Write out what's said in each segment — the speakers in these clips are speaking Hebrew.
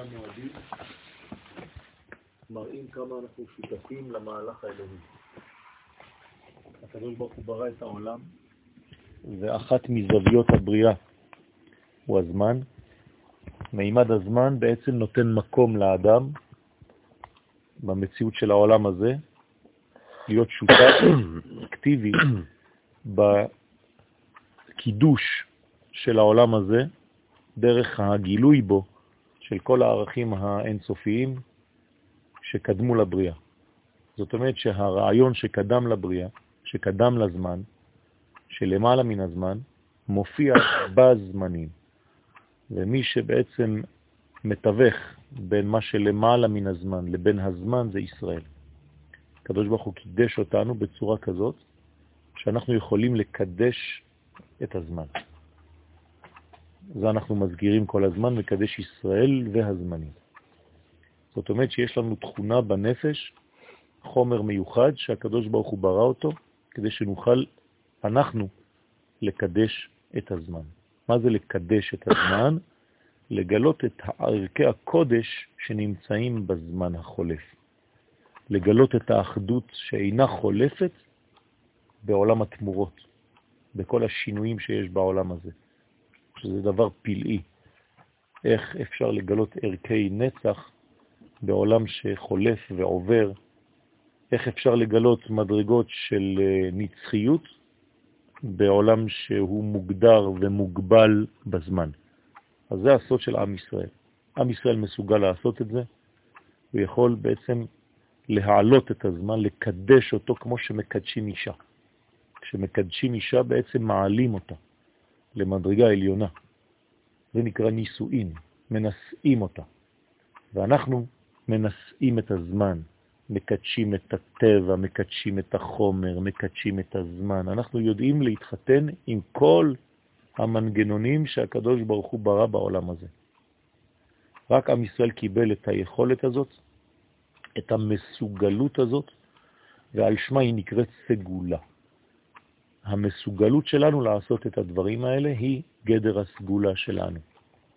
המועדים מראים כמה אנחנו שותפים למהלך האלוהי. הקדוש ברוך הוא ברא את העולם, ואחת מזוויות הבריאה הוא הזמן. מימד הזמן בעצם נותן מקום לאדם במציאות של העולם הזה, להיות שותף אקטיבי בקידוש של העולם הזה, דרך הגילוי בו של כל הערכים האינסופיים שקדמו לבריאה. זאת אומרת שהרעיון שקדם לבריאה, שקדם לזמן, שלמעלה מן הזמן, מופיע בזמנים. ומי שבעצם מתווך בין מה שלמעלה מן הזמן לבין הזמן זה ישראל. הקדוש ברוך הוא קידש אותנו בצורה כזאת שאנחנו יכולים לקדש את הזמן. זה אנחנו מזכירים כל הזמן, מקדש ישראל והזמנים. זאת אומרת שיש לנו תכונה בנפש, חומר מיוחד שהקדוש ברוך הוא ברא אותו, כדי שנוכל אנחנו לקדש את הזמן. מה זה לקדש את הזמן? לגלות את ערכי הקודש שנמצאים בזמן החולף. לגלות את האחדות שאינה חולפת בעולם התמורות, בכל השינויים שיש בעולם הזה. שזה דבר פלאי. איך אפשר לגלות ערכי נצח בעולם שחולף ועובר, איך אפשר לגלות מדרגות של אה, נצחיות בעולם שהוא מוגדר ומוגבל בזמן. אז זה הסוד של עם ישראל. עם ישראל מסוגל לעשות את זה, הוא יכול בעצם להעלות את הזמן, לקדש אותו כמו שמקדשים אישה. כשמקדשים אישה בעצם מעלים אותה. למדרגה עליונה. זה נקרא נישואין, מנשאים אותה. ואנחנו מנשאים את הזמן, מקדשים את הטבע, מקדשים את החומר, מקדשים את הזמן. אנחנו יודעים להתחתן עם כל המנגנונים שהקדוש ברוך הוא ברא בעולם הזה. רק עם ישראל קיבל את היכולת הזאת, את המסוגלות הזאת, ועל שמה היא נקראת סגולה. המסוגלות שלנו לעשות את הדברים האלה היא גדר הסגולה שלנו.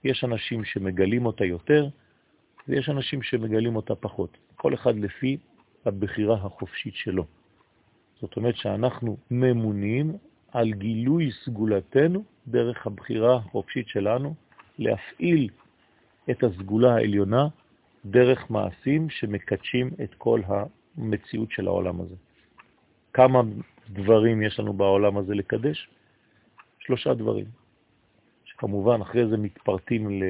יש אנשים שמגלים אותה יותר, ויש אנשים שמגלים אותה פחות. כל אחד לפי הבחירה החופשית שלו. זאת אומרת שאנחנו ממונים על גילוי סגולתנו דרך הבחירה החופשית שלנו, להפעיל את הסגולה העליונה דרך מעשים שמקדשים את כל המציאות של העולם הזה. כמה דברים יש לנו בעולם הזה לקדש? שלושה דברים, שכמובן אחרי זה מתפרטים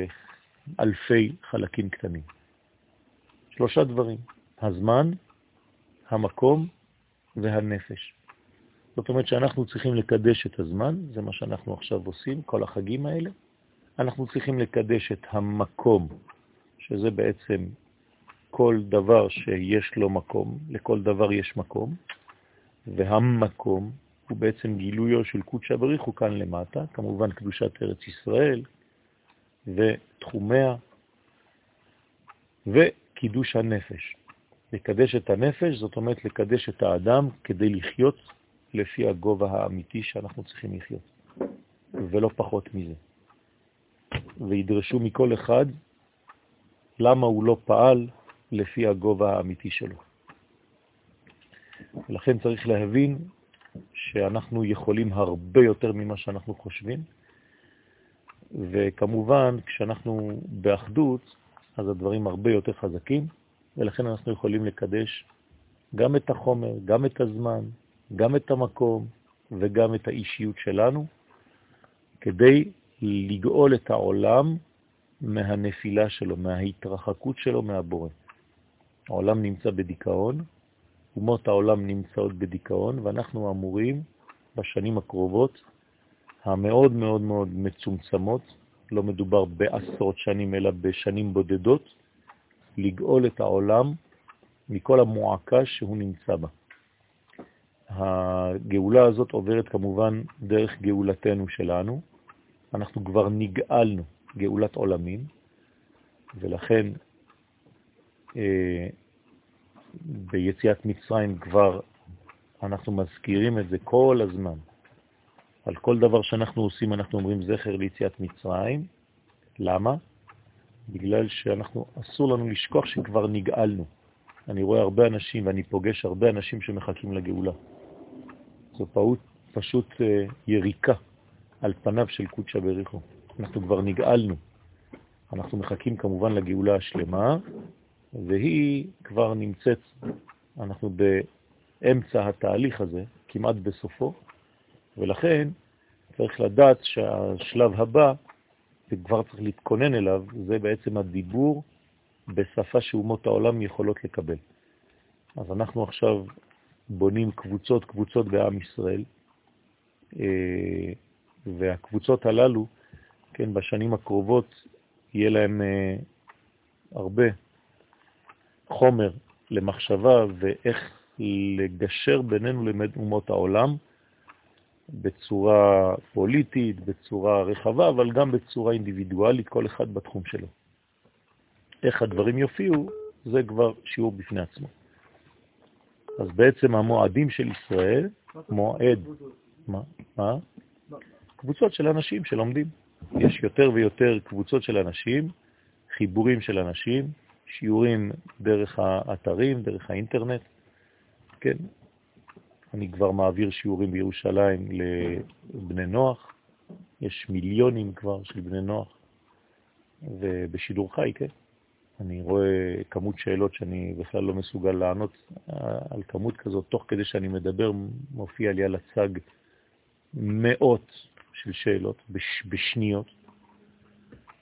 לאלפי חלקים קטנים. שלושה דברים, הזמן, המקום והנפש. זאת אומרת שאנחנו צריכים לקדש את הזמן, זה מה שאנחנו עכשיו עושים, כל החגים האלה. אנחנו צריכים לקדש את המקום, שזה בעצם כל דבר שיש לו מקום, לכל דבר יש מקום. והמקום הוא בעצם גילויו של קודשא בריך הוא כאן למטה, כמובן קדושת ארץ ישראל ותחומיה וקידוש הנפש. לקדש את הנפש זאת אומרת לקדש את האדם כדי לחיות לפי הגובה האמיתי שאנחנו צריכים לחיות, ולא פחות מזה. וידרשו מכל אחד למה הוא לא פעל לפי הגובה האמיתי שלו. ולכן צריך להבין שאנחנו יכולים הרבה יותר ממה שאנחנו חושבים, וכמובן כשאנחנו באחדות, אז הדברים הרבה יותר חזקים, ולכן אנחנו יכולים לקדש גם את החומר, גם את הזמן, גם את המקום וגם את האישיות שלנו, כדי לגאול את העולם מהנפילה שלו, מההתרחקות שלו מהבורא. העולם נמצא בדיכאון, אומות העולם נמצאות בדיכאון, ואנחנו אמורים בשנים הקרובות, המאוד מאוד מאוד מצומצמות, לא מדובר בעשרות שנים אלא בשנים בודדות, לגאול את העולם מכל המועקה שהוא נמצא בה. הגאולה הזאת עוברת כמובן דרך גאולתנו שלנו. אנחנו כבר נגאלנו גאולת עולמים, ולכן אה, ביציאת מצרים כבר אנחנו מזכירים את זה כל הזמן. על כל דבר שאנחנו עושים אנחנו אומרים זכר ליציאת מצרים. למה? בגלל שאנחנו, אסור לנו לשכוח שכבר נגאלנו. אני רואה הרבה אנשים ואני פוגש הרבה אנשים שמחכים לגאולה. זו פעות, פשוט אה, יריקה על פניו של קודשא בריחו. אנחנו כבר נגאלנו. אנחנו מחכים כמובן לגאולה השלמה, והיא כבר נמצאת, אנחנו באמצע התהליך הזה, כמעט בסופו, ולכן צריך לדעת שהשלב הבא, וכבר צריך להתכונן אליו, זה בעצם הדיבור בשפה שאומות העולם יכולות לקבל. אז אנחנו עכשיו בונים קבוצות קבוצות בעם ישראל, אה, והקבוצות הללו, כן, בשנים הקרובות יהיה להם אה, הרבה חומר למחשבה ואיך לגשר בינינו לאומות העולם בצורה פוליטית, בצורה רחבה, אבל גם בצורה אינדיבידואלית, כל אחד בתחום שלו. איך הדברים יופיעו, זה כבר שיעור בפני עצמו. אז בעצם המועדים של ישראל, מועד, מה? מה? קבוצות של אנשים שלומדים. יש יותר ויותר קבוצות של אנשים, חיבורים של אנשים, שיעורים דרך האתרים, דרך האינטרנט. כן, אני כבר מעביר שיעורים בירושלים לבני נוח, יש מיליונים כבר של בני נוח, ובשידור חי, כן. אני רואה כמות שאלות שאני בכלל לא מסוגל לענות על כמות כזאת, תוך כדי שאני מדבר מופיע לי על הצג מאות של שאלות בש, בשניות.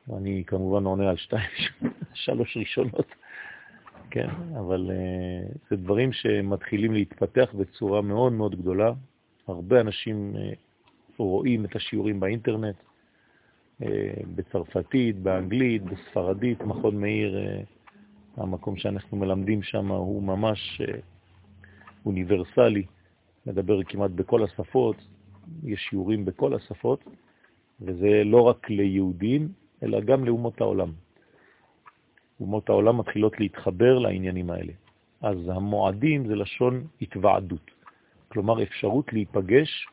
ואני כמובן עונה על שתיים, שלוש ראשונות, כן, אבל uh, זה דברים שמתחילים להתפתח בצורה מאוד מאוד גדולה. הרבה אנשים uh, רואים את השיעורים באינטרנט, uh, בצרפתית, באנגלית, בספרדית, מכון מאיר, המקום שאנחנו מלמדים שם הוא ממש אוניברסלי, מדבר כמעט בכל השפות, יש שיעורים בכל השפות, וזה לא רק ליהודים, אלא גם לאומות העולם. אומות העולם מתחילות להתחבר לעניינים האלה. אז המועדים זה לשון התוועדות, כלומר אפשרות להיפגש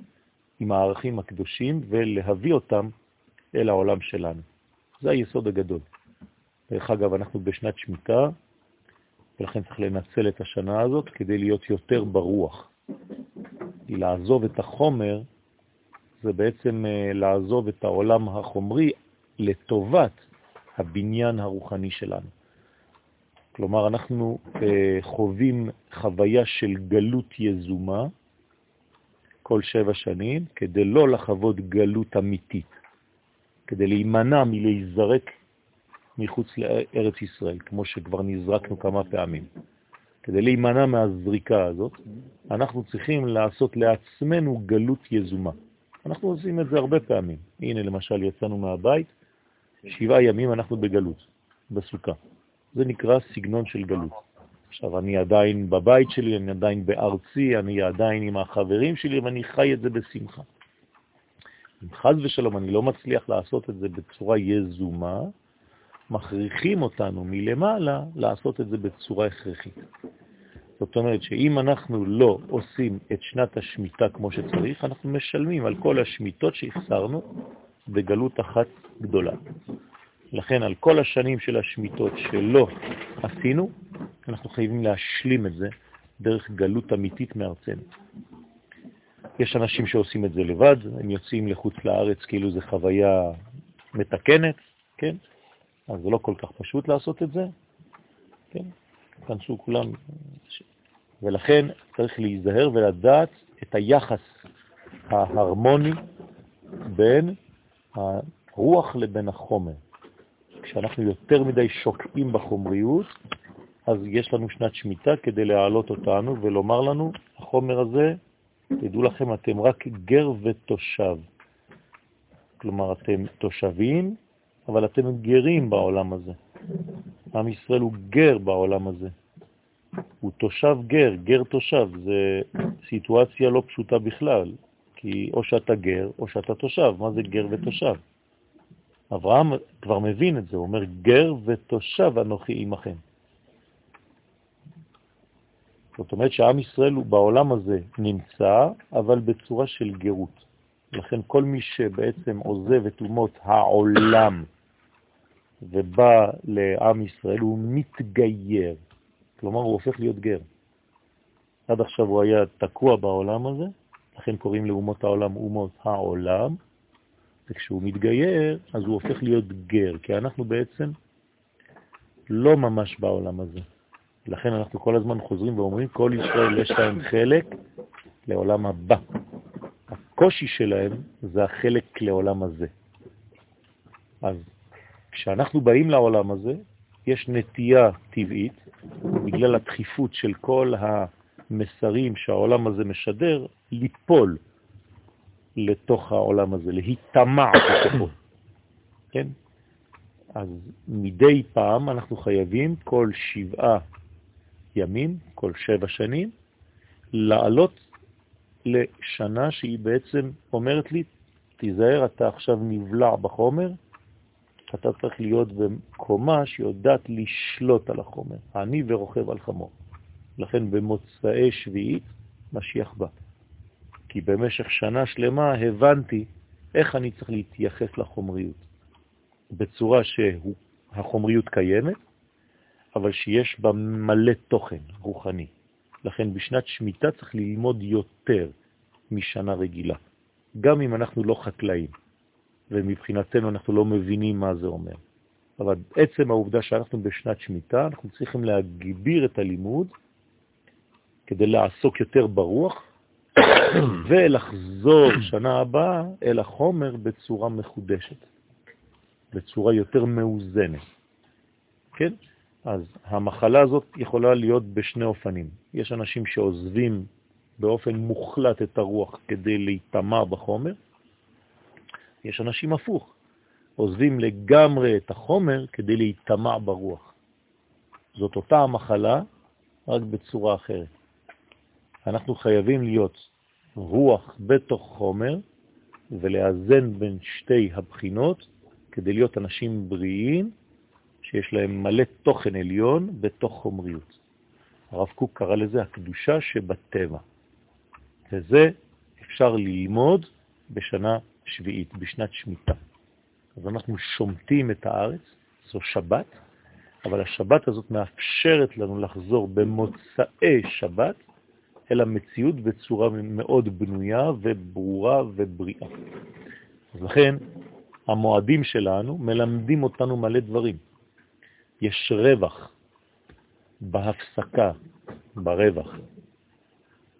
עם הערכים הקדושים ולהביא אותם אל העולם שלנו. זה היסוד הגדול. דרך אגב, אנחנו בשנת שמיטה, ולכן צריך לנצל את השנה הזאת כדי להיות יותר ברוח. לעזוב את החומר זה בעצם אה, לעזוב את העולם החומרי לטובת הבניין הרוחני שלנו. כלומר, אנחנו אה, חווים חוויה של גלות יזומה כל שבע שנים, כדי לא לחוות גלות אמיתית, כדי להימנע מלהיזרק מחוץ לארץ ישראל, כמו שכבר נזרקנו כמה פעמים. כדי להימנע מהזריקה הזאת, אנחנו צריכים לעשות לעצמנו גלות יזומה. אנחנו עושים את זה הרבה פעמים. הנה, למשל, יצאנו מהבית, שבעה ימים אנחנו בגלות, בסוכה. זה נקרא סגנון של גלות. עכשיו, אני עדיין בבית שלי, אני עדיין בארצי, אני עדיין עם החברים שלי, ואני חי את זה בשמחה. אם חז ושלום אני לא מצליח לעשות את זה בצורה יזומה, מכריחים אותנו מלמעלה לעשות את זה בצורה הכרחית. זאת אומרת שאם אנחנו לא עושים את שנת השמיטה כמו שצריך, אנחנו משלמים על כל השמיטות שהחסרנו בגלות אחת גדולה. לכן על כל השנים של השמיטות שלא עשינו, אנחנו חייבים להשלים את זה דרך גלות אמיתית מארצנו. יש אנשים שעושים את זה לבד, הם יוצאים לחוץ לארץ כאילו זה חוויה מתקנת, כן? אז זה לא כל כך פשוט לעשות את זה, כן? כנסו כולם. ולכן צריך להיזהר ולדעת את היחס ההרמוני בין הרוח לבין החומר. כשאנחנו יותר מדי שוקעים בחומריות, אז יש לנו שנת שמיטה כדי להעלות אותנו ולומר לנו, החומר הזה, תדעו לכם, אתם רק גר ותושב. כלומר, אתם תושבים, אבל אתם גרים בעולם הזה. עם ישראל הוא גר בעולם הזה. הוא תושב גר, גר תושב, זה סיטואציה לא פשוטה בכלל, כי או שאתה גר או שאתה תושב, מה זה גר ותושב? אברהם כבר מבין את זה, הוא אומר, גר ותושב אנוכי עמכם. זאת אומרת שעם ישראל בעולם הזה נמצא, אבל בצורה של גרות. לכן כל מי שבעצם עוזב את אומות העולם ובא לעם ישראל, הוא מתגייר. כלומר, הוא הופך להיות גר. עד עכשיו הוא היה תקוע בעולם הזה, לכן קוראים לאומות העולם אומות העולם, וכשהוא מתגייר, אז הוא הופך להיות גר, כי אנחנו בעצם לא ממש בעולם הזה. לכן אנחנו כל הזמן חוזרים ואומרים, כל ישראל יש להם חלק לעולם הבא. הקושי שלהם זה החלק לעולם הזה. אז כשאנחנו באים לעולם הזה, יש נטייה טבעית, בגלל הדחיפות של כל המסרים שהעולם הזה משדר, ליפול לתוך העולם הזה, להיטמע בתוכו. כן? אז מדי פעם אנחנו חייבים כל שבעה ימים, כל שבע שנים, לעלות לשנה שהיא בעצם אומרת לי, תיזהר, אתה עכשיו נבלע בחומר, אתה צריך להיות בקומה שיודעת לשלוט על החומר, אני ורוכב על חמור. לכן במוצאי שביעית משיח בא. כי במשך שנה שלמה הבנתי איך אני צריך להתייחס לחומריות, בצורה שהחומריות קיימת, אבל שיש בה מלא תוכן רוחני. לכן בשנת שמיטה צריך ללמוד יותר משנה רגילה, גם אם אנחנו לא חקלאים, ומבחינתנו אנחנו לא מבינים מה זה אומר. אבל עצם העובדה שאנחנו בשנת שמיטה, אנחנו צריכים להגביר את הלימוד כדי לעסוק יותר ברוח, ולחזור שנה הבאה אל החומר בצורה מחודשת, בצורה יותר מאוזנת. כן? אז המחלה הזאת יכולה להיות בשני אופנים. יש אנשים שעוזבים באופן מוחלט את הרוח כדי להתאמה בחומר, יש אנשים הפוך, עוזבים לגמרי את החומר כדי להתאמה ברוח. זאת אותה המחלה, רק בצורה אחרת. אנחנו חייבים להיות רוח בתוך חומר ולאזן בין שתי הבחינות כדי להיות אנשים בריאים שיש להם מלא תוכן עליון בתוך חומריות. הרב קוק קרא לזה הקדושה שבטבע. וזה אפשר ללמוד בשנה שביעית, בשנת שמיטה. אז אנחנו שומטים את הארץ, זו שבת, אבל השבת הזאת מאפשרת לנו לחזור במוצאי שבת אל המציאות בצורה מאוד בנויה וברורה ובריאה. אז לכן המועדים שלנו מלמדים אותנו מלא דברים. יש רווח בהפסקה, ברווח.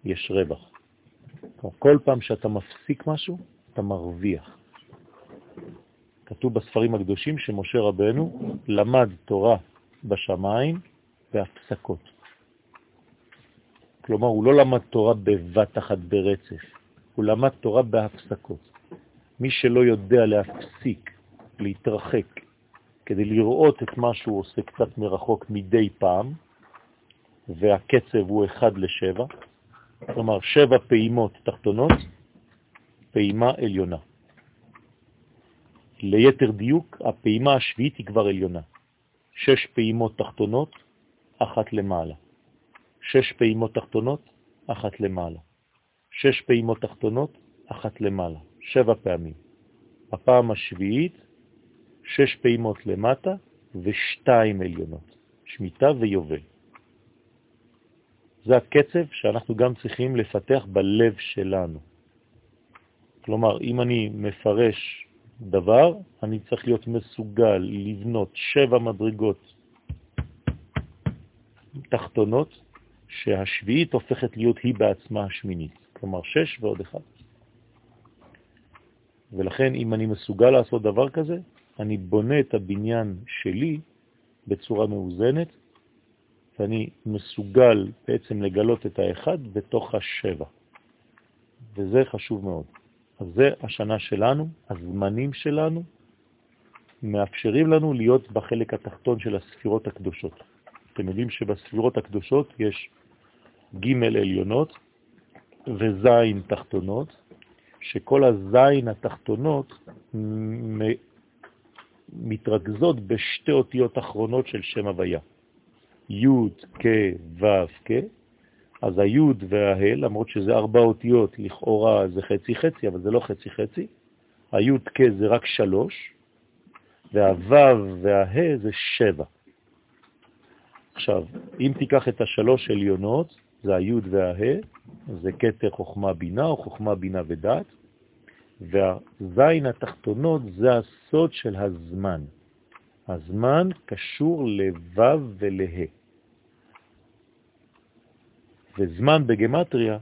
יש רווח. כל פעם שאתה מפסיק משהו, אתה מרוויח. כתוב בספרים הקדושים שמשה רבנו למד תורה בשמיים בהפסקות. כלומר, הוא לא למד תורה בבת אחת ברצף, הוא למד תורה בהפסקות. מי שלא יודע להפסיק, להתרחק, כדי לראות את מה שהוא עושה קצת מרחוק מדי פעם, והקצב הוא 1 ל-7, כלומר 7 פעימות תחתונות, פעימה עליונה. ליתר דיוק, הפעימה השביעית היא כבר עליונה. 6 פעימות תחתונות, אחת למעלה. 6 פעימות תחתונות, אחת למעלה. 6 פעימות תחתונות, אחת למעלה. 7 פעמים. הפעם השביעית שש פעימות למטה ושתיים עליונות, שמיטה ויובל. זה הקצב שאנחנו גם צריכים לפתח בלב שלנו. כלומר, אם אני מפרש דבר, אני צריך להיות מסוגל לבנות שבע מדרגות תחתונות, שהשביעית הופכת להיות היא בעצמה השמינית, כלומר שש ועוד אחד. ולכן אם אני מסוגל לעשות דבר כזה, אני בונה את הבניין שלי בצורה מאוזנת, ואני מסוגל בעצם לגלות את האחד בתוך השבע. וזה חשוב מאוד. אז זה השנה שלנו, הזמנים שלנו, מאפשרים לנו להיות בחלק התחתון של הספירות הקדושות. אתם יודעים שבספירות הקדושות יש ג' עליונות וז' תחתונות, שכל הזין התחתונות מתרכזות בשתי אותיות אחרונות של שם הוויה. י' כ' ו' כ', אז הי' והה', למרות שזה ארבע אותיות, לכאורה זה חצי חצי, אבל זה לא חצי חצי, הי' כ' זה רק שלוש, והוו והה זה שבע. עכשיו, אם תיקח את השלוש עליונות, זה היוד והה, זה קטר חוכמה בינה או חוכמה בינה ודעת, והזין התחתונות זה הסוד של הזמן. הזמן קשור לוו ולה. וזמן בגמטריה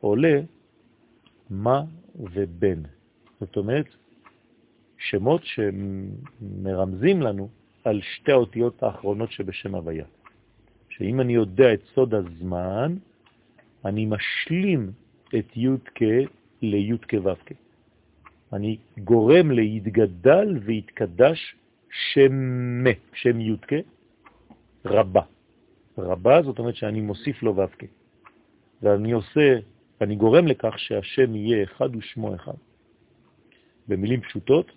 עולה מה ובן. זאת אומרת, שמות שמרמזים לנו על שתי האותיות האחרונות שבשם הוויה. שאם אני יודע את סוד הזמן, אני משלים את י' כ' לי' כ' ו' כ'. אני גורם להתגדל והתקדש שם שם י' כ', רבה. רבה זאת אומרת שאני מוסיף לו ו' כ'. ואני עושה, אני גורם לכך שהשם יהיה אחד ושמו אחד. במילים פשוטות,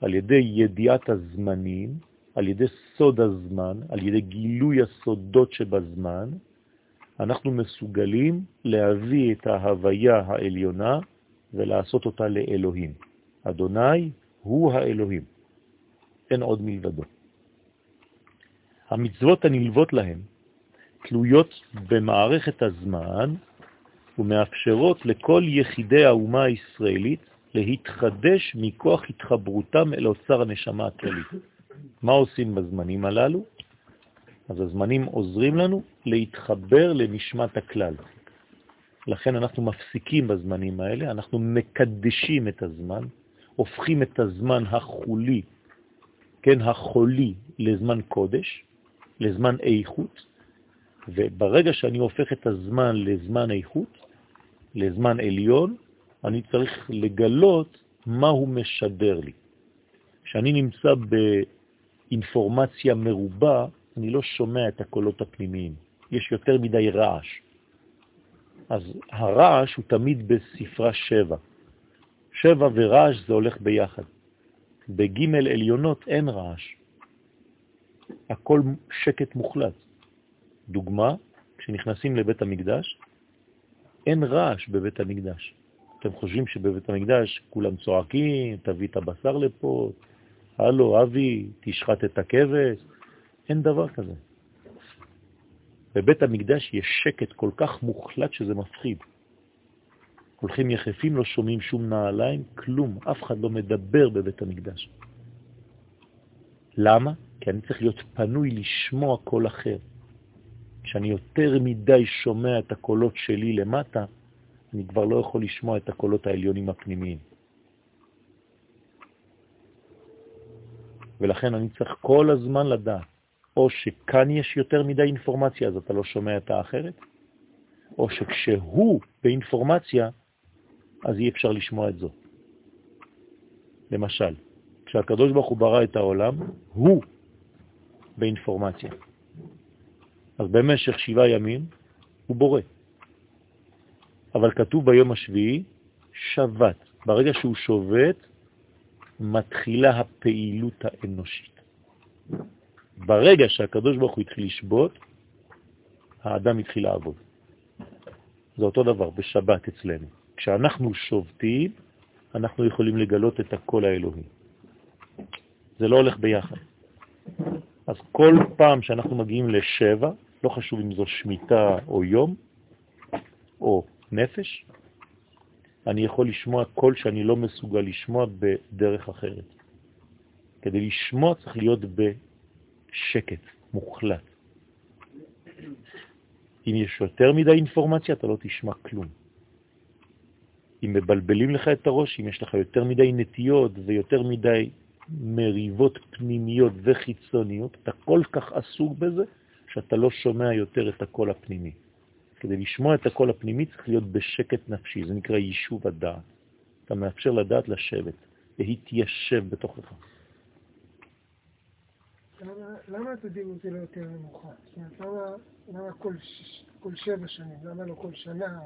על ידי ידיעת הזמנים, על ידי סוד הזמן, על ידי גילוי הסודות שבזמן, אנחנו מסוגלים להביא את ההוויה העליונה ולעשות אותה לאלוהים. אדוני הוא האלוהים, אין עוד מלבדו. המצוות הנלוות להם תלויות במערכת הזמן ומאפשרות לכל יחידי האומה הישראלית להתחדש מכוח התחברותם אל אוצר הנשמה הכללית. מה עושים בזמנים הללו? אז הזמנים עוזרים לנו להתחבר לנשמת הכלל. לכן אנחנו מפסיקים בזמנים האלה, אנחנו מקדשים את הזמן, הופכים את הזמן החולי, כן, החולי, לזמן קודש, לזמן איכות, וברגע שאני הופך את הזמן לזמן איכות, לזמן עליון, אני צריך לגלות מה הוא משדר לי. כשאני נמצא באינפורמציה מרובה, אני לא שומע את הקולות הפנימיים. יש יותר מדי רעש. אז הרעש הוא תמיד בספרה שבע. שבע ורעש זה הולך ביחד. בג' עליונות אין רעש. הכל שקט מוחלט. דוגמה, כשנכנסים לבית המקדש, אין רעש בבית המקדש. אתם חושבים שבבית המקדש כולם צועקים, תביא את הבשר לפה, הלו, אבי, תשחט את הכבש. אין דבר כזה. בבית המקדש יש שקט כל כך מוחלט שזה מפחיד. הולכים יחפים, לא שומעים שום נעליים, כלום, אף אחד לא מדבר בבית המקדש. למה? כי אני צריך להיות פנוי לשמוע קול אחר. כשאני יותר מדי שומע את הקולות שלי למטה, אני כבר לא יכול לשמוע את הקולות העליונים הפנימיים. ולכן אני צריך כל הזמן לדעת, או שכאן יש יותר מדי אינפורמציה, אז אתה לא שומע את האחרת, או שכשהוא באינפורמציה, אז אי אפשר לשמוע את זו. למשל, כשהקדוש ברוך הוא ברא את העולם, הוא באינפורמציה. אז במשך שבעה ימים הוא בורא. אבל כתוב ביום השביעי שבת. ברגע שהוא שובת, מתחילה הפעילות האנושית. ברגע שהקדוש ברוך הוא התחיל לשבות, האדם התחיל לעבוד. זה אותו דבר בשבת אצלנו. כשאנחנו שובתים, אנחנו יכולים לגלות את הקול האלוהי. זה לא הולך ביחד. אז כל פעם שאנחנו מגיעים לשבע, לא חשוב אם זו שמיטה או יום, או נפש, אני יכול לשמוע קול שאני לא מסוגל לשמוע בדרך אחרת. כדי לשמוע צריך להיות בשקט, מוחלט. אם יש יותר מדי אינפורמציה, אתה לא תשמע כלום. אם מבלבלים לך את הראש, אם יש לך יותר מדי נטיות ויותר מדי מריבות פנימיות וחיצוניות, אתה כל כך עסוק בזה, שאתה לא שומע יותר את הקול הפנימי. כדי לשמוע את הקול הפנימי צריך להיות בשקט נפשי, זה נקרא יישוב הדעת. אתה מאפשר לדעת לשבת, להתיישב בתוכך. למה התדירות זה לא יותר נמוכה? למה כל שבע שנים? למה לא כל שנה?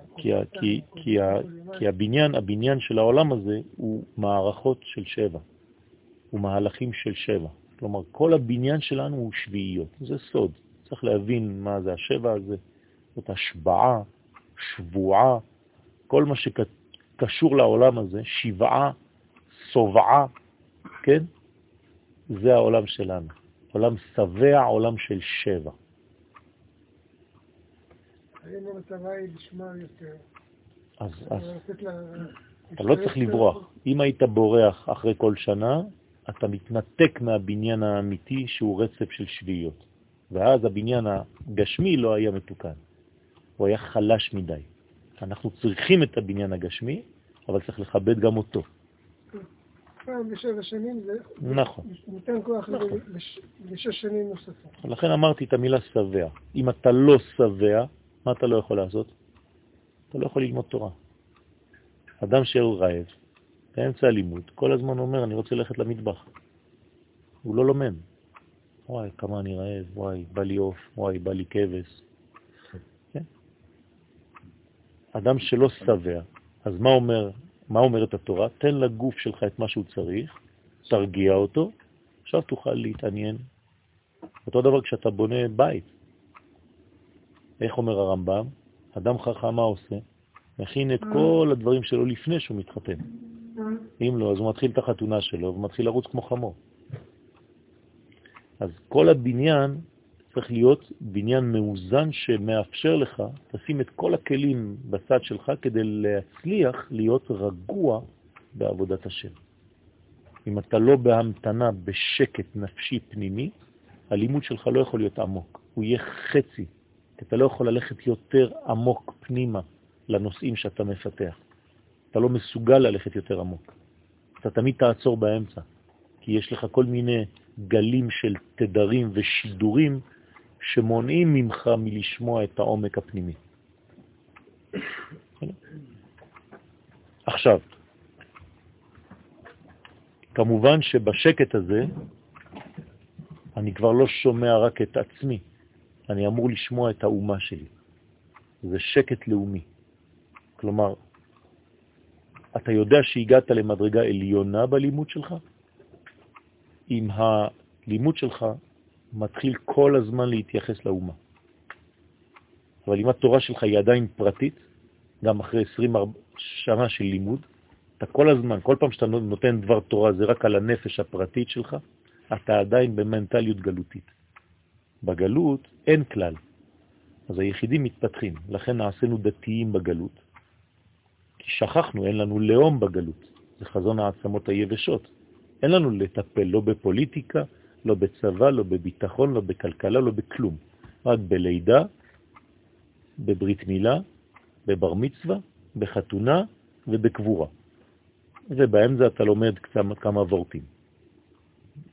כי הבניין, הבניין של העולם הזה הוא מערכות של שבע, הוא מהלכים של שבע. כלומר, כל הבניין שלנו הוא שביעיות, זה סוד. צריך להבין מה זה השבע הזה, זאת השבעה, שבועה, כל מה שקשור לעולם הזה, שבעה, סובעה, כן? זה העולם שלנו. עולם שבע, עולם של שבע. האם המטרה היא לשמוע יותר? אז, אז אתה לא צריך לברוח. אם היית בורח אחרי כל שנה, אתה מתנתק מהבניין האמיתי שהוא רצף של שביעיות. ואז הבניין הגשמי לא היה מתוקן. הוא היה חלש מדי. אנחנו צריכים את הבניין הגשמי, אבל צריך לכבד גם אותו. פעם בשבע שנים זה נכון. נותן כוח נכון. לשש שנים נוספות. לכן אמרתי את המילה שבע. אם אתה לא שבע, מה אתה לא יכול לעשות? אתה לא יכול ללמוד תורה. אדם שהוא רעב, באמצע הלימוד, כל הזמן אומר, אני רוצה ללכת למטבח. הוא לא לומד. וואי, כמה אני רעב, וואי, בא לי עוף, וואי, בא לי כבש. כן? אדם שלא שבע, אז מה אומר מה אומרת התורה? תן לגוף שלך את מה שהוא צריך, תרגיע אותו, עכשיו תוכל להתעניין. אותו דבר כשאתה בונה בית. איך אומר הרמב"ם? אדם חכם מה עושה? מכין את כל הדברים שלו לפני שהוא מתחתן. אם לא, אז הוא מתחיל את החתונה שלו ומתחיל לרוץ כמו חמור. אז כל הבניין צריך להיות בניין מאוזן שמאפשר לך, תשים את כל הכלים בצד שלך כדי להצליח להיות רגוע בעבודת השם. אם אתה לא בהמתנה, בשקט נפשי פנימי, הלימוד שלך לא יכול להיות עמוק, הוא יהיה חצי, כי אתה לא יכול ללכת יותר עמוק פנימה לנושאים שאתה מפתח. אתה לא מסוגל ללכת יותר עמוק. אתה תמיד תעצור באמצע, כי יש לך כל מיני גלים של תדרים ושידורים שמונעים ממך מלשמוע את העומק הפנימי. עכשיו, כמובן שבשקט הזה אני כבר לא שומע רק את עצמי, אני אמור לשמוע את האומה שלי. זה שקט לאומי. כלומר, אתה יודע שהגעת למדרגה עליונה בלימוד שלך? אם הלימוד שלך מתחיל כל הזמן להתייחס לאומה. אבל אם התורה שלך היא עדיין פרטית, גם אחרי 20 שנה של לימוד, אתה כל הזמן, כל פעם שאתה נותן דבר תורה, זה רק על הנפש הפרטית שלך, אתה עדיין במנטליות גלותית. בגלות אין כלל, אז היחידים מתפתחים, לכן נעשינו דתיים בגלות, כי שכחנו, אין לנו לאום בגלות, זה חזון העצמות היבשות. אין לנו לטפל לא בפוליטיקה, לא בצבא, לא בביטחון, לא בכלכלה, לא בכלום. רק בלידה, בברית מילה, בבר מצווה, בחתונה ובקבורה. ובאמצע אתה לומד כמה, כמה וורטים.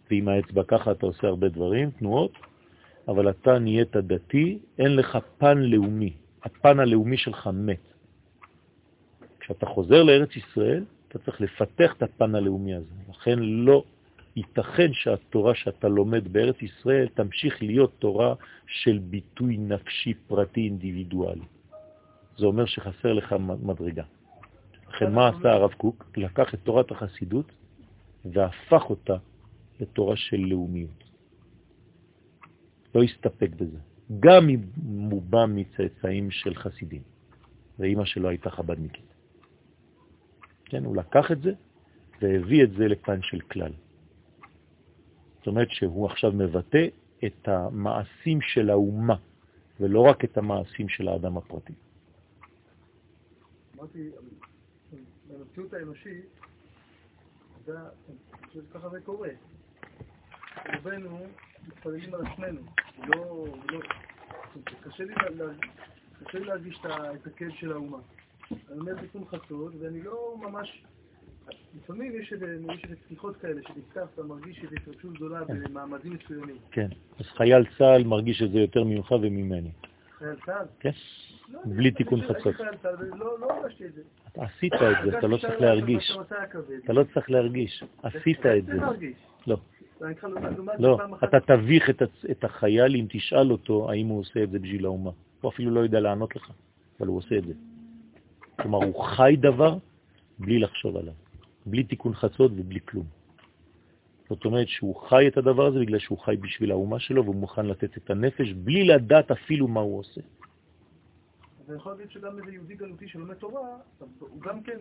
ועם האצבע ככה אתה עושה הרבה דברים, תנועות, אבל אתה נהיית דתי, אין לך פן לאומי. הפן הלאומי שלך מת. כשאתה חוזר לארץ ישראל, אתה צריך לפתח את הפן הלאומי הזה. לכן לא ייתכן שהתורה שאתה לומד בארץ ישראל תמשיך להיות תורה של ביטוי נפשי פרטי אינדיבידואלי. זה אומר שחסר לך מדרגה. לכן מה עשה הרב קוק? לקח את תורת החסידות והפך אותה לתורה של לאומיות. לא הסתפק בזה. גם אם הוא בא מצאצאים של חסידים, ואימא שלו הייתה חבדניקית. כן, הוא לקח את זה והביא את זה לפן של כלל. אומרת שהוא עכשיו מבטא את המעשים של האומה, ולא רק את המעשים של האדם הפרטי. אמרתי, במציאות האנושית, ככה זה קורה. רובנו מתפללים על עצמנו, לא... לא קשה לי להרגיש את הכאב של האומה. אני אומר תיקון חצות, ואני לא ממש לפעמים יש איזה פתיחות כאלה, שנפתח אתה מרגיש איזו התרגשות גדולה כן. במעמדים מסוימים. כן, אז חייל צה"ל מרגיש את זה יותר ממך וממני. חייל צה"ל? כן, לא, בלי תיקון חצות. לא, לא עשית את זה, אתה לא צריך להרגיש. אתה לא צריך להרגיש, עשית את זה. לא. לא, אתה תביך את החייל אם תשאל אותו האם הוא עושה את זה בשביל האומה. הוא אפילו לא יודע לענות לך, אבל הוא עושה את זה. כלומר, הוא חי דבר בלי לחשוב עליו. בלי תיקון חצות ובלי כלום. זאת אומרת שהוא חי את הדבר הזה בגלל שהוא חי בשביל האומה שלו והוא מוכן לתת את הנפש בלי לדעת אפילו מה הוא עושה. זה יכול להגיד שגם איזה יהודי גלותי שלומד תורה, הוא גם כן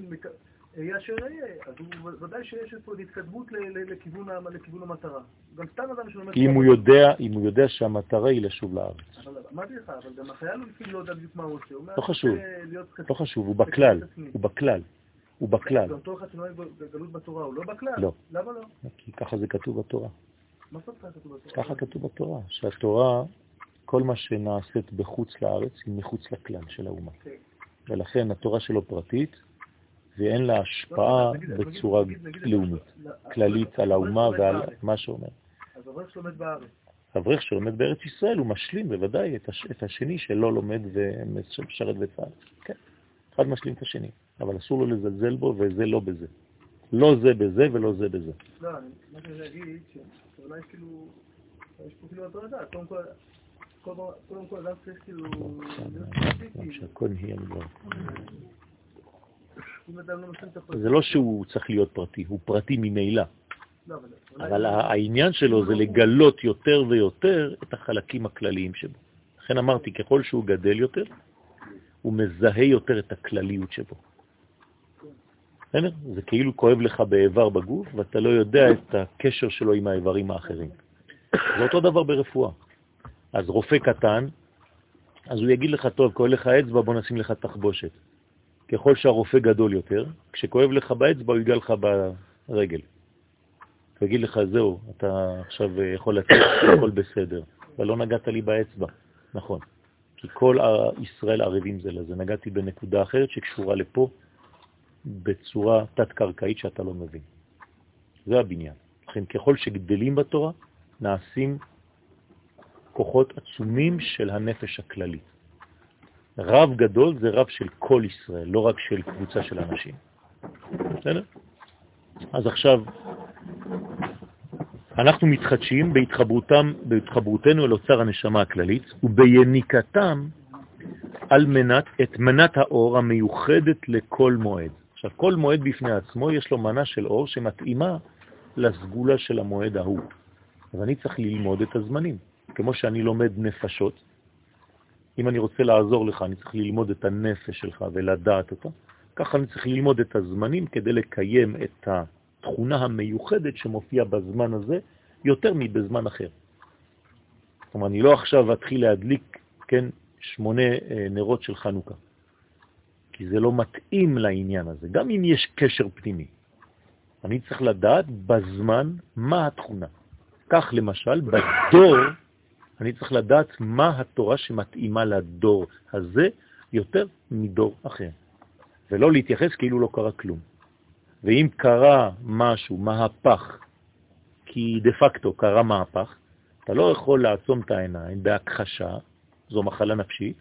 יהיה אשר יהיה, אז הוא ודאי שיש פה התקדמות לכיוון לכיוון המטרה. גם סתם אדם שלומד... אם הוא יודע, אם הוא יודע שהמטרה היא לשוב לארץ. אבל אמרתי לך, אבל גם החייל הוא לפעמים לא יודע בדיוק מה הוא עושה. לא חשוב. "אה, להיות קצת- לא חשוב, הוא בכלל, קצת עצמי." הוא בכלל, הוא בכלל. אותו אחד שנוהג בגלות בתורה, הוא לא בכלל? לא. למה לא? כי ככה זה כתוב בתורה. מה זאת כתוב בתורה? ככה כתוב בתורה, שהתורה, כל מה שנעשית בחוץ לארץ היא מחוץ לכלל של האומה. כן. ולכן התורה שלו פרטית, ואין לה השפעה לא, נגיד- בצורה לאומית, לא, כללית על האומה ועל. מה שאומר. אז אברך שלומד בארץ. אברך שלומד בארץ ישראל הוא משלים בוודאי. את השני שלא לומד ומשרת בצה"ל. כן, אחד משלים את השני, אבל אסור לו לזלזל בו וזה לא בזה. לא זה בזה ולא זה בזה. לא, אני- שאני להגיד, שאולי כאילו, יש פה כאילו הדרגה, קודם כל, קודם כל אדם צריך כאילו, לא זה לא שהוא צריך להיות פרטי, הוא פרטי ממילא, לא, אבל אבל העניין שלו זה לגלות יותר ויותר את החלקים הכלליים שבו. לכן אמרתי, ככל שהוא גדל יותר, הוא מזהה יותר את הכלליות שבו. זה כאילו כואב לך באיבר בגוף, ואתה לא יודע את הקשר שלו עם האיברים האחרים. זה אותו דבר ברפואה. אז רופא קטן, אז הוא יגיד לך, טוב, כואב לך אצבע, בוא נשים לך תחבושת. ככל שהרופא גדול יותר, כשכואב לך באצבע, הוא ייגע לך ברגל. הוא יגיד לך, זהו, אתה עכשיו יכול לצאת, הכל בסדר, אבל לא נגעת לי באצבע. נכון. כי כל ישראל ערבים זה לזה. נגעתי בנקודה אחרת שקשורה לפה בצורה תת-קרקעית שאתה לא מבין. זה הבניין. לכן ככל שגדלים בתורה, נעשים כוחות עצומים של הנפש הכללית. רב גדול זה רב של כל ישראל, לא רק של קבוצה של אנשים. בסדר? אז עכשיו, אנחנו מתחדשים בהתחברותם, בהתחברותנו אל אוצר הנשמה הכללית וביניקתם על מנת, את מנת האור המיוחדת לכל מועד. עכשיו, כל מועד בפני עצמו יש לו מנה של אור שמתאימה לסגולה של המועד ההוא. אז אני צריך ללמוד את הזמנים. כמו שאני לומד נפשות, אם אני רוצה לעזור לך, אני צריך ללמוד את הנפש שלך ולדעת אותה. ככה אני צריך ללמוד את הזמנים כדי לקיים את התכונה המיוחדת שמופיעה בזמן הזה יותר מבזמן אחר. זאת אומרת, אני לא עכשיו אתחיל להדליק, כן, שמונה אה, נרות של חנוכה, כי זה לא מתאים לעניין הזה, גם אם יש קשר פנימי. אני צריך לדעת בזמן מה התכונה. כך למשל, בדור אני צריך לדעת מה התורה שמתאימה לדור הזה יותר מדור אחר, ולא להתייחס כאילו לא קרה כלום. ואם קרה משהו, מהפך, כי דה פקטו קרה מהפך, אתה לא יכול לעצום את העיניים בהכחשה, זו מחלה נפשית,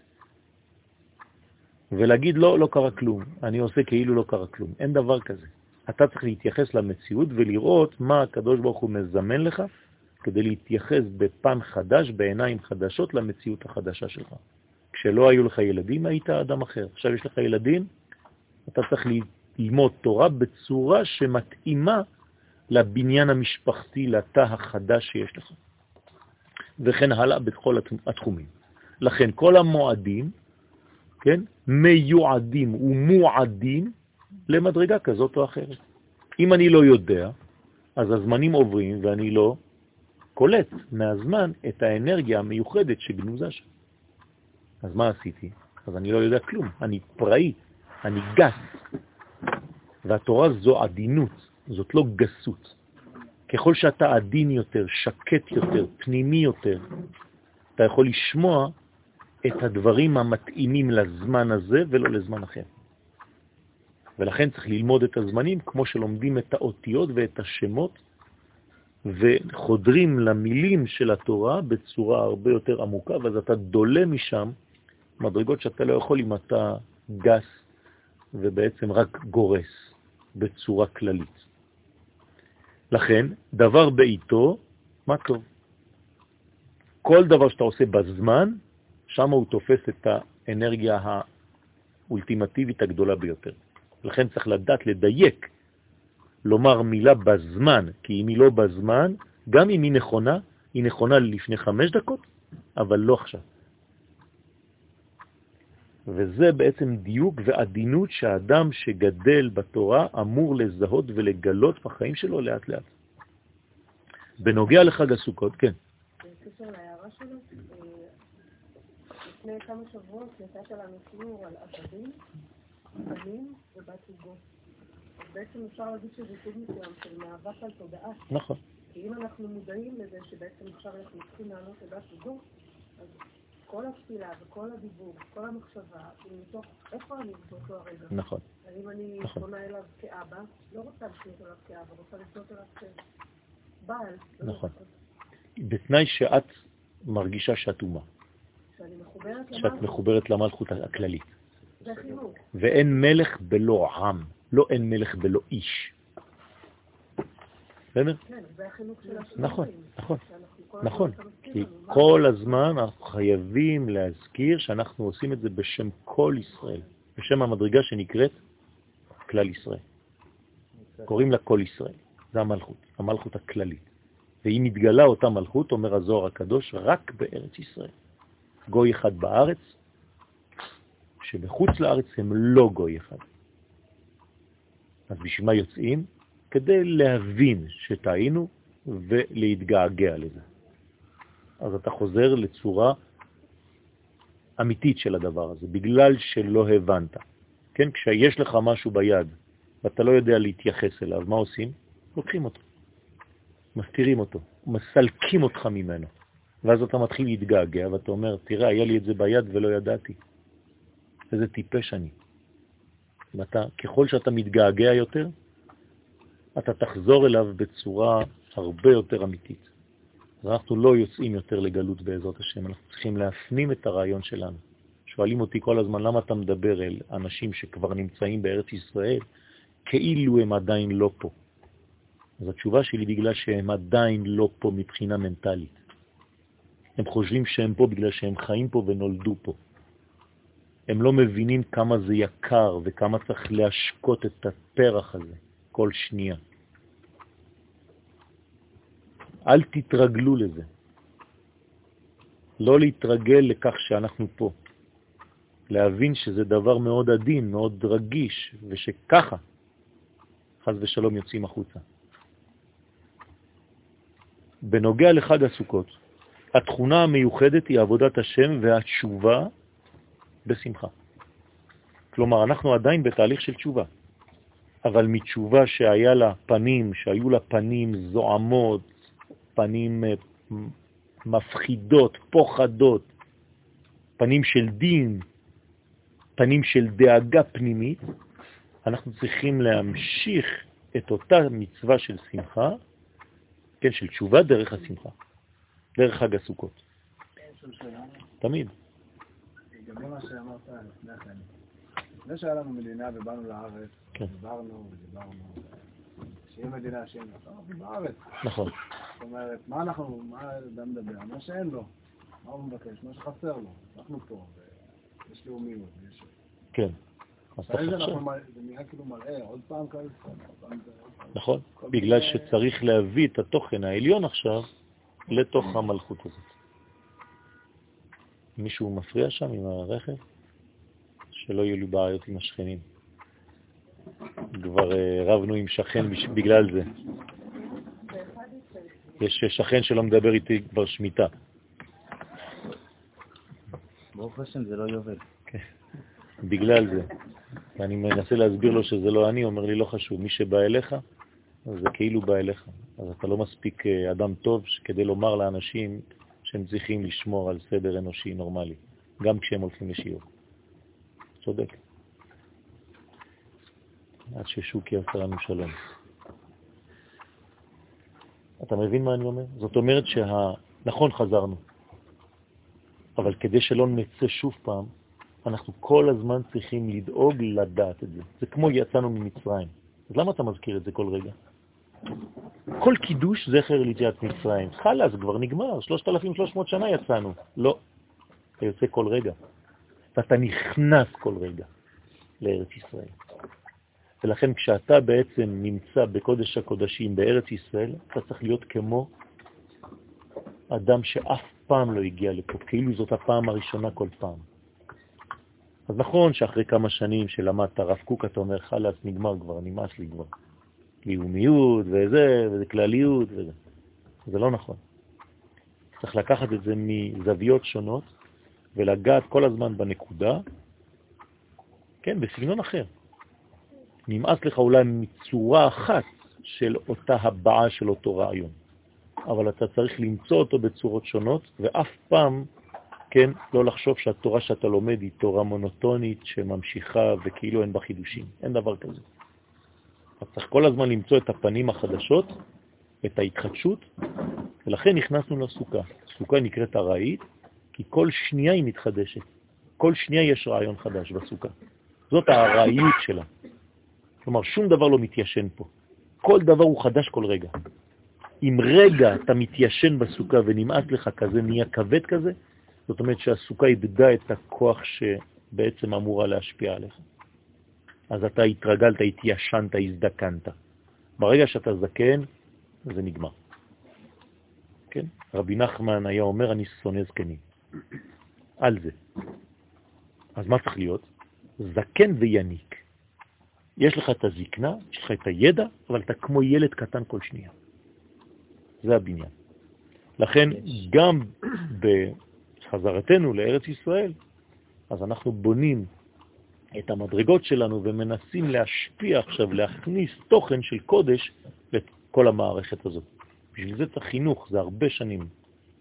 ולהגיד לא, לא קרה כלום, אני עושה כאילו לא קרה כלום. אין דבר כזה. אתה צריך להתייחס למציאות ולראות מה הקדוש ברוך הוא מזמן לך כדי להתייחס בפן חדש, בעיניים חדשות, למציאות החדשה שלך. כשלא היו לך ילדים, היית אדם אחר. עכשיו יש לך ילדים, אתה צריך ללמוד תורה בצורה שמתאימה לבניין המשפחתי, לתא החדש שיש לך. וכן הלאה בכל התחומים. לכן כל המועדים, כן, מיועדים ומועדים למדרגה כזאת או אחרת. אם אני לא יודע, אז הזמנים עוברים ואני לא קולט מהזמן את האנרגיה המיוחדת שגנוזה שם. אז מה עשיתי? אז אני לא יודע כלום, אני פראי, אני גס. והתורה זו עדינות, זאת לא גסות. ככל שאתה עדין יותר, שקט יותר, פנימי יותר, אתה יכול לשמוע את הדברים המתאימים לזמן הזה ולא לזמן אחר. ולכן צריך ללמוד את הזמנים כמו שלומדים את האותיות ואת השמות וחודרים למילים של התורה בצורה הרבה יותר עמוקה, ואז אתה דולה משם מדרגות שאתה לא יכול אם אתה גס ובעצם רק גורס בצורה כללית. לכן, דבר בעיתו, מה טוב? כל דבר שאתה עושה בזמן, שם הוא תופס את האנרגיה האולטימטיבית הגדולה ביותר. לכן צריך לדעת לדייק, לומר מילה בזמן, כי אם היא לא בזמן, גם אם היא נכונה, היא נכונה לפני חמש דקות, אבל לא עכשיו. וזה בעצם דיוק ועדינות שהאדם שגדל בתורה אמור לזהות ולגלות בחיים שלו לאט לאט. בנוגע לחג הסוכות, כן. בקשר להערה שלו, אה, לפני כמה שבועות נתת לנו שיעור על עבדים, בנים ובת זוגו. בעצם אפשר להגיד שזה סוג מסוים של מאבק על תודעה. נכון. כי אם אנחנו מודעים לזה שבעצם עכשיו אנחנו צריכים לענות לבת זוגו, אז כל התפילה וכל הדיבור, כל המחשבה, היא מתוך איפה אני באותו הרגע. נכון. האם אני נכון. פונה אליו כאבא, לא רוצה לפנות אליו כאבא, רוצה לפנות אליו כבעל. לא נכון. בתנאי שאת מרגישה שאת אומה, שאת מחוברת למלכות הכללית. ואין מלך בלא עם, לא אין מלך בלא איש. בסדר? כן, זה החינוך של השינויים. נכון, נכון, נכון. כי כל הזמן אנחנו חייבים להזכיר שאנחנו עושים את זה בשם כל ישראל, בשם המדרגה שנקראת כלל ישראל. קוראים לה כל ישראל, זה המלכות, המלכות הכללית. והיא מתגלה אותה מלכות, אומר הזוהר הקדוש, רק בארץ ישראל. גוי אחד בארץ, שבחוץ לארץ הם לא גוי אחד. אז בשביל מה יוצאים? כדי להבין שטעינו ולהתגעגע לזה. אז אתה חוזר לצורה אמיתית של הדבר הזה, בגלל שלא הבנת. כן, כשיש לך משהו ביד ואתה לא יודע להתייחס אליו, מה עושים? לוקחים אותו, מסתירים אותו, מסלקים אותך ממנו. ואז אתה מתחיל להתגעגע ואתה אומר, תראה, היה לי את זה ביד ולא ידעתי. איזה טיפש אני. ואתה, ככל שאתה מתגעגע יותר, אתה תחזור אליו בצורה הרבה יותר אמיתית. אז אנחנו לא יוצאים יותר לגלות בעזרת השם, אנחנו צריכים להפנים את הרעיון שלנו. שואלים אותי כל הזמן, למה אתה מדבר אל אנשים שכבר נמצאים בארץ ישראל, כאילו הם עדיין לא פה? אז התשובה שלי בגלל שהם עדיין לא פה מבחינה מנטלית. הם חושבים שהם פה בגלל שהם חיים פה ונולדו פה. הם לא מבינים כמה זה יקר וכמה צריך להשקות את הפרח הזה כל שנייה. אל תתרגלו לזה. לא להתרגל לכך שאנחנו פה. להבין שזה דבר מאוד עדין, מאוד רגיש, ושככה חז ושלום יוצאים החוצה. בנוגע לחג הסוכות, התכונה המיוחדת היא עבודת השם והתשובה בשמחה. כלומר, אנחנו עדיין בתהליך של תשובה, אבל מתשובה שהיה לה פנים, שהיו לה פנים זועמות, פנים אה, מפחידות, פוחדות, פנים של דין, פנים של דאגה פנימית, אנחנו צריכים להמשיך את אותה מצווה של שמחה, כן, של תשובה דרך השמחה, דרך חג הסוכות. תמיד. לגבי מה שאמרת לפני כן, לפני שהיה לנו מדינה ובאנו לארץ, כן. דיברנו ודיברנו, שיהיה מדינה שאין לה, אנחנו בארץ. נכון, זאת אומרת, מה אנחנו, מה אדם מדבר? מה שאין לו. מה הוא מבקש? מה שחסר לו. אנחנו פה, ויש לאומיות, יש... כן. אז זה נראה כאילו מראה, עוד פעם כאלה. נכון, בגלל שצריך להביא את התוכן העליון עכשיו לתוך המלכות הזאת. מישהו מפריע שם עם הרכב? שלא יהיו לי בעיות עם השכנים. כבר אה, רבנו עם שכן בגלל זה. יש שכן שלא מדבר איתי כבר שמיטה. ברוך השם זה לא יובל. בגלל זה. ואני מנסה להסביר לו שזה לא אני, אומר לי, לא חשוב, מי שבא אליך, זה כאילו בא אליך. אז אתה לא מספיק אה, אדם טוב כדי לומר לאנשים שהם צריכים לשמור על סדר אנושי נורמלי, גם כשהם הולכים לשיעור. צודק. עד ששוקי עשה לנו שלום. אתה מבין מה אני אומר? זאת אומרת שה... נכון, חזרנו, אבל כדי שלא נצא שוב פעם, אנחנו כל הזמן צריכים לדאוג לדעת את זה. זה כמו יצאנו ממצרים. אז למה אתה מזכיר את זה כל רגע? כל קידוש זכר ליציאת מצרים. חלאס, כבר נגמר, 3,300 שנה יצאנו. לא, אתה יוצא כל רגע. ואתה נכנס כל רגע לארץ ישראל. ולכן כשאתה בעצם נמצא בקודש הקודשים בארץ ישראל, אתה צריך להיות כמו אדם שאף פעם לא הגיע לפה, כאילו זאת הפעם הראשונה כל פעם. אז נכון שאחרי כמה שנים שלמדת רב קוק, אתה אומר, חלאס, נגמר כבר, נמאס לי כבר. לאומיות וזה, וזה כלליות וזה. זה לא נכון. צריך לקחת את זה מזוויות שונות ולגעת כל הזמן בנקודה, כן, בסגנון אחר. נמאס לך אולי מצורה אחת של אותה הבעה של אותו רעיון, אבל אתה צריך למצוא אותו בצורות שונות, ואף פעם, כן, לא לחשוב שהתורה שאתה לומד היא תורה מונוטונית שממשיכה וכאילו אין בה חידושים. אין דבר כזה. אתה צריך כל הזמן למצוא את הפנים החדשות, את ההתחדשות, ולכן נכנסנו לסוכה. סוכה נקראת ארעית, כי כל שנייה היא מתחדשת. כל שנייה יש רעיון חדש בסוכה. זאת הארעיות שלה. כלומר, שום דבר לא מתיישן פה. כל דבר הוא חדש כל רגע. אם רגע אתה מתיישן בסוכה ונמאס לך כזה, נהיה כבד כזה, זאת אומרת שהסוכה איבדה את הכוח שבעצם אמורה להשפיע עליך. אז אתה התרגלת, התיישנת, הזדקנת. ברגע שאתה זקן, זה נגמר. כן? רבי נחמן היה אומר, אני שונא זקנים. על זה. אז מה צריך להיות? זקן ויניק. יש לך את הזקנה, יש לך את הידע, אבל אתה כמו ילד קטן כל שנייה. זה הבניין. לכן גם בחזרתנו לארץ ישראל, אז אנחנו בונים את המדרגות שלנו ומנסים להשפיע עכשיו, להכניס תוכן של קודש לכל המערכת הזאת. בשביל זה צריך חינוך, זה הרבה שנים.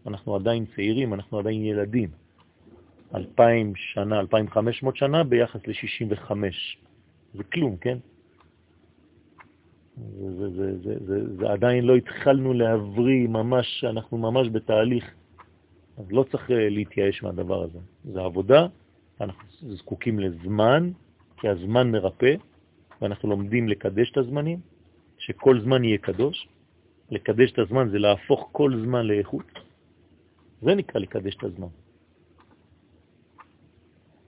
אנחנו עדיין צעירים, אנחנו עדיין ילדים. 2,000 שנה, 2,500 שנה ביחס ל-65. זה כלום, כן? זה, זה, זה, זה, זה עדיין לא התחלנו להבריא ממש, אנחנו ממש בתהליך. אז לא צריך אה, להתייאש מהדבר הזה. זה עבודה, אנחנו זקוקים לזמן, כי הזמן מרפא, ואנחנו לומדים לקדש את הזמנים, שכל זמן יהיה קדוש. לקדש את הזמן זה להפוך כל זמן לאיכות. זה נקרא לקדש את הזמן.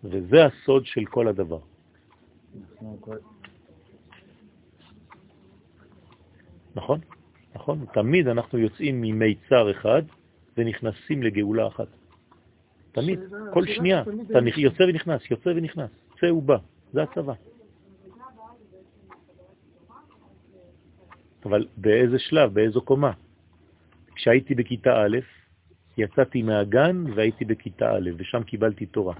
וזה הסוד של כל הדבר. נכון, נכון. תמיד אנחנו יוצאים ממיצר אחד ונכנסים לגאולה אחת. תמיד, כל שנייה, אתה יוצא ונכנס, יוצא ונכנס, צא ובא, זה הצבא. אבל באיזה שלב, באיזו קומה? כשהייתי בכיתה א', יצאתי מהגן והייתי בכיתה א', ושם קיבלתי תורה.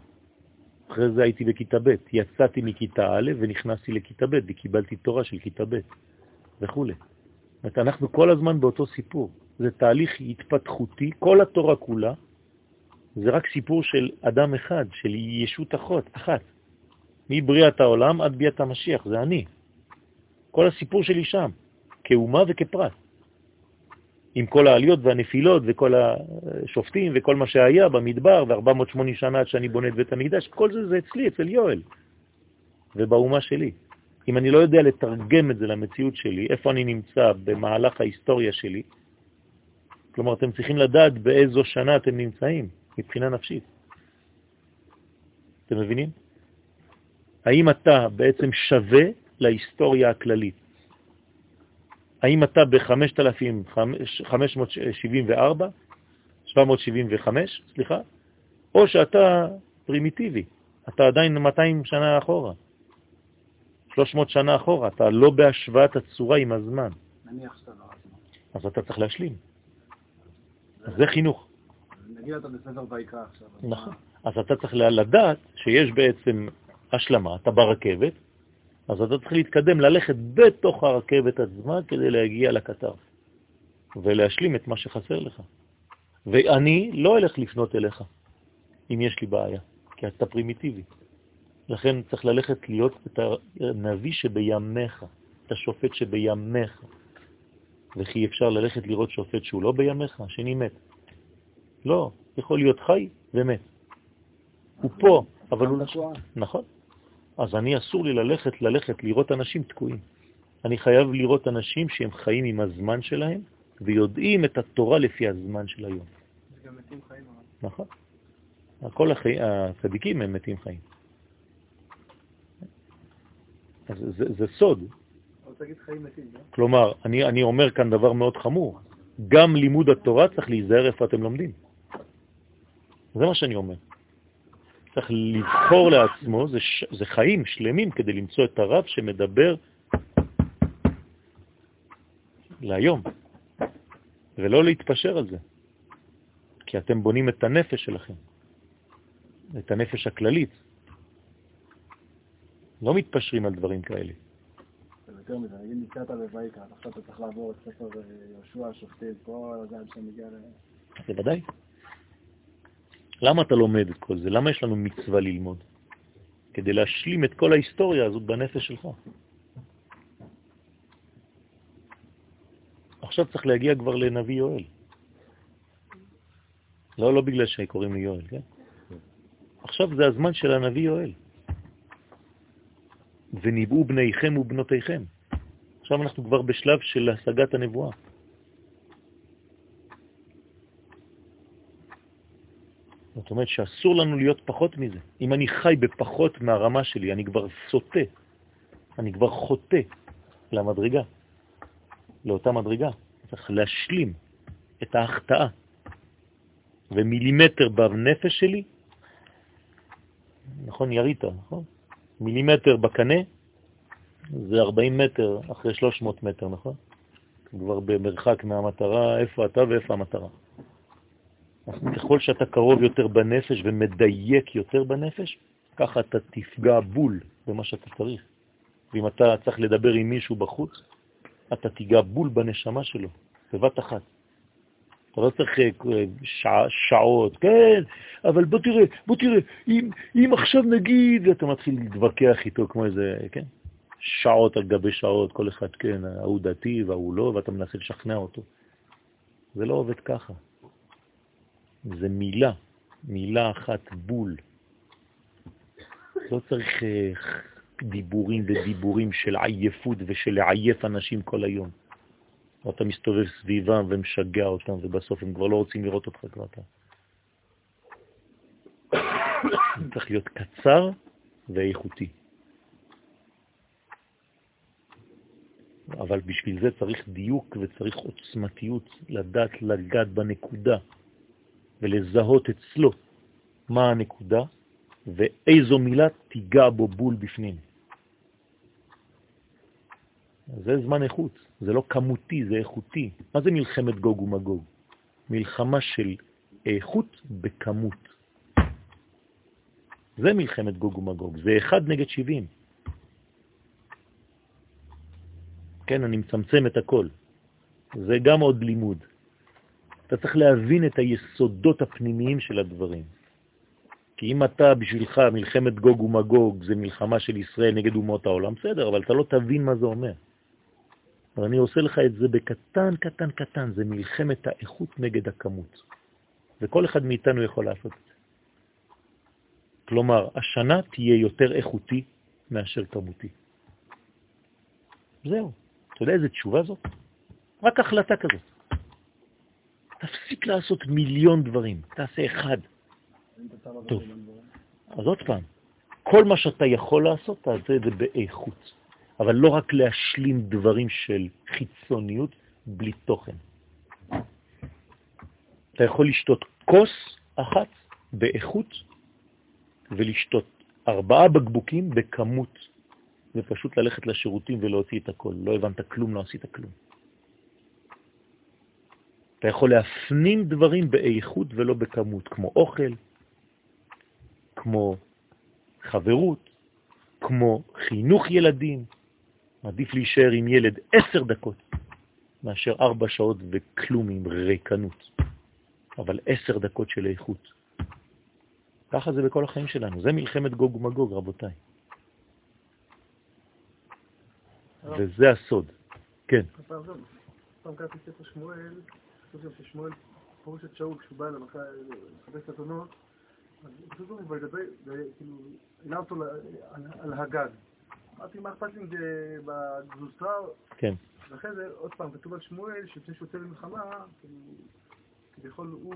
אחרי זה הייתי בכיתה ב', יצאתי מכיתה א' ונכנסתי לכיתה ב' וקיבלתי תורה של כיתה ב' וכו'. זאת אנחנו כל הזמן באותו סיפור. זה תהליך התפתחותי, כל התורה כולה, זה רק סיפור של אדם אחד, של ישות אחות, אחת. מבריאת העולם עד ביאת המשיח, זה אני. כל הסיפור שלי שם, כאומה וכפרט. עם כל העליות והנפילות וכל השופטים וכל מה שהיה במדבר ו-480 שנה עד שאני בונה את בית המקדש, כל זה זה אצלי, אצל יואל ובאומה שלי. אם אני לא יודע לתרגם את זה למציאות שלי, איפה אני נמצא במהלך ההיסטוריה שלי, כלומר, אתם צריכים לדעת באיזו שנה אתם נמצאים מבחינה נפשית. אתם מבינים? האם אתה בעצם שווה להיסטוריה הכללית? האם אתה ב-5,574, 775, סליחה, או שאתה פרימיטיבי, אתה עדיין 200 שנה אחורה, 300 שנה אחורה, אתה לא בהשוואת הצורה עם הזמן. נניח שאתה לא אז אתה צריך להשלים. זה חינוך. נגיד אתה בספר ויקרא עכשיו. נכון. אז אתה צריך לדעת שיש בעצם השלמה, אתה ברכבת, אז אתה צריך להתקדם, ללכת בתוך הרכבת עצמה כדי להגיע לקטר ולהשלים את מה שחסר לך. ואני לא אלך לפנות אליך אם יש לי בעיה, כי אתה פרימיטיבי. לכן צריך ללכת להיות את הנביא שבימיך, את השופט שבימיך. וכי אפשר ללכת לראות שופט שהוא לא בימיך, השני מת. לא, יכול להיות חי ומת. הוא פה, אבל הוא... נכון. אז אני אסור לי ללכת, ללכת לראות אנשים תקועים. אני חייב לראות אנשים שהם חיים עם הזמן שלהם ויודעים את התורה לפי הזמן של היום. זה גם מתים חיים. נכון. כל החי... הצדיקים הם מתים חיים. אז זה, זה סוד. לא? כלומר, אני, אני אומר כאן דבר מאוד חמור. גם לימוד התורה צריך להיזהר איפה אתם לומדים. זה מה שאני אומר. צריך לבחור לעצמו, זה, ש... זה חיים שלמים כדי למצוא את הרב שמדבר להיום, ולא להתפשר על זה, כי אתם בונים את הנפש שלכם, את הנפש הכללית. לא מתפשרים על דברים כאלה. יותר מזה, נגיד נתקעת בויקרא, עכשיו אתה צריך לעבור את ספר אה, יהושע, שופטים, כל הזמן שמגיע ל... בוודאי. למה אתה לומד את כל זה? למה יש לנו מצווה ללמוד? כדי להשלים את כל ההיסטוריה הזאת בנפש שלך. עכשיו צריך להגיע כבר לנביא יואל. לא, לא בגלל שקוראים לי יואל, כן? עכשיו זה הזמן של הנביא יואל. וניבאו בניכם ובנותיכם. עכשיו אנחנו כבר בשלב של השגת הנבואה. זאת אומרת שאסור לנו להיות פחות מזה. אם אני חי בפחות מהרמה שלי, אני כבר סוטה, אני כבר חוטא למדרגה, לאותה מדרגה. צריך להשלים את ההחטאה. ומילימטר בנפש שלי, נכון, ירית, נכון? מילימטר בקנה זה 40 מטר אחרי 300 מטר, נכון? כבר במרחק מהמטרה, איפה אתה ואיפה המטרה. ככל שאתה קרוב יותר בנפש ומדייק יותר בנפש, ככה אתה תפגע בול במה שאתה צריך. ואם אתה צריך לדבר עם מישהו בחוץ, אתה תיגע בול בנשמה שלו, בבת אחת. אתה לא צריך אה, שע, שעות, כן, אבל בוא תראה, בוא תראה, אם, אם עכשיו נגיד, אתה מתחיל להתווכח איתו כמו איזה, כן, שעות על גבי שעות, כל אחד, כן, ההוא דתי וההוא לא, ואתה מנסה לשכנע אותו. זה לא עובד ככה. זה מילה, מילה אחת בול. לא צריך אה, דיבורים ודיבורים של עייפות ושל לעייף אנשים כל היום. ואתה מסתובב סביבם ומשגע אותם, ובסוף הם כבר לא רוצים לראות אותך כבר אתה. צריך להיות קצר ואיכותי. אבל בשביל זה צריך דיוק וצריך עוצמתיות, לדעת לגעת בנקודה ולזהות אצלו מה הנקודה ואיזו מילה תיגע בו בול בפנים. זה זמן איכות, זה לא כמותי, זה איכותי. מה זה מלחמת גוג ומגוג? מלחמה של איכות בכמות. זה מלחמת גוג ומגוג, זה אחד נגד שבעים. כן, אני מצמצם את הכל. זה גם עוד לימוד. אתה צריך להבין את היסודות הפנימיים של הדברים. כי אם אתה בשבילך מלחמת גוג ומגוג זה מלחמה של ישראל נגד אומות העולם, בסדר, אבל אתה לא תבין מה זה אומר. אבל אני עושה לך את זה בקטן, קטן, קטן, זה מלחמת האיכות נגד הכמות. וכל אחד מאיתנו יכול לעשות את זה. כלומר, השנה תהיה יותר איכותי מאשר כמותי. זהו. אתה יודע איזה תשובה זאת? רק החלטה כזאת. תפסיק לעשות מיליון דברים, תעשה אחד. טוב, אז עוד פעם, כל מה שאתה יכול לעשות, תעשה את זה באיכות. אבל לא רק להשלים דברים של חיצוניות בלי תוכן. אתה יכול לשתות כוס אחת באיכות ולשתות ארבעה בקבוקים בכמות, ופשוט ללכת לשירותים ולהוציא את הכל. לא הבנת כלום, לא עשית כלום. אתה יכול להפנים דברים באיכות ולא בכמות, כמו אוכל, כמו חברות, כמו חינוך ילדים, עדיף להישאר עם ילד עשר דקות מאשר ארבע שעות וכלום עם ריקנות, אבל עשר דקות של איכות. ככה זה בכל החיים שלנו, זה מלחמת גוג ומגוג, רבותיי. וזה הסוד. כן. פעם קראתי ספר שמואל, חושב ששמואל פרוש את שאול כשהוא בא אליו לחפש את התונות, אז פשוט הוא מדבר, כאילו, העלה אותו על הגג. אמרתי, מה אכפת לי אם זה בגזוסה? כן. ואחרי זה, עוד פעם, כתוב על שמואל, שלפני שהוא יוצא למלחמה, כאילו, כביכול הוא,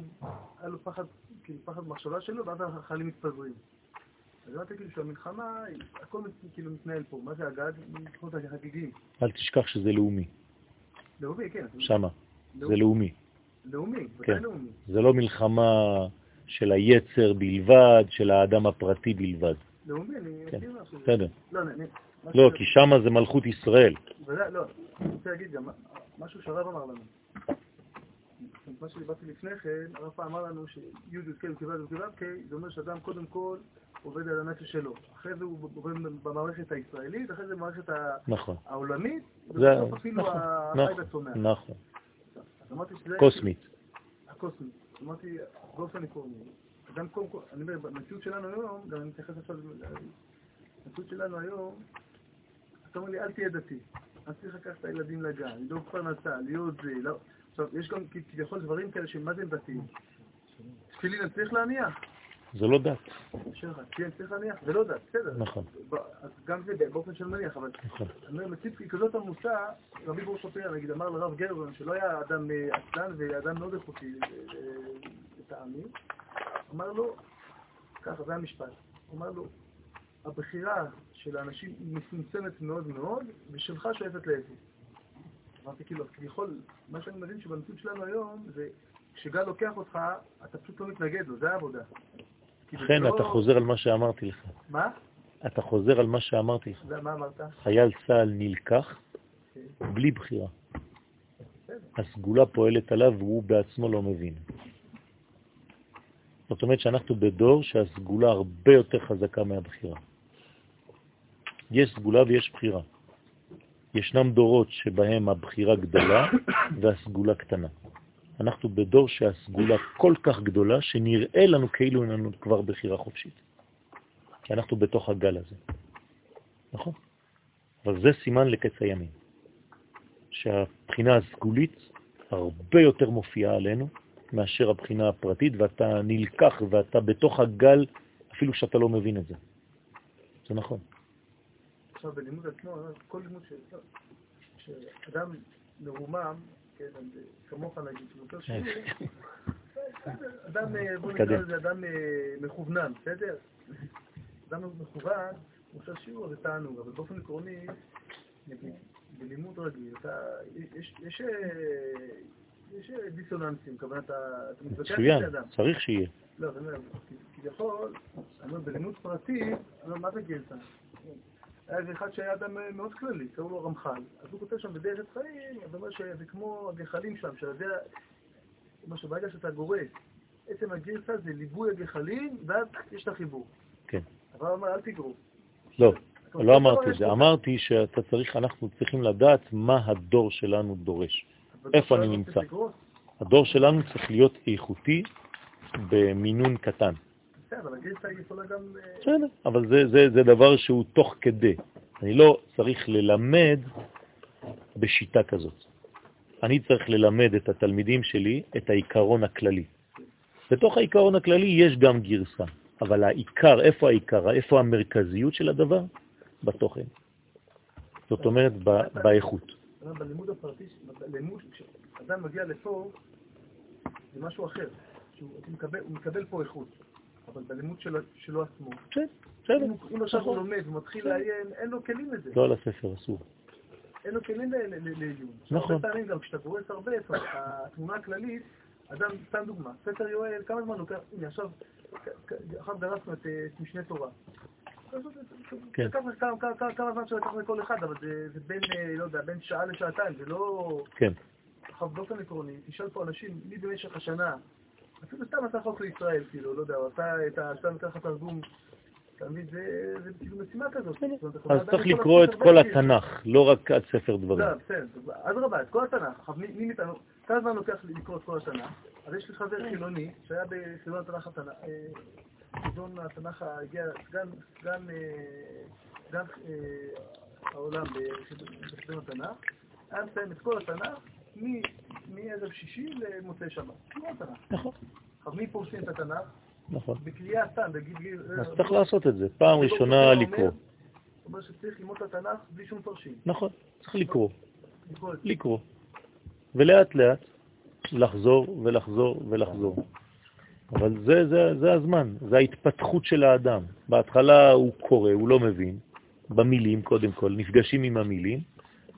היה לו פחד, כאילו, פחד מחשבה שלו, ואז החיילים מתפזרים. אז אמרתי כאילו שהמלחמה, הכל כאילו מתנהל פה. מה זה הגג? לקחות החגיגים. אל תשכח שזה לאומי. לאומי, כן. שמה. זה לאומי. לאומי, כן. לאומי. זה לא מלחמה של היצר בלבד, של האדם הפרטי בלבד. לאומי, אני כן, מכיר משהו. בסדר. לא, לא, כי שמה זה מלכות ישראל. לא, אני רוצה להגיד גם משהו שהרב אמר לנו. מה שדיברתי לפני כן, הרב פעם אמר לנו שי' י"ק וכיוון K, זה אומר שאדם קודם כל עובד על הנפש שלו. אחרי זה הוא עובד במערכת הישראלית, אחרי זה במערכת נכון, העולמית, ובסוף אפילו נכון, החי נכון, והצומח. נכון. אז. קוסמית. הקוסמית. אמרתי, באופן עקרוני. אדם קודם כל, אני אומר, במציאות שלנו היום, גם אני מתייחס עכשיו, במציאות שלנו היום, אתה אומר לי, אל תהיה דתי. אל צריך לקחת את הילדים לגן, לדאוג פרנסה, להיות זה, לא... עכשיו, יש גם כביכול דברים כאלה שמה זה דתיים? תפילין אני צריך להניח. זה לא דת. כן, זה לא דת, בסדר. נכון. אז גם זה באופן של מניח, אבל נכון. אני אומר, היא כזאת עמוסה, רבי בור שפירא, נגיד, אמר לרב גרבן, שלא היה אדם אה, עצלן ואדם מאוד איכותי אה, אה, לטעמי, אמר לו, ככה, זה המשפט, אמר לו, הבחירה של האנשים היא מצומצמת מאוד מאוד, ושלך שואפת לאפס. אמרתי, כאילו, כביכול, מה שאני מבין שבמציאות שלנו היום, זה כשגל לוקח אותך, אתה פשוט לא מתנגד לו, זה העבודה. כאילו, אכן, לא- אתה חוזר על מה שאמרתי לך. מה? אתה חוזר על מה שאמרתי לך. מה אמרת? חייל צה"ל נלקח כן. בלי בחירה. הסגולה פועלת עליו והוא בעצמו לא מבין. זאת אומרת שאנחנו בדור שהסגולה הרבה יותר חזקה מהבחירה. יש סגולה ויש בחירה. ישנם דורות שבהם הבחירה גדולה והסגולה קטנה. אנחנו בדור שהסגולה כל כך גדולה שנראה לנו כאילו אין לנו כבר בחירה חופשית. כי אנחנו בתוך הגל הזה. נכון? אבל זה סימן לקץ הימים. שהבחינה הסגולית הרבה יותר מופיעה עלינו מאשר הבחינה הפרטית, ואתה נלקח ואתה בתוך הגל אפילו שאתה לא מבין את זה. זה נכון. עכשיו, בלימוד עצמו, כל לימוד. שאדם מרומם, כמוך נגיד, שהוא יותר שיעור, אדם, בוא נקרא. לזה אדם מכוונן, בסדר? אדם מכוון, הוא עושה שיעור, זה תענוג, אבל באופן עקרוני, בלימוד רגיל, יש, יש, דיסוננסים, כמובן אתה, מתווכח עם אדם. צריך שיהיה. לא, אומר, כביכול, בלימוד פרטי, מה זה גילתה? היה איזה אחד שהיה אדם מאוד כללי, קראו לו רמח"ל. אז הוא כותב שם בדרך חיים, אז הוא אומר שזה כמו הגחלים שם, יודע, מה שברגע שאתה גורס, עצם הגרסה זה ליבוי הגחלים, ואז יש את החיבור. כן. אבל הוא אומר, אל תגרו. לא, לא אמרתי את זה. אמרתי שאתה צריך, אנחנו צריכים לדעת מה הדור שלנו דורש. איפה אני נמצא? הדור שלנו צריך להיות איכותי במינון קטן. בסדר, אבל הגרסה היא יכולה גם... אה, בסדר, אבל זה, זה, זה דבר שהוא תוך כדי. אני לא צריך ללמד בשיטה כזאת. אני צריך ללמד את התלמידים שלי את העיקרון הכללי. בתוך העיקרון הכללי יש גם גרסה, אבל העיקר, איפה העיקר, איפה המרכזיות של הדבר? בתוכן. זאת אומרת, ב- באיכות. בלימוד הפרטי, בלימוד, כשאדם מגיע לפה, זה משהו אחר. הוא מקבל פה איכות, אבל בלימוד שלו, עצמו. כן, בסדר. אם, עכשיו הוא נכון. לומד ומתחיל לעיין, אין לו כלים לזה. לא על הספר, אסור. אין לו כלים לעיון. נכון. הרבה פעמים גם כשאתה גורס הרבה, אז התמונה הכללית, אדם, סתם דוגמה, ספר יואל, כמה זמן לוקח, הנה עכשיו, עכשיו דרסנו את משנה תורה. כן. כמה- כמה- כמה- כמה זמן שלקח לכל אחד, אבל זה זה בין, אה, לא יודע, בין שעה לשעתיים, זה לא... כן, עכשיו באופן עקרוני, תשאל פה אנשים, מי במשך השנה, אפילו סתם עשה חוק לישראל, כאילו, לא יודע, הוא עשה את ה... סתם ככה תרגום, אתה מבין, זה כאילו משימה כזאת. אתה אז צריך לקרוא את כל. התנ"ך, לא רק עד ספר דברים. לא, בסדר, אדרבה, את כל התנ"ך. עכשיו, מי מאיתנו, כמה זמן לוקח לקרוא את כל התנ"ך? אז יש לי חבר חילוני, שהיה בחידון התנ"ך התנ"ך, אה, חידון התנ"ך, הגיע סגן, אה, אה, העולם בחידון התנ"ך, היה מסיים את כל התנ"ך מ- מערב שישי למוצאי שבת. כל התנ"ך. נכון, עכשיו, מי פורסים את התנ"ך? נכון. בקריאה סתם, בגיל... אז צריך לעשות את זה. פעם ראשונה לקרוא. הוא אומר שצריך ללמוד את התנ"ך בלי שום פרשים. נכון, צריך לקרוא. לקרוא. ולאט לאט לחזור ולחזור ולחזור. אבל זה, זה, זה הזמן, זה ההתפתחות של האדם. בהתחלה הוא קורא, הוא לא מבין, במילים קודם כל, נפגשים עם המילים,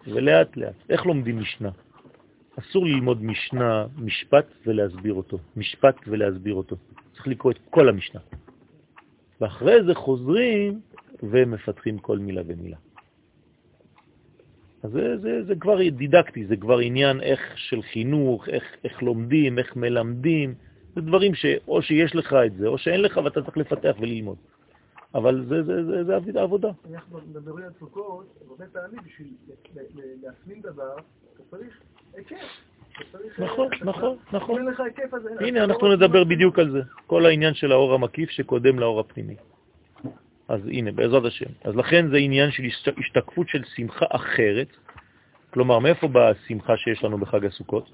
ולאט לאט. איך לומדים משנה? אסור ללמוד משנה, משפט ולהסביר אותו. משפט ולהסביר אותו. צריך לקרוא את כל המשנה. ואחרי זה חוזרים ומפתחים כל מילה ומילה. אז זה, זה, זה כבר דידקטי, זה כבר עניין איך של חינוך, איך, איך לומדים, איך מלמדים, זה דברים שאו שיש לך את זה, או שאין לך ואתה צריך לפתח וללמוד. אבל זה, זה, זה, זה, זה עבודה. אנחנו מדברים על סוכות, הרבה פעמים בשביל להפנים דבר, אתה צריך. נכון, נכון, נכון. הנה, אנחנו נדבר בדיוק על זה. כל העניין של האור המקיף שקודם לאור הפנימי. אז הנה, בעזרת השם. אז לכן זה עניין של השתקפות של שמחה אחרת. כלומר, מאיפה באה השמחה שיש לנו בחג הסוכות?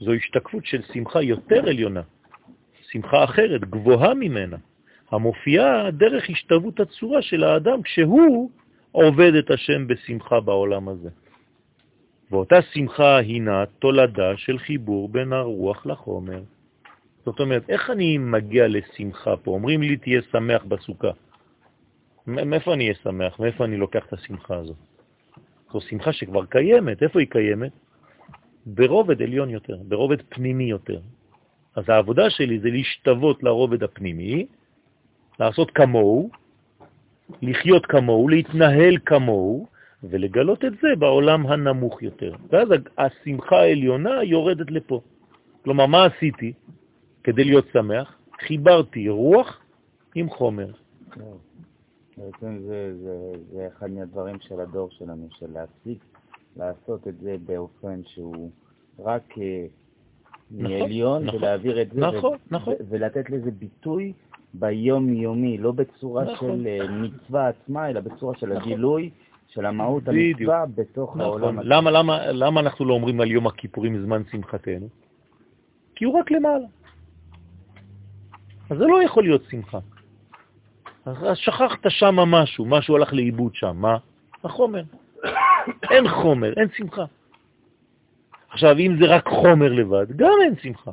זו השתקפות של שמחה יותר עליונה, שמחה אחרת, גבוהה ממנה, המופיעה דרך השתוות הצורה של האדם כשהוא עובד את השם בשמחה בעולם הזה. ואותה שמחה הינה תולדה של חיבור בין הרוח לחומר. זאת אומרת, איך אני מגיע לשמחה פה? אומרים לי, תהיה שמח בסוכה. מאיפה אני אהיה שמח? מאיפה אני לוקח את השמחה הזאת? זו שמחה שכבר קיימת. איפה היא קיימת? ברובד עליון יותר, ברובד פנימי יותר. אז העבודה שלי זה להשתוות לרובד הפנימי, לעשות כמוהו, לחיות כמוהו, להתנהל כמוהו, ולגלות את זה בעולם הנמוך יותר. ואז השמחה העליונה יורדת לפה. כלומר, מה עשיתי כדי להיות שמח? חיברתי רוח עם חומר. בעצם זה, זה, זה אחד מהדברים של הדור שלנו, של להפסיק לעשות את זה באופן שהוא רק אה, נכון, מעליון, נכון, ולהעביר את זה, נכון, ו- נכון. ו- ולתת לזה ביטוי ביום-יומי, לא בצורה נכון. של אה, מצווה עצמה, אלא בצורה של נכון. הגילוי. של המהות המצווה בתוך נכון. העולם. למה, למה, למה אנחנו לא אומרים על יום הכיפורים זמן שמחתנו? כי הוא רק למעלה. אז זה לא יכול להיות שמחה. אז שכחת שם משהו, משהו הלך לאיבוד שם. מה? החומר. אין חומר, אין שמחה. עכשיו, אם זה רק חומר לבד, גם אין שמחה.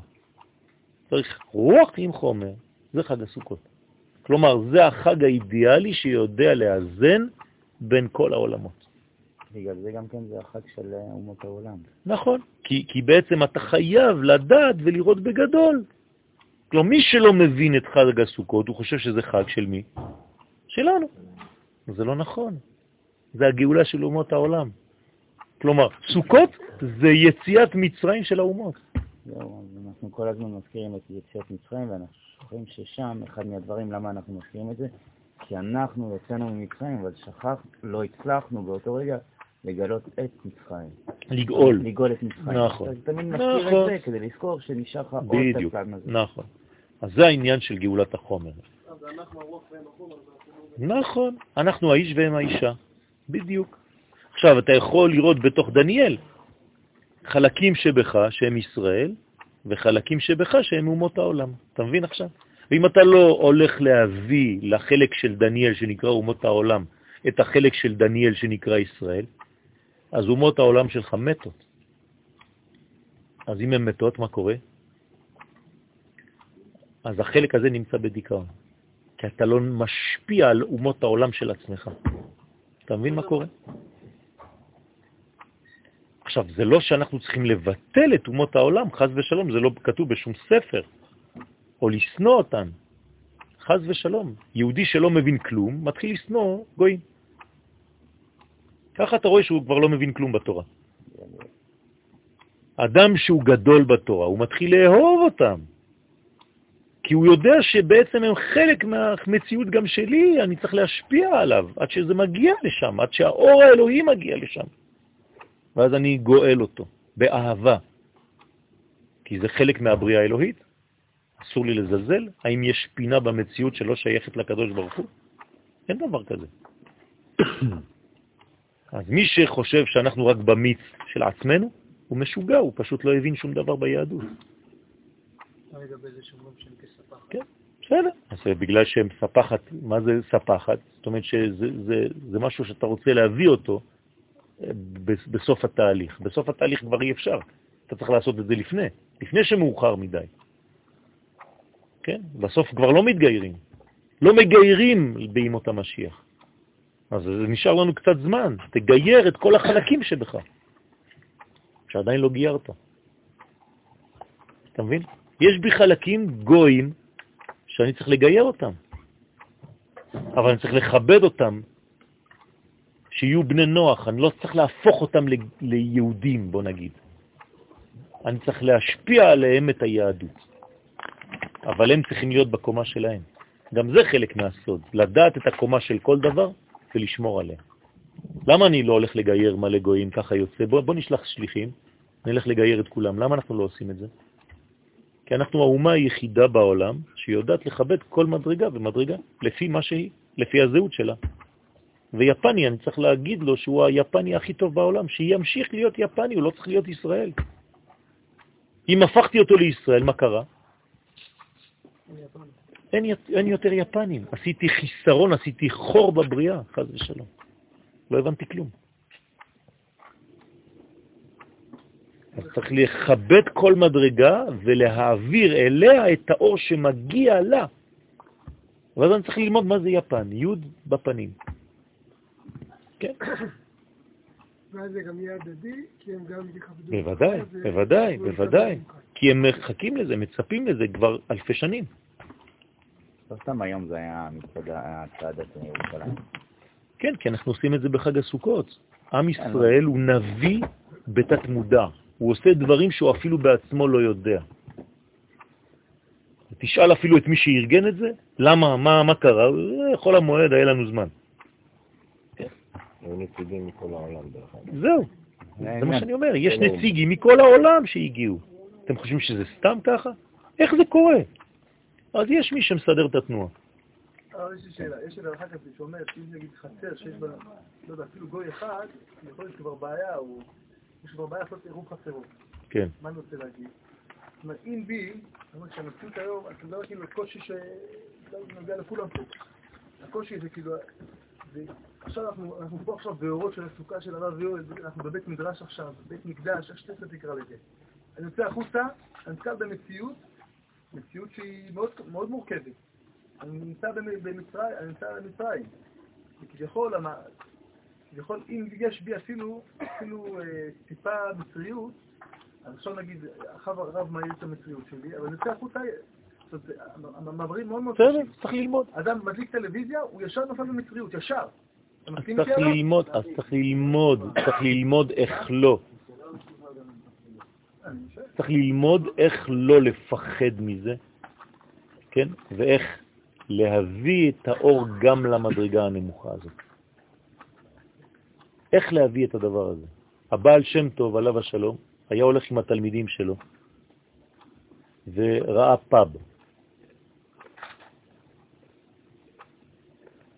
צריך רוח עם חומר, זה חג הסוכות. כלומר, זה החג האידיאלי שיודע לאזן בין כל העולמות. בגלל זה גם כן זה החג של אומות העולם. נכון, כי, כי בעצם אתה חייב לדעת ולראות בגדול. כלומר, מי שלא מבין את חג הסוכות, הוא חושב שזה חג של מי? שלנו. זה לא נכון. זה הגאולה של אומות העולם. כלומר, סוכות זה יציאת מצרים של האומות. זהו, אנחנו כל הזמן מזכירים את יציאת מצרים, ואנחנו שוכרים ששם, אחד מהדברים למה אנחנו מזכירים את זה, כי אנחנו יצאנו ממצרים, אבל שכח, לא הצלחנו באותו רגע לגלות את מצרים. לגאול. לגאול את מצרים. נכון. אז תמיד נזכיר נכון. את זה כדי לזכור שנשאר לך עוד את הזה. נכון. אז זה העניין של גאולת החומר. נכון, אנחנו האיש והם האישה, בדיוק. עכשיו, אתה יכול לראות בתוך דניאל חלקים שבך שהם ישראל, וחלקים שבך שהם אומות העולם. אתה מבין עכשיו? ואם אתה לא הולך להביא לחלק של דניאל שנקרא אומות העולם את החלק של דניאל שנקרא ישראל, אז אומות העולם שלך מתות. אז אם הן מתות, מה קורה? אז החלק הזה נמצא בדיכאון, כי אתה לא משפיע על אומות העולם של עצמך. אתה מבין מה קורה? עכשיו, זה לא שאנחנו צריכים לבטל את אומות העולם, חז ושלום, זה לא כתוב בשום ספר. או לשנוא אותן. חז ושלום. יהודי שלא מבין כלום, מתחיל לשנוא גויים. ככה אתה רואה שהוא כבר לא מבין כלום בתורה. אדם שהוא גדול בתורה, הוא מתחיל לאהוב אותם. כי הוא יודע שבעצם הם חלק מהמציאות גם שלי, אני צריך להשפיע עליו עד שזה מגיע לשם, עד שהאור האלוהי מגיע לשם. ואז אני גואל אותו, באהבה. כי זה חלק מהבריאה האלוהית, אסור לי לזלזל? האם יש פינה במציאות שלא שייכת לקדוש ברוך הוא? אין דבר כזה. אז מי שחושב שאנחנו רק במיץ של עצמנו, הוא משוגע, הוא פשוט לא הבין שום דבר ביהדות. כן, בסדר. אז בגלל שהם ספחת, מה זה ספחת? זאת אומרת שזה זה, זה משהו שאתה רוצה להביא אותו אה, בסוף התהליך. בסוף התהליך כבר אי אפשר. אתה צריך לעשות את זה לפני, לפני שמאוחר מדי. כן? בסוף כבר לא מתגיירים. לא מגיירים בימות המשיח. אז זה נשאר לנו קצת זמן, תגייר את כל החלקים שבך, שעדיין לא גיירת. אתה מבין? יש בי חלקים גויים שאני צריך לגייר אותם, אבל אני צריך לכבד אותם, שיהיו בני נוח, אני לא צריך להפוך אותם ליהודים, בוא נגיד. אני צריך להשפיע עליהם את היהדות, אבל הם צריכים להיות בקומה שלהם. גם זה חלק מהסוד, לדעת את הקומה של כל דבר ולשמור עליה. למה אני לא הולך לגייר מלא גויים, ככה יוצא? בוא, בוא נשלח שליחים, נלך לגייר את כולם. למה אנחנו לא עושים את זה? כי אנחנו האומה היחידה בעולם שיודעת לכבד כל מדרגה ומדרגה לפי מה שהיא, לפי הזהות שלה. ויפני, אני צריך להגיד לו שהוא היפני הכי טוב בעולם, שימשיך להיות יפני, הוא לא צריך להיות ישראל. אם הפכתי אותו לישראל, מה קרה? אין, אין יותר יפנים. עשיתי חיסרון, עשיתי חור בבריאה, חז ושלום. לא הבנתי כלום. אז צריך לכבד כל מדרגה ולהעביר אליה את האור שמגיע לה. ואז אני צריך ללמוד מה זה יפן, י' בפנים. כן, ואז זה גם יהיה הדדי, כי הם גם יכבדו. בוודאי, בוודאי, בוודאי. כי הם מחכים לזה, מצפים לזה כבר אלפי שנים. לא סתם היום זה היה מצעד הצעדת ירושלים. כן, כי אנחנו עושים את זה בחג הסוכות. עם ישראל הוא נביא בתת מודע. הוא עושה דברים שהוא אפילו בעצמו לא יודע. תשאל אפילו את מי שארגן את זה, למה, מה, מה קרה? אה, חול המועד היה לנו זמן. היו נציגים מכל העולם דרך אגב. זהו, זה. מה שאני אומר. יש כן. נציגים מכל העולם שהגיעו. אתם חושבים שזה סתם ככה? איך זה קורה? אז יש מי שמסדר את התנועה. אבל יש לי שאלה, יש שאלה אחר כך שאומר שאם נגיד חצר שיש בה, לא יודע, אפילו גוי אחד, יכול להיות כבר בעיה, או יש כבר בעיה לעשות עירוב חצרות. כן. מה אני רוצה להגיד? זאת אומרת, אם בי, זאת אומרת שהמציאות היום, אתה מדבר כאילו קושי שנוגע לכולם פה. הקושי זה כאילו, עכשיו אנחנו, אנחנו פה עכשיו באורות של הסוכה של הרב יואל, אנחנו בבית מדרש עכשיו, בבית מקדש, איך שתכף תקרא לזה. אני יוצא החוצה, אני נתקל במציאות, מציאות שהיא מאוד, מאוד מורכבת. אני נמצא במ- במצרים, אני נמצא במצרים. וכביכול, כביכול, אם יש בי אפילו, אפילו אה, טיפה מצריות, אז עכשיו נגיד, אחר הרב מעיר את המצריות שלי, אבל יוצא החוצה, זאת אומרת, המ- המעברים מאוד מאוד בסדר, קשים. צריך ללמוד. אדם מדליק טלוויזיה, הוא ישר נופל במצריות, ישר. אז צריך? ללמוד, אז צריך ללמוד, צריך ללמוד איך לא. צריך ללמוד איך לא לפחד מזה, כן? ואיך להביא את האור גם למדרגה הנמוכה הזאת. איך להביא את הדבר הזה? הבעל שם טוב, עליו השלום, היה הולך עם התלמידים שלו וראה פאב.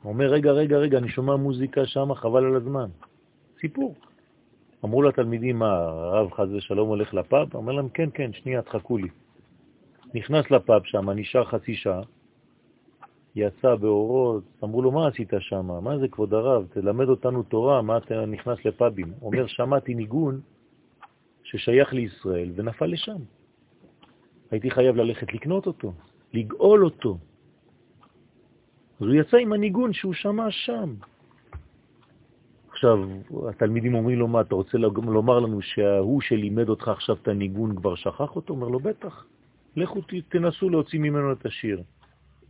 הוא אומר, רגע, רגע, רגע, אני שומע מוזיקה שם, חבל על הזמן. סיפור. אמרו לתלמידים, מה, הרב חז ושלום הולך לפאב? אומר להם, כן, כן, שנייה, תחכו לי. נכנס לפאב שם, נשאר חצי שעה, יצא באורות, אמרו לו, מה עשית שם? מה זה, כבוד הרב? תלמד אותנו תורה, מה אתה נכנס לפאבים? אומר, שמעתי ניגון ששייך לישראל ונפל לשם. הייתי חייב ללכת לקנות אותו, לגאול אותו. אז הוא יצא עם הניגון שהוא שמע שם. עכשיו, התלמידים אומרים לו, מה, אתה רוצה לומר לנו שההוא שלימד אותך עכשיו את הניגון כבר שכח אותו? אומר לו, בטח, לכו תנסו להוציא ממנו את השיר.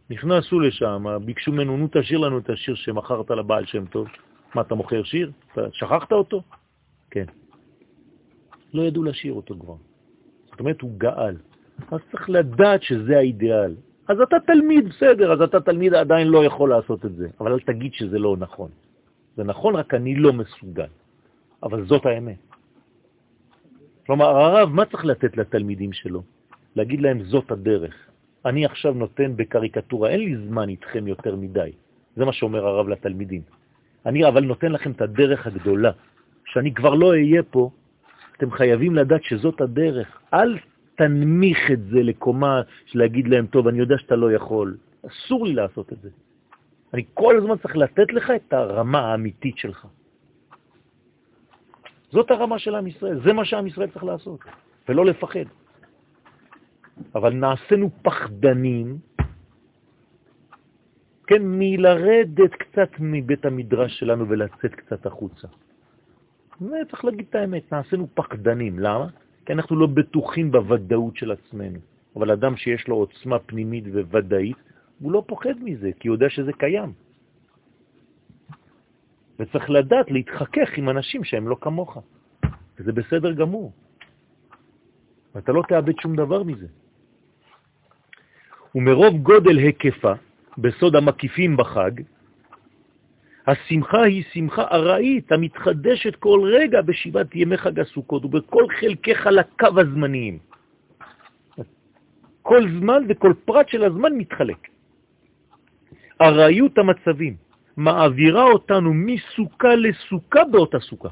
נכנסו לשם, ביקשו ממנו, נו תשאיר לנו את השיר שמכרת לבעל שם טוב. מה, אתה מוכר שיר? אתה שכחת אותו? כן. לא ידעו לשיר אותו כבר. זאת אומרת, הוא גאל. אז צריך לדעת שזה האידיאל. אז אתה תלמיד, בסדר, אז אתה תלמיד עדיין לא יכול לעשות את זה, אבל אל תגיד שזה לא נכון. זה נכון, רק אני לא מסוגל. אבל זאת האמת. כלומר, הרב, מה צריך לתת לתלמידים שלו? להגיד להם, זאת הדרך. אני עכשיו נותן בקריקטורה, אין לי זמן איתכם יותר מדי. זה מה שאומר הרב לתלמידים. אני אבל נותן לכם את הדרך הגדולה. שאני כבר לא אהיה פה, אתם חייבים לדעת שזאת הדרך. אל תנמיך את זה לקומה של להגיד להם, טוב, אני יודע שאתה לא יכול. אסור לי לעשות את זה. אני כל הזמן צריך לתת לך את הרמה האמיתית שלך. זאת הרמה של עם ישראל, זה מה שעם ישראל צריך לעשות, ולא לפחד. אבל נעשינו פחדנים, כן, מלרדת קצת מבית המדרש שלנו ולצאת קצת החוצה. צריך להגיד את האמת, נעשינו פחדנים. למה? כי אנחנו לא בטוחים בוודאות של עצמנו. אבל אדם שיש לו עוצמה פנימית וודאית, הוא לא פוחד מזה, כי הוא יודע שזה קיים. וצריך לדעת להתחכך עם אנשים שהם לא כמוך. וזה בסדר גמור. ואתה לא תאבד שום דבר מזה. ומרוב גודל היקפה, בסוד המקיפים בחג, השמחה היא שמחה ארעית המתחדשת כל רגע בשבעת ימי חג הסוכות ובכל חלקי חלקיו הזמניים. כל זמן וכל פרט של הזמן מתחלק. ארעיות המצבים מעבירה אותנו מסוכה לסוכה באותה סוכה.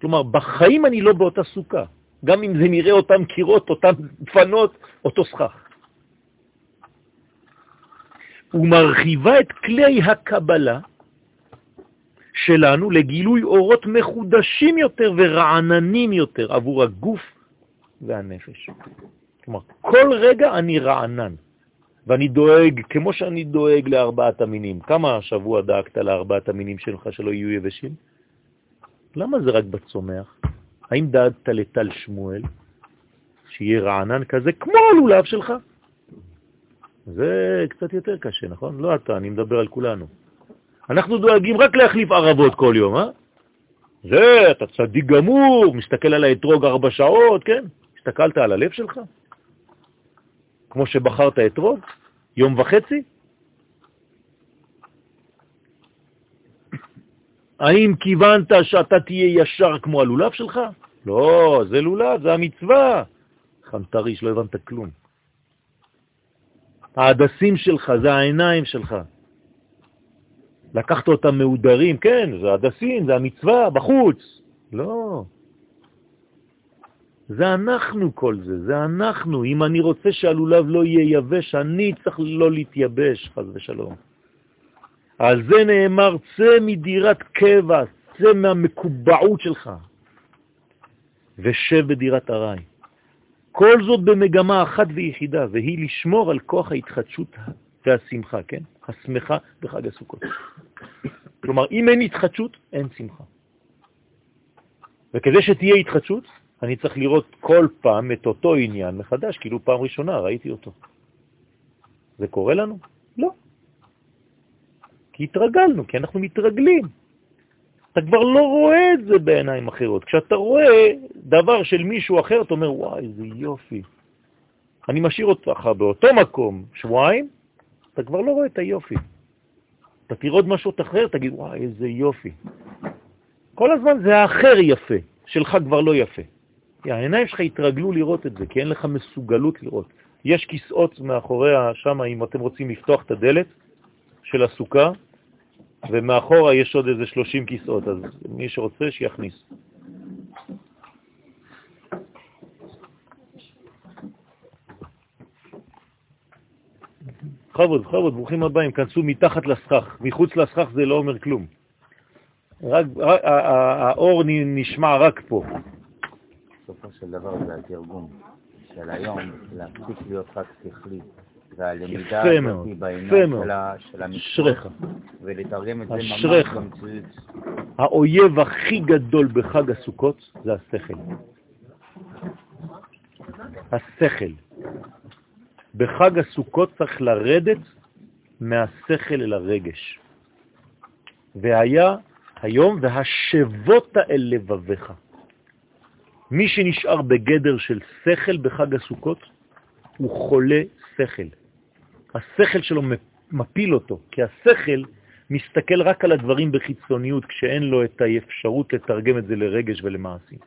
כלומר, בחיים אני לא באותה סוכה, גם אם זה נראה אותם קירות, אותם דפנות, אותו סכך. ומרחיבה את כלי הקבלה שלנו לגילוי אורות מחודשים יותר ורעננים יותר עבור הגוף והנפש. כלומר, כל רגע אני רענן, ואני דואג, כמו שאני דואג לארבעת המינים. כמה השבוע דאגת לארבעת המינים שלך שלא יהיו יבשים? למה זה רק בצומח? האם דאגת לטל שמואל, שיהיה רענן כזה כמו הלולב שלך? זה קצת יותר קשה, נכון? לא אתה, אני מדבר על כולנו. אנחנו דואגים רק להחליף ערבות כל יום, אה? זה, אתה צדיק גמור, מסתכל על האתרוג ארבע שעות, כן? הסתכלת על הלב שלך? כמו שבחרת אתרוג? יום וחצי? האם כיוונת שאתה תהיה ישר כמו הלולב שלך? לא, זה לולב, זה המצווה. חנטריש, לא הבנת כלום. העדסים שלך, זה העיניים שלך. לקחת אותם מעודרים, כן, זה עדסים, זה המצווה, בחוץ. לא. זה אנחנו כל זה, זה אנחנו. אם אני רוצה שהלולב לא יהיה יבש, אני צריך לא להתייבש, חז ושלום. על זה נאמר, צא מדירת קבע, צא מהמקובעות שלך, ושב בדירת הרי. כל זאת במגמה אחת ויחידה, והיא לשמור על כוח ההתחדשות והשמחה, כן? השמחה בחג הסוכות. כלומר, אם אין התחדשות, אין שמחה. וכדי שתהיה התחדשות, אני צריך לראות כל פעם את אותו עניין מחדש, כאילו פעם ראשונה ראיתי אותו. זה קורה לנו? לא. כי התרגלנו, כי אנחנו מתרגלים. אתה כבר לא רואה את זה בעיניים אחרות. כשאתה רואה דבר של מישהו אחר, אתה אומר, וואי, איזה יופי. אני משאיר אותך באותו מקום שבועיים, אתה כבר לא רואה את היופי. אתה תראה עוד משהו אחר, תגיד, וואי, איזה יופי. כל הזמן זה האחר יפה, שלך כבר לא יפה. העיניים שלך התרגלו לראות את זה, כי אין לך מסוגלות לראות. יש כיסאות מאחורי שם, אם אתם רוצים לפתוח את הדלת של הסוכה, ומאחורה יש עוד איזה 30 כיסאות, אז מי שרוצה שיכניס. בכבוד, בכבוד, ברוכים הבאים, כנסו מתחת לסכך. מחוץ לסכך זה לא אומר כלום. רק, רק, האור נשמע רק פה. בסופו של דבר זה התרגום של היום, להפסיק להיות רק שכלי, והלמידה הזאת בעניין של המצוות, ולתרגם את זה ממש במציאות. האויב הכי גדול בחג הסוכות זה השכל. השכל. בחג הסוכות צריך לרדת מהשכל אל הרגש. והיה היום, והשבות אל לבביך. מי שנשאר בגדר של שכל בחג הסוכות הוא חולה שכל. השכל שלו מפיל אותו, כי השכל מסתכל רק על הדברים בחיצוניות כשאין לו את האפשרות לתרגם את זה לרגש ולמעשים.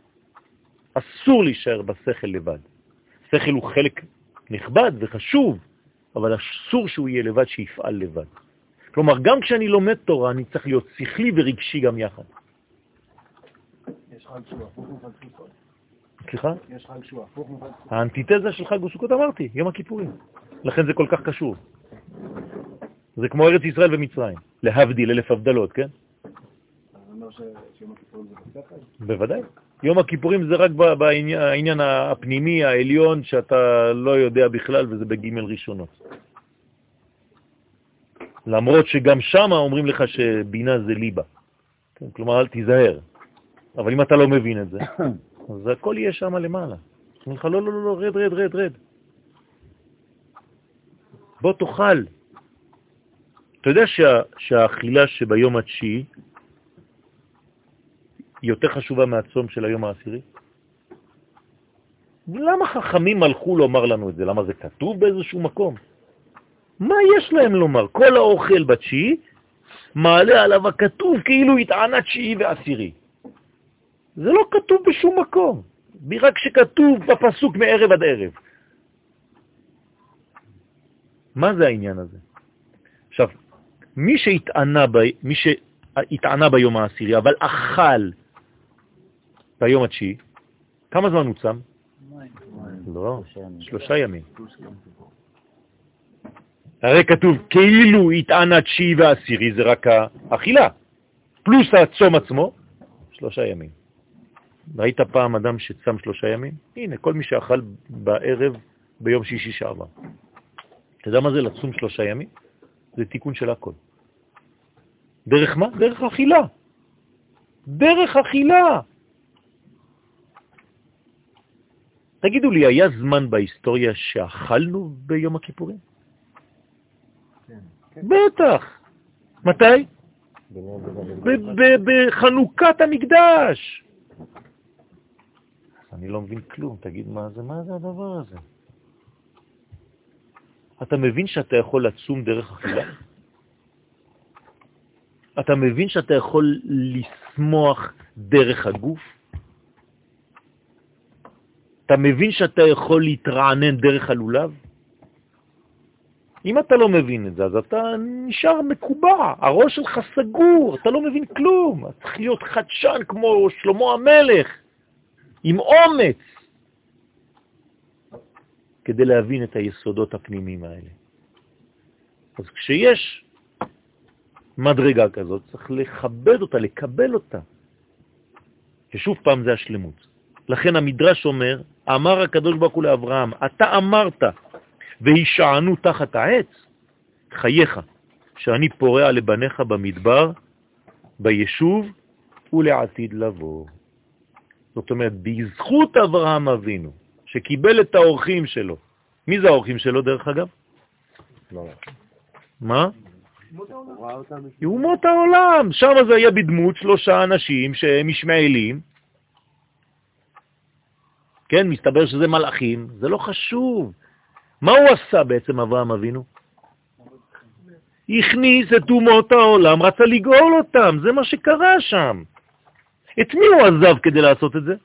אסור להישאר בשכל לבד. שכל הוא חלק נכבד וחשוב, אבל אסור שהוא יהיה לבד, שיפעל לבד. כלומר, גם כשאני לומד תורה, אני צריך להיות שכלי ורגשי גם יחד. יש חג שהוא הפוך מחג סוכות. סליחה? יש חג שהוא הפוך מחג סוכות. האנטיתזה של חג סוכות אמרתי, יום הכיפורים. לכן זה כל כך קשור. זה כמו ארץ ישראל ומצרים, להבדיל אלף הבדלות, כן? בוודאי. יום הכיפורים זה רק בעניין הפנימי, העליון, שאתה לא יודע בכלל, וזה בג' ראשונות. למרות שגם שם אומרים לך שבינה זה ליבה. כן, כלומר, אל תיזהר. אבל אם אתה לא מבין את זה, אז הכל יהיה שם למעלה. אומרים לך, לא, לא, לא, רד, רד, רד, רד. בוא תאכל. אתה יודע שה, שהאכילה שביום התשיעי יותר חשובה מהצום של היום העשירי? למה חכמים הלכו לומר לנו את זה? למה זה כתוב באיזשהו מקום? מה יש להם לומר? כל האוכל בתשיעי מעלה עליו הכתוב כאילו התענה תשיעי ועשירי. זה לא כתוב בשום מקום, רק שכתוב בפסוק מערב עד ערב. מה זה העניין הזה? עכשיו, מי שהתענה, ב... מי שהתענה ביום העשירי, אבל אכל ביום התשיעי, כמה זמן הוא צם? לא, שלושה ימים. הרי כתוב כאילו התענה תשיעי ועשירי, זה רק האכילה, פלוס הצום עצמו, שלושה ימים. ראית פעם אדם שצם שלושה ימים? הנה, כל מי שאכל בערב ביום שישי שעבר. אתה יודע מה זה לצום שלושה ימים? זה תיקון של הכל. דרך מה? דרך אכילה. דרך אכילה. תגידו לי, היה זמן בהיסטוריה שאכלנו ביום הכיפורים? כן. בטח. מתי? בחנוכת המקדש. אני לא מבין כלום, תגיד מה זה, מה זה הדבר הזה? אתה מבין שאתה יכול לצום דרך אכילה? אתה מבין שאתה יכול לשמוח דרך הגוף? אתה מבין שאתה יכול להתרענן דרך הלולב? אם אתה לא מבין את זה, אז אתה נשאר מקובע, הראש שלך סגור, אתה לא מבין כלום. אתה צריך להיות חדשן כמו שלמה המלך, עם אומץ, כדי להבין את היסודות הפנימיים האלה. אז כשיש מדרגה כזאת, צריך לכבד אותה, לקבל אותה. ששוב פעם זה השלמות. לכן המדרש אומר, אמר הקדוש ברוך הוא לאברהם, אתה אמרת, והישענו תחת העץ, חייך, שאני פורע לבניך במדבר, ביישוב ולעתיד לבוא. זאת אומרת, בזכות אברהם אבינו, שקיבל את האורחים שלו, מי זה האורחים שלו דרך אגב? לא. מה? אומות העולם. שם זה היה בדמות שלושה אנשים שהם ישמעאלים. כן, מסתבר שזה מלאכים, זה לא חשוב. מה הוא עשה בעצם אברהם אבינו? הכניס את אומות העולם, רצה לגאול אותם, זה מה שקרה שם. את מי הוא עזב כדי לעשות את זה?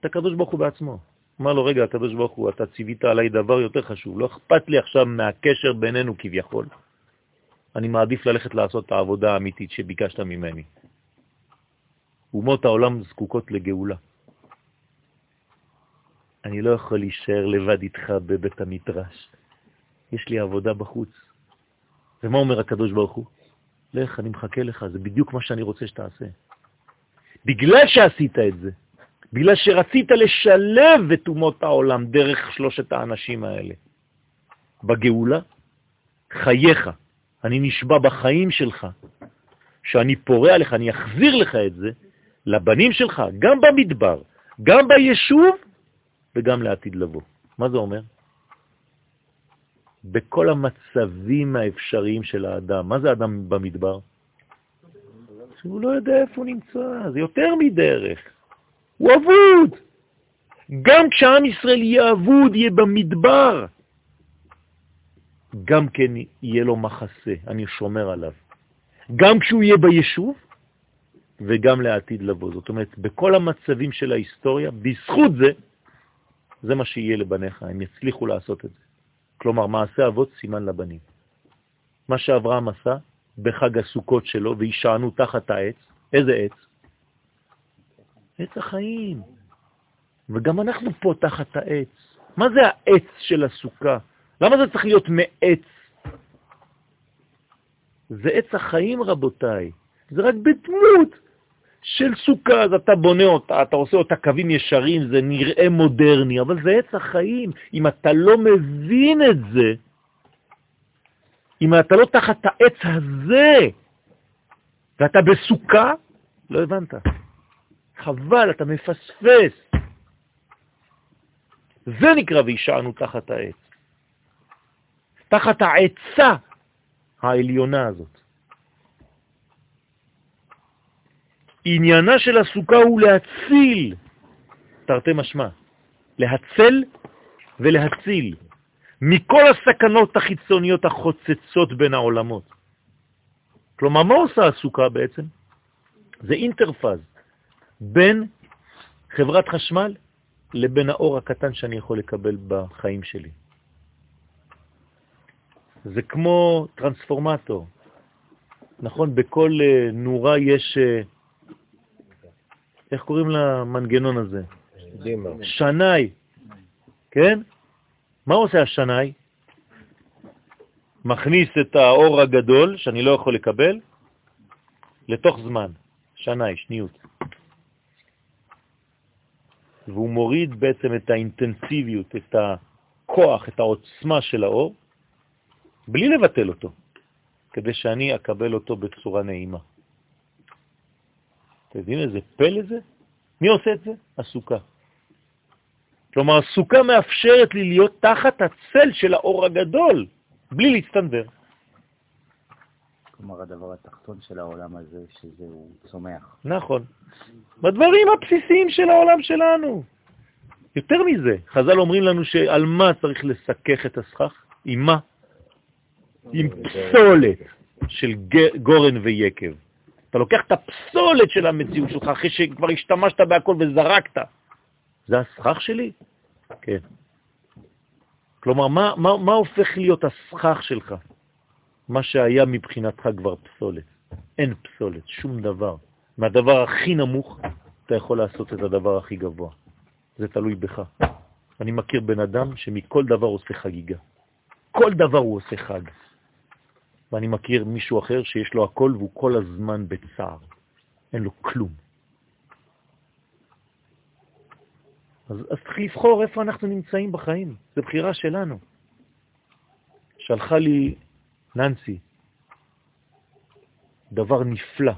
את הקדוש ברוך הוא בעצמו. אמר לו, רגע, הקדוש ברוך הוא, אתה ציווית עליי דבר יותר חשוב, לא אכפת לי עכשיו מהקשר בינינו כביכול. אני מעדיף ללכת לעשות את העבודה האמיתית שביקשת ממני. אומות העולם זקוקות לגאולה. אני לא יכול להישאר לבד איתך בבית המדרש. יש לי עבודה בחוץ. ומה אומר הקדוש ברוך הוא? לך, אני מחכה לך, זה בדיוק מה שאני רוצה שתעשה. בגלל שעשית את זה, בגלל שרצית לשלב את אומות העולם דרך שלושת האנשים האלה בגאולה, חייך, אני נשבע בחיים שלך, שאני פורע לך, אני אחזיר לך את זה לבנים שלך, גם במדבר, גם ביישוב וגם לעתיד לבוא. מה זה אומר? בכל המצבים האפשריים של האדם. מה זה אדם במדבר? שהוא לא יודע איפה הוא נמצא, זה יותר מדרך. הוא אבוד. גם כשעם ישראל יהיה אבוד, יהיה במדבר, גם כן יהיה לו מחסה, אני שומר עליו. גם כשהוא יהיה ביישוב וגם לעתיד לבוא. זאת אומרת, בכל המצבים של ההיסטוריה, בזכות זה, זה מה שיהיה לבניך, הם יצליחו לעשות את זה. כלומר, מעשה אבות סימן לבנים. מה שאברהם עשה בחג הסוכות שלו, וישענו תחת העץ, איזה עץ? עץ החיים. וגם אנחנו פה תחת העץ. מה זה העץ של הסוכה? למה זה צריך להיות מעץ? זה עץ החיים, רבותיי. זה רק בדמות של סוכה, אז אתה בונה אותה, אתה עושה אותה קווים ישרים, זה נראה מודרני, אבל זה עץ החיים. אם אתה לא מבין את זה, אם אתה לא תחת העץ הזה, ואתה בסוכה, לא הבנת. חבל, אתה מפספס. זה נקרא וישענו תחת העץ. תחת העצה העליונה הזאת. עניינה של הסוכה הוא להציל, תרתי משמע, להצל ולהציל מכל הסכנות החיצוניות החוצצות בין העולמות. כלומר, מה עושה הסוכה בעצם? זה אינטרפז בין חברת חשמל לבין האור הקטן שאני יכול לקבל בחיים שלי. זה כמו טרנספורמטור. נכון, בכל אה, נורה יש, אה, איך קוראים למנגנון הזה? שנאי, כן? מה עושה השנאי? מכניס את האור הגדול, שאני לא יכול לקבל, לתוך זמן, שנאי, שניות. והוא מוריד בעצם את האינטנסיביות, את הכוח, את העוצמה של האור, בלי לבטל אותו, כדי שאני אקבל אותו בצורה נעימה. אתם יודעים איזה פלא זה? מי עושה את זה? הסוכה. כלומר, הסוכה מאפשרת לי להיות תחת הצל של האור הגדול, בלי להצטנבר. כלומר, הדבר התחתון של העולם הזה, שזה הוא צומח. נכון. בדברים הבסיסיים של העולם שלנו. יותר מזה, חז"ל אומרים לנו שעל מה צריך לסכך את הסכך? עם מה? עם פסולת של גורן ויקב. אתה לוקח את הפסולת של המציאות שלך אחרי שכבר השתמשת בהכל וזרקת. זה הסכך שלי? כן. כלומר, מה, מה, מה הופך להיות הסכך שלך? מה שהיה מבחינתך כבר פסולת. אין פסולת, שום דבר. מהדבר הכי נמוך אתה יכול לעשות את הדבר הכי גבוה. זה תלוי בך. אני מכיר בן אדם שמכל דבר עושה חגיגה. כל דבר הוא עושה חג. ואני מכיר מישהו אחר שיש לו הכל והוא כל הזמן בצער. אין לו כלום. אז, אז צריך לבחור איפה אנחנו נמצאים בחיים. זו בחירה שלנו. שלחה לי ננסי דבר נפלא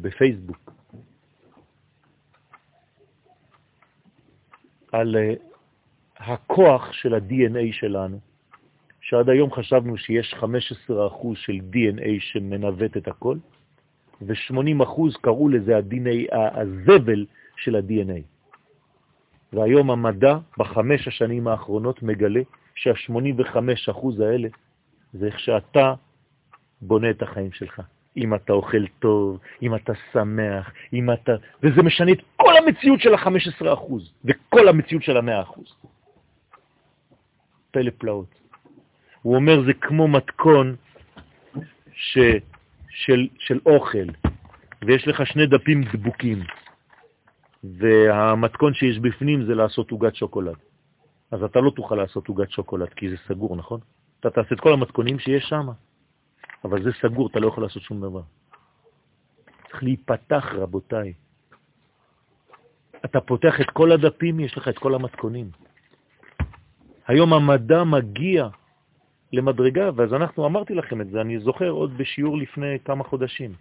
בפייסבוק על אה, הכוח של ה-DNA שלנו, שעד היום חשבנו שיש 15% של DNA שמנווט את הכל, ו-80% קראו לזה ה-DNA, הזבל של ה-DNA. והיום המדע בחמש השנים האחרונות מגלה שה-85% האלה זה איך שאתה בונה את החיים שלך. אם אתה אוכל טוב, אם אתה שמח, אם אתה... וזה משנה את כל המציאות של ה-15% וכל המציאות של ה-100%. פלא פלאות. הוא אומר, זה כמו מתכון ש... של, של אוכל, ויש לך שני דפים דבוקים, והמתכון שיש בפנים זה לעשות עוגת שוקולד. אז אתה לא תוכל לעשות עוגת שוקולד, כי זה סגור, נכון? אתה תעשה את כל המתכונים שיש שם, אבל זה סגור, אתה לא יכול לעשות שום דבר. צריך להיפתח, רבותיי. אתה פותח את כל הדפים, יש לך את כל המתכונים. היום המדע מגיע למדרגה, ואז אנחנו, אמרתי לכם את זה, אני זוכר עוד בשיעור לפני כמה חודשים,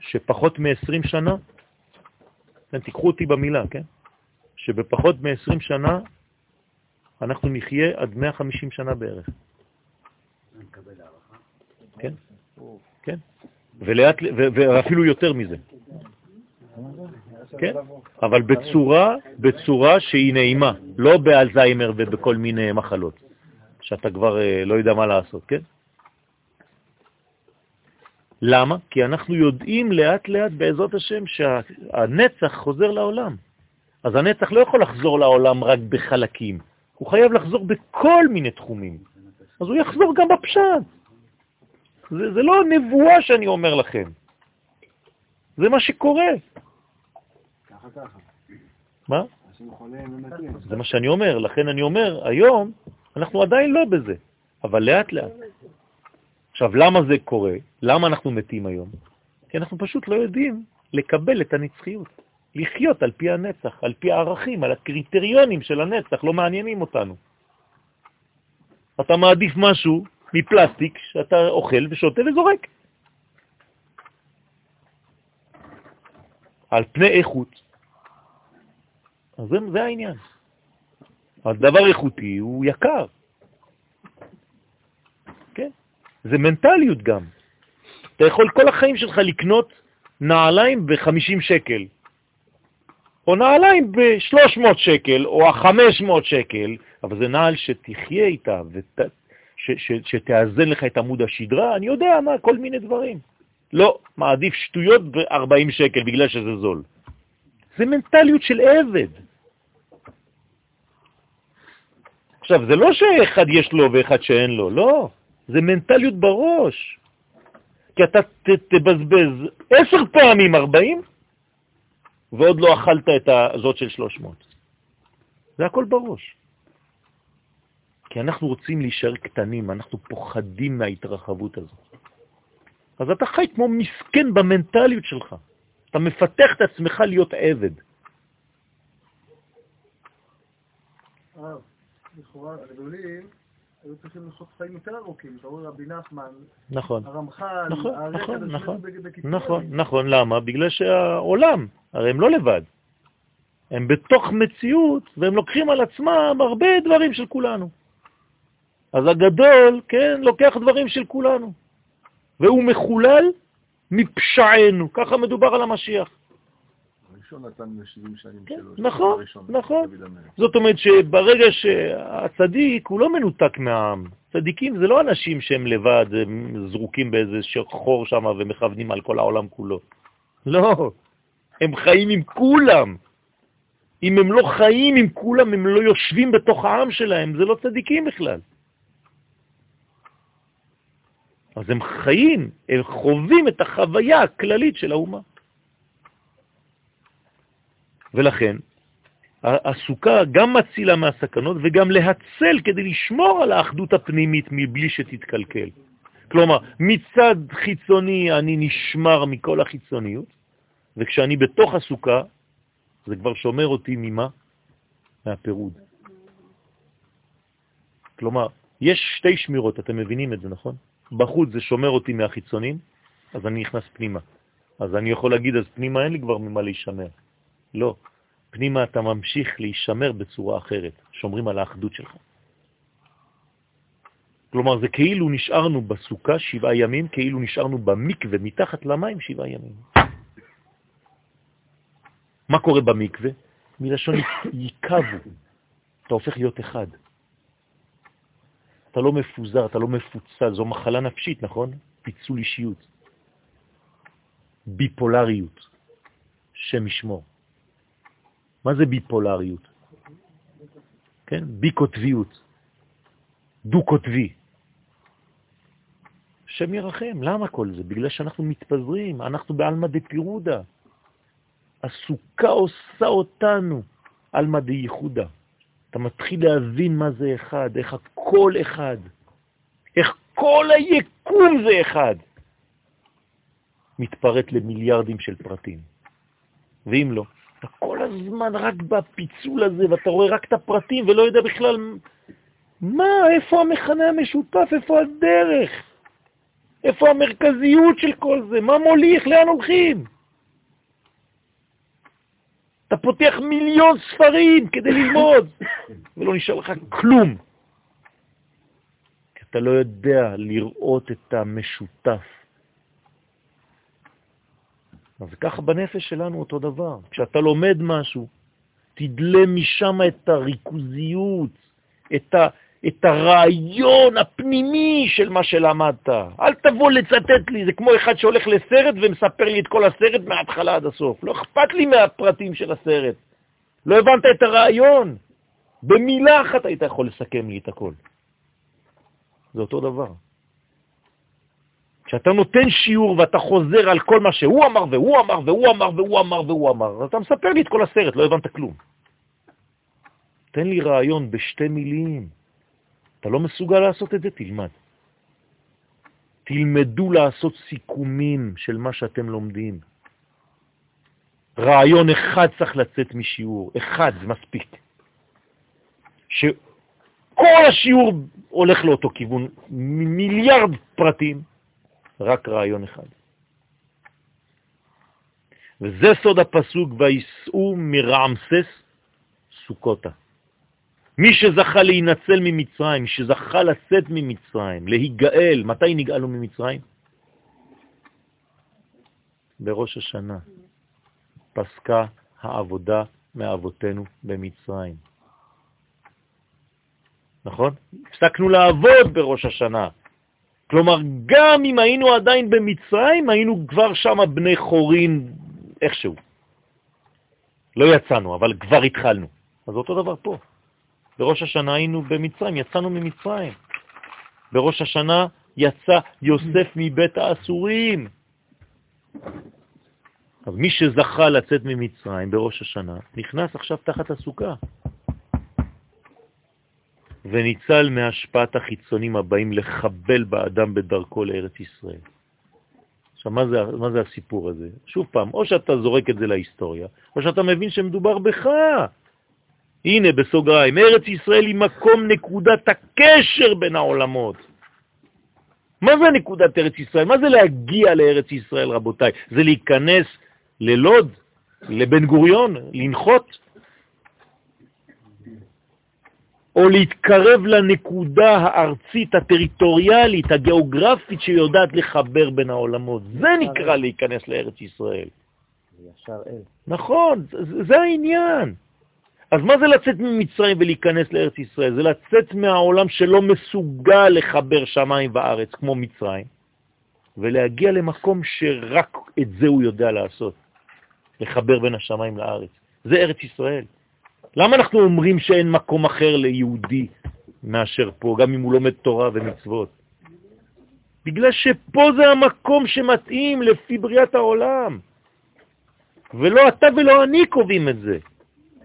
שפחות מ-20 שנה, כן, תיקחו אותי במילה, כן? שבפחות מ-20 שנה אנחנו נחיה עד 150 שנה בערך. כן, כן, ולאט, ואפילו יותר מזה. כן, אבל בצורה, בצורה שהיא נעימה, לא באלזיימר ובכל מיני מחלות. שאתה כבר אה, לא יודע מה לעשות, כן? למה? כי אנחנו יודעים לאט לאט בעזרת השם שהנצח חוזר לעולם. אז הנצח לא יכול לחזור לעולם רק בחלקים, הוא חייב לחזור בכל מיני תחומים. אז הוא יחזור גם בפשט. זה, זה לא נבואה שאני אומר לכם, זה מה שקורה. ככה ככה. מה? זה מה שאני אומר, לכן אני אומר, היום אנחנו עדיין לא בזה, אבל לאט לאט. עכשיו, למה זה קורה? למה אנחנו מתים היום? כי אנחנו פשוט לא יודעים לקבל את הנצחיות, לחיות על פי הנצח, על פי הערכים, על הקריטריונים של הנצח, לא מעניינים אותנו. אתה מעדיף משהו מפלסטיק שאתה אוכל ושותה וזורק. על פני איכות. אז זה, זה העניין. הדבר איכותי הוא יקר. כן? זה מנטליות גם. אתה יכול כל החיים שלך לקנות נעליים ב-50 שקל, או נעליים ב-300 שקל, או 500 שקל, אבל זה נעל שתחיה איתה, ות... שתאזן לך את עמוד השדרה, אני יודע מה, כל מיני דברים. לא, מעדיף שטויות ב-40 שקל בגלל שזה זול. זה מנטליות של עבד. עכשיו, זה לא שאחד יש לו ואחד שאין לו, לא. זה מנטליות בראש. כי אתה ת, תבזבז עשר פעמים 40, ועוד לא אכלת את הזאת של 300. זה הכל בראש. כי אנחנו רוצים להישאר קטנים, אנחנו פוחדים מההתרחבות הזאת. אז אתה חי כמו מסכן במנטליות שלך. אתה מפתח את עצמך להיות עבד. לכאורה, הגדולים היו צריכים לעשות חיים יותר ארוכים. אתה רואה רבי נחמן, נכון. הרמח"ל, נכון, נכון, נכון. נכון, נכון. למה? בגלל שהעולם, הרי הם לא לבד. הם בתוך מציאות, והם לוקחים על עצמם הרבה דברים של כולנו. אז הגדול, כן, לוקח דברים של כולנו. והוא מחולל מפשענו, ככה מדובר על המשיח. הראשון נתן ל-70 שנים כן, שלו. נכון, נכון. זאת אומרת שברגע שהצדיק הוא לא מנותק מהעם. צדיקים זה לא אנשים שהם לבד, הם זרוקים באיזה חור שם ומכוונים על כל העולם כולו. לא, הם חיים עם כולם. אם הם לא חיים עם כולם, הם לא יושבים בתוך העם שלהם, זה לא צדיקים בכלל. אז הם חיים, הם חווים את החוויה הכללית של האומה. ולכן, הסוכה גם מצילה מהסכנות וגם להצל כדי לשמור על האחדות הפנימית מבלי שתתקלקל. כלומר, מצד חיצוני אני נשמר מכל החיצוניות, וכשאני בתוך הסוכה, זה כבר שומר אותי ממה? מהפירוד. כלומר, יש שתי שמירות, אתם מבינים את זה, נכון? בחוץ זה שומר אותי מהחיצונים, אז אני נכנס פנימה. אז אני יכול להגיד, אז פנימה אין לי כבר ממה להישמר. לא. פנימה אתה ממשיך להישמר בצורה אחרת, שומרים על האחדות שלך. כלומר, זה כאילו נשארנו בסוכה שבעה ימים, כאילו נשארנו במקווה מתחת למים שבעה ימים. מה קורה במקווה? מלשון יקבו, אתה הופך להיות אחד. אתה לא מפוזר, אתה לא מפוצל, זו מחלה נפשית, נכון? פיצול אישיות. ביפולריות, שם ישמור. מה זה ביפולריות? כן? בי-קוטביות, דו-קוטבי. שם ירחם, למה כל זה? בגלל שאנחנו מתפזרים, אנחנו בעלמא דפירודה. הסוכה עושה אותנו עלמא דייחודה. אתה מתחיל להבין מה זה אחד, איך הכל אחד, איך כל היקום זה אחד. מתפרט למיליארדים של פרטים. ואם לא, אתה כל הזמן רק בפיצול הזה, ואתה רואה רק את הפרטים ולא יודע בכלל מה, איפה המכנה המשותף, איפה הדרך, איפה המרכזיות של כל זה, מה מוליך, לאן הולכים. אתה פותח מיליון ספרים כדי ללמוד, ולא נשאר לך כלום. כי אתה לא יודע לראות את המשותף. אז ככה בנפש שלנו אותו דבר. כשאתה לומד משהו, תדלה משם את הריכוזיות, את, ה, את הרעיון הפנימי של מה שלמדת. אל תבוא לצטט לי, זה כמו אחד שהולך לסרט ומספר לי את כל הסרט מההתחלה עד הסוף. לא אכפת לי מהפרטים של הסרט. לא הבנת את הרעיון. במילה אחת היית יכול לסכם לי את הכל. זה אותו דבר. כשאתה נותן שיעור ואתה חוזר על כל מה שהוא אמר והוא אמר והוא אמר והוא אמר והוא אמר, אז אתה מספר לי את כל הסרט, לא הבנת כלום. תן לי רעיון בשתי מילים. אתה לא מסוגל לעשות את זה? תלמד. תלמדו לעשות סיכומים של מה שאתם לומדים. רעיון אחד צריך לצאת משיעור, אחד זה מספיק. שכל השיעור הולך לאותו כיוון, מיליארד פרטים, רק רעיון אחד. וזה סוד הפסוק, ויסעו מרעמסס סוכותה. מי שזכה להינצל ממצרים, שזכה לצאת ממצרים, להיגאל, מתי נגאלנו ממצרים? בראש השנה פסקה העבודה מאבותינו במצרים. נכון? הפסקנו לעבוד בראש השנה. כלומר, גם אם היינו עדיין במצרים, היינו כבר שם בני חורין איכשהו. לא יצאנו, אבל כבר התחלנו. אז אותו דבר פה. בראש השנה היינו במצרים, יצאנו ממצרים. בראש השנה יצא יוסף מבית האסורים. אז מי שזכה לצאת ממצרים בראש השנה, נכנס עכשיו תחת הסוכה. וניצל מהשפעת החיצונים הבאים לחבל באדם בדרכו לארץ ישראל. עכשיו, מה זה, מה זה הסיפור הזה? שוב פעם, או שאתה זורק את זה להיסטוריה, או שאתה מבין שמדובר בך. הנה, בסוגריים, ארץ ישראל היא מקום נקודת הקשר בין העולמות. מה זה נקודת ארץ ישראל? מה זה להגיע לארץ ישראל, רבותיי? זה להיכנס ללוד, לבן גוריון, לנחות? או להתקרב לנקודה הארצית, הטריטוריאלית, הגיאוגרפית שיודעת לחבר בין העולמות. זה נקרא להיכנס לארץ ישראל. נכון, זה העניין. אז מה זה לצאת ממצרים ולהיכנס לארץ ישראל? זה לצאת מהעולם שלא מסוגל לחבר שמיים וארץ כמו מצרים, ולהגיע למקום שרק את זה הוא יודע לעשות, לחבר בין השמיים לארץ. זה ארץ ישראל. למה אנחנו אומרים שאין מקום אחר ליהודי מאשר פה, גם אם הוא לומד תורה ומצוות? בגלל שפה זה המקום שמתאים לפי בריאת העולם. ולא אתה ולא אני קובעים את זה,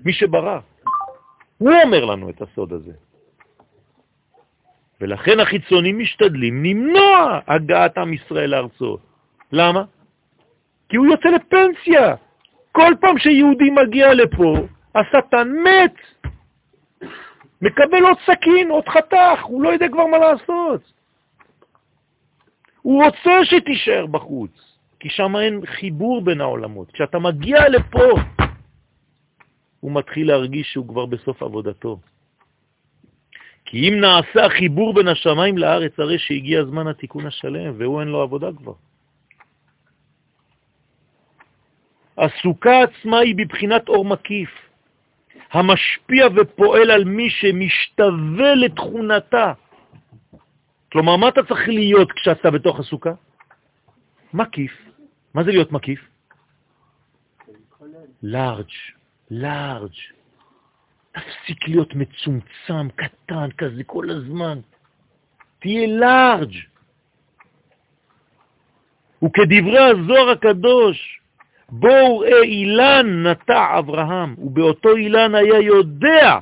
מי שברא. הוא אומר לנו את הסוד הזה. ולכן החיצונים משתדלים למנוע הגעת עם ישראל לארצו. למה? כי הוא יוצא לפנסיה. כל פעם שיהודי מגיע לפה, השטן מת, מקבל עוד סכין, עוד חתך, הוא לא יודע כבר מה לעשות. הוא רוצה שתישאר בחוץ, כי שם אין חיבור בין העולמות. כשאתה מגיע לפה, הוא מתחיל להרגיש שהוא כבר בסוף עבודתו. כי אם נעשה החיבור בין השמיים לארץ, הרי שהגיע זמן התיקון השלם, והוא אין לו עבודה כבר. הסוכה עצמה היא בבחינת אור מקיף. המשפיע ופועל על מי שמשתווה לתכונתה. כלומר, מה אתה צריך להיות כשאתה בתוך הסוכה? מקיף. מה זה להיות מקיף? לארג', לארג'. תפסיק להיות מצומצם, קטן כזה כל הזמן. תהיה לארג'. וכדברי הזוהר הקדוש, בואו ראה אילן נטע אברהם, ובאותו אילן היה יודע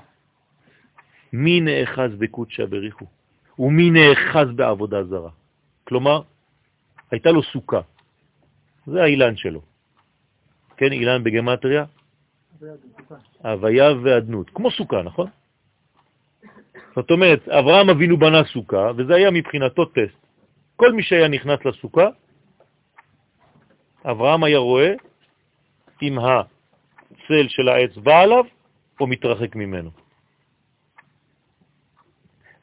מי נאחז בקודשא בריחו, ומי נאחז בעבודה זרה. כלומר, הייתה לו סוכה, זה האילן שלו. כן, אילן בגמטריה? הוויה ואדנות, כמו סוכה, נכון? זאת אומרת, אברהם אבינו בנה סוכה, וזה היה מבחינתו טסט. כל מי שהיה נכנס לסוכה, אברהם היה רואה אם הצל של העץ בא עליו או מתרחק ממנו.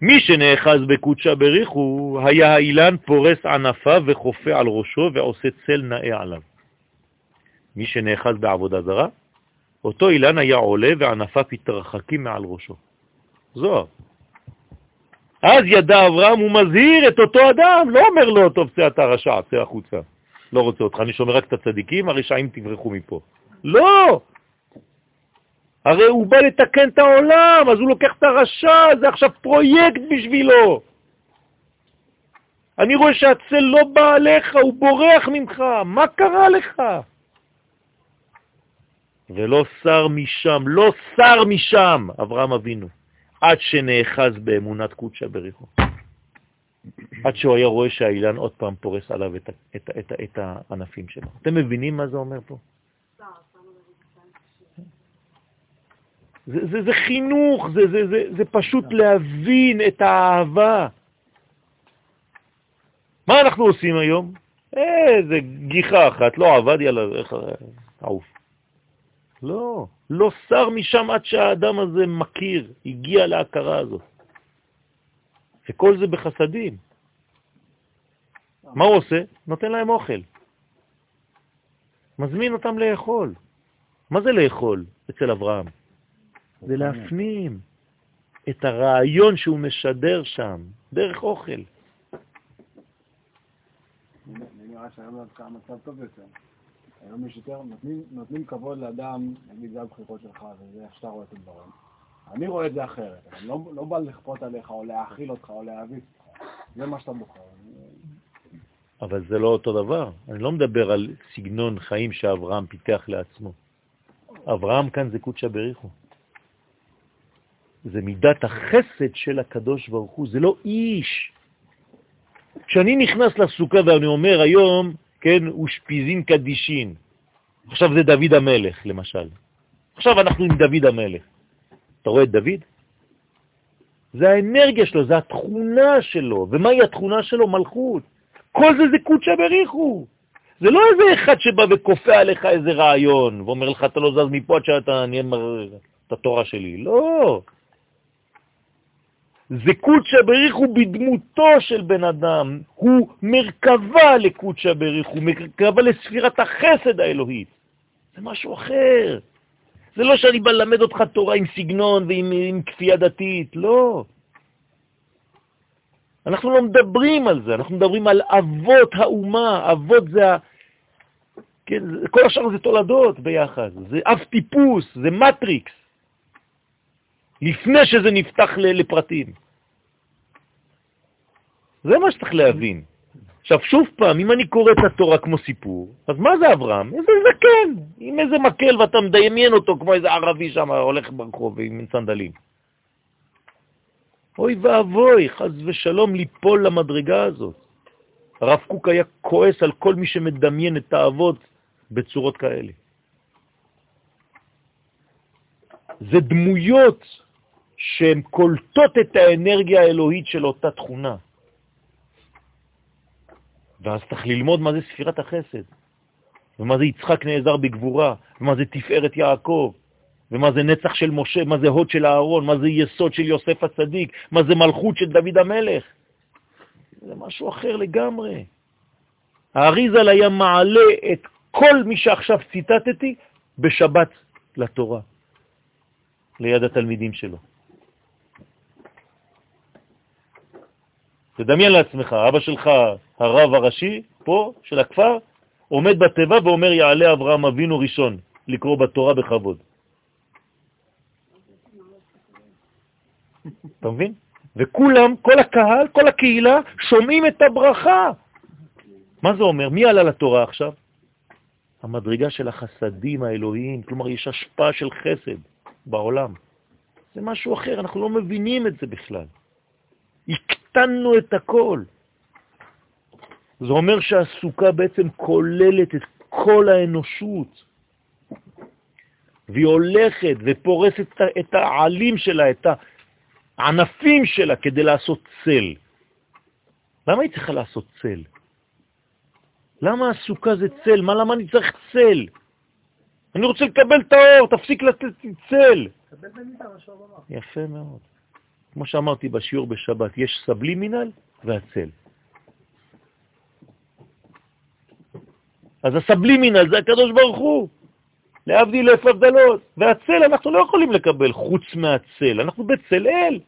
מי שנאחז בקודשה בריחו, היה האילן פורס ענפה וחופה על ראשו ועושה צל נאה עליו. מי שנאחז בעבודה זרה, אותו אילן היה עולה וענפיו התרחקים מעל ראשו. זוהר. אז ידע אברהם, הוא מזהיר את אותו אדם, לא אומר לו, טוב, צא אתה רשע, צא החוצה. לא רוצה אותך, אני שומר רק את הצדיקים, הרשעים תברחו מפה. לא! הרי הוא בא לתקן את העולם, אז הוא לוקח את הרשע, זה עכשיו פרויקט בשבילו. אני רואה שהצל לא בא עליך, הוא בורח ממך, מה קרה לך? ולא שר משם, לא שר משם, אברהם אבינו, עד שנאחז באמונת קודשה בריחו. עד שהוא היה רואה שהאילן עוד פעם פורס עליו את, את, את, את הענפים שלו. אתם מבינים מה זה אומר פה? זה, זה, זה חינוך, זה, זה, זה, זה פשוט להבין את האהבה. מה אנחנו עושים היום? איזה גיחה אחת, לא עבד, יאללה, איך עוף. לא, לא שר משם עד שהאדם הזה מכיר, הגיע להכרה הזאת. וכל זה בחסדים. מה הוא עושה? נותן להם אוכל. מזמין אותם לאכול. מה זה לאכול אצל אברהם? זה להפנים את הרעיון שהוא משדר שם, דרך אוכל. נראה שהיום דווקא המצב טוב יותר. היום יש יותר, נותנים כבוד לאדם, נגיד זה הבחירות שלך, וזה איך שאתה רואה את הדברים. אני רואה את זה אחרת, אני לא, לא בא לכפות עליך, או להאכיל אותך, או להביס אותך. זה מה שאתה בוחר. אבל זה לא אותו דבר. אני לא מדבר על סגנון חיים שאברהם פיתח לעצמו. אברהם כאן זה קודשא בריחו. זה מידת החסד של הקדוש ברוך הוא, זה לא איש. כשאני נכנס לסוכה ואני אומר היום, כן, אושפיזין קדישין, עכשיו זה דוד המלך, למשל. עכשיו אנחנו עם דוד המלך. אתה רואה את דוד? זה האנרגיה שלו, זה התכונה שלו. ומהי התכונה שלו? מלכות. כל זה זה קודשא בריחו. זה לא איזה אחד שבא וכופה עליך איזה רעיון, ואומר לך, אתה לא זז מפה עד שאתה נהיה את התורה שלי. לא. זה קודשא בריחו בדמותו של בן אדם, הוא מרכבה לקודשא בריחו, מרכבה לספירת החסד האלוהית. זה משהו אחר. זה לא שאני בא ללמד אותך תורה עם סגנון ועם עם כפייה דתית, לא. אנחנו לא מדברים על זה, אנחנו מדברים על אבות האומה, אבות זה ה... כן, כל השאר זה תולדות ביחד, זה אב טיפוס, זה מטריקס, לפני שזה נפתח לפרטים. זה מה שצריך להבין. עכשיו, שוב פעם, אם אני קורא את התורה כמו סיפור, אז מה זה אברהם? איזה זקן, עם איזה מקל ואתה מדמיין אותו כמו איזה ערבי שם הולך ברחוב עם סנדלים. אוי ואבוי, חז ושלום ליפול למדרגה הזאת. הרב קוק היה כועס על כל מי שמדמיין את האבות בצורות כאלה. זה דמויות שהן קולטות את האנרגיה האלוהית של אותה תכונה. ואז צריך ללמוד מה זה ספירת החסד, ומה זה יצחק נעזר בגבורה, ומה זה תפארת יעקב, ומה זה נצח של משה, מה זה הוד של אהרון, מה זה יסוד של יוסף הצדיק, מה זה מלכות של דוד המלך. זה משהו אחר לגמרי. האריזל היה מעלה את כל מי שעכשיו ציטטתי בשבת לתורה, ליד התלמידים שלו. תדמיין לעצמך, אבא שלך, הרב הראשי, פה, של הכפר, עומד בטבע ואומר, יעלה אברהם אבינו ראשון, לקרוא בתורה בכבוד. אתה מבין? וכולם, כל הקהל, כל הקהילה, שומעים את הברכה. מה זה אומר? מי עלה לתורה עכשיו? המדרגה של החסדים האלוהיים, כלומר יש השפעה של חסד בעולם. זה משהו אחר, אנחנו לא מבינים את זה בכלל. הקטנו את הכל. זה אומר שהסוכה בעצם כוללת את כל האנושות, והיא הולכת ופורסת את העלים שלה, את הענפים שלה, כדי לעשות צל. למה היא צריכה לעשות צל? למה הסוכה זה צל? מה, למה אני צריך צל? אני רוצה לקבל את האור, תפסיק לתת צל. יפה מאוד. כמו שאמרתי בשיעור בשבת, יש סבלימינל והצל. אז הסבלימינל זה הקדוש ברוך הוא, להבדיל אלף הבדלות, והצל אנחנו לא יכולים לקבל חוץ מהצל, אנחנו בצל אל.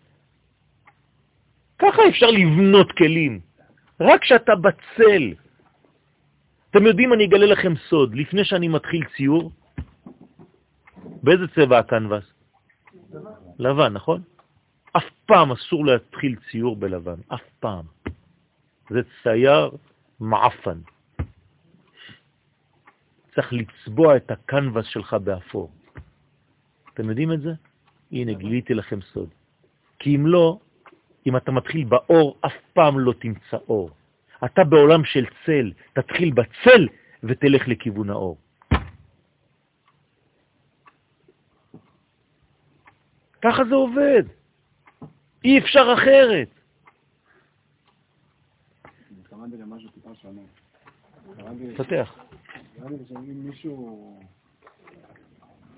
ככה אפשר לבנות כלים, רק כשאתה בצל. אתם יודעים, אני אגלה לכם סוד, לפני שאני מתחיל ציור, באיזה צבע הקנבס? לבן, נכון? פעם אסור להתחיל ציור בלבן, אף פעם. זה צייר מעפן. צריך לצבוע את הקנבס שלך באפור. אתם יודעים את זה? הנה, גיליתי לכם סוד. כי אם לא, אם אתה מתחיל באור, אף פעם לא תמצא אור. אתה בעולם של צל, תתחיל בצל ותלך לכיוון האור. ככה זה עובד. אי אפשר אחרת. התכוונתי למשהו טיפה שונה. פתח. מישהו,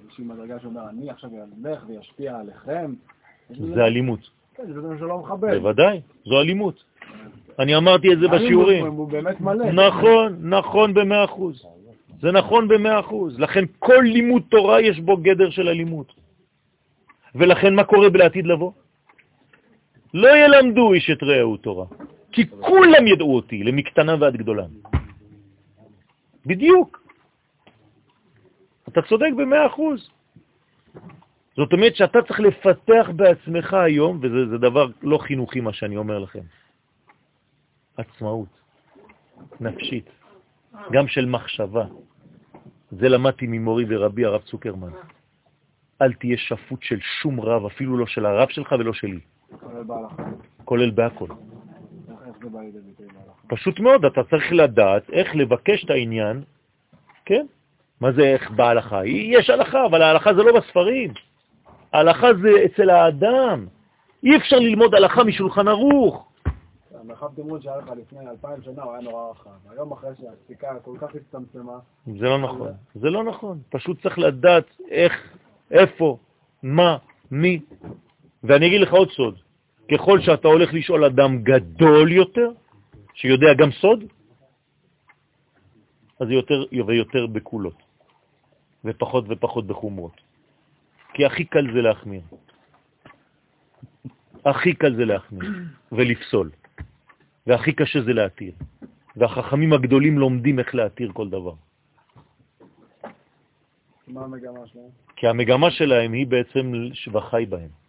איזושהי מדרגה שאומר, אני עכשיו אלך וישפיע עליכם. זה אלימות. כן, זה בזה שלא מכבד. בוודאי, זו אלימות. אני אמרתי את זה בשיעורים. הוא באמת מלא. נכון, נכון במאה אחוז. זה נכון במאה אחוז. לכן כל לימוד תורה יש בו גדר של אלימות. ולכן מה קורה בעתיד לבוא? לא ילמדו איש את רעהו תורה, כי כולם ידעו אותי, למקטנה ועד גדולה. בדיוק. אתה צודק במאה אחוז. זאת אומרת שאתה צריך לפתח בעצמך היום, וזה דבר לא חינוכי מה שאני אומר לכם, עצמאות נפשית, גם של מחשבה. זה למדתי ממורי ורבי הרב צוקרמן. אל תהיה שפוט של שום רב, אפילו לא של הרב שלך ולא שלי. כולל בהכל. פשוט מאוד, אתה צריך לדעת איך לבקש את העניין, כן? מה זה איך בהלכה? יש הלכה, אבל ההלכה זה לא בספרים. ההלכה זה אצל האדם. אי אפשר ללמוד הלכה משולחן ערוך. המרחב תמרון שהיה לך לפני אלפיים שנה הוא היה נורא רחב. היום אחרי שהפסיקה כל כך הצטמצמה, זה לא נכון. זה לא נכון. פשוט צריך לדעת איך, איפה, מה, מי. ואני אגיד לך עוד סוד. ככל שאתה הולך לשאול אדם גדול יותר, שיודע גם סוד, אז יותר ויותר בקולות, ופחות ופחות בחומרות. כי הכי קל זה להחמיר. הכי קל זה להחמיר ולפסול, והכי קשה זה להתיר. והחכמים הגדולים לומדים איך להתיר כל דבר. מה המגמה שלהם? כי המגמה שלהם היא בעצם שבחי בהם,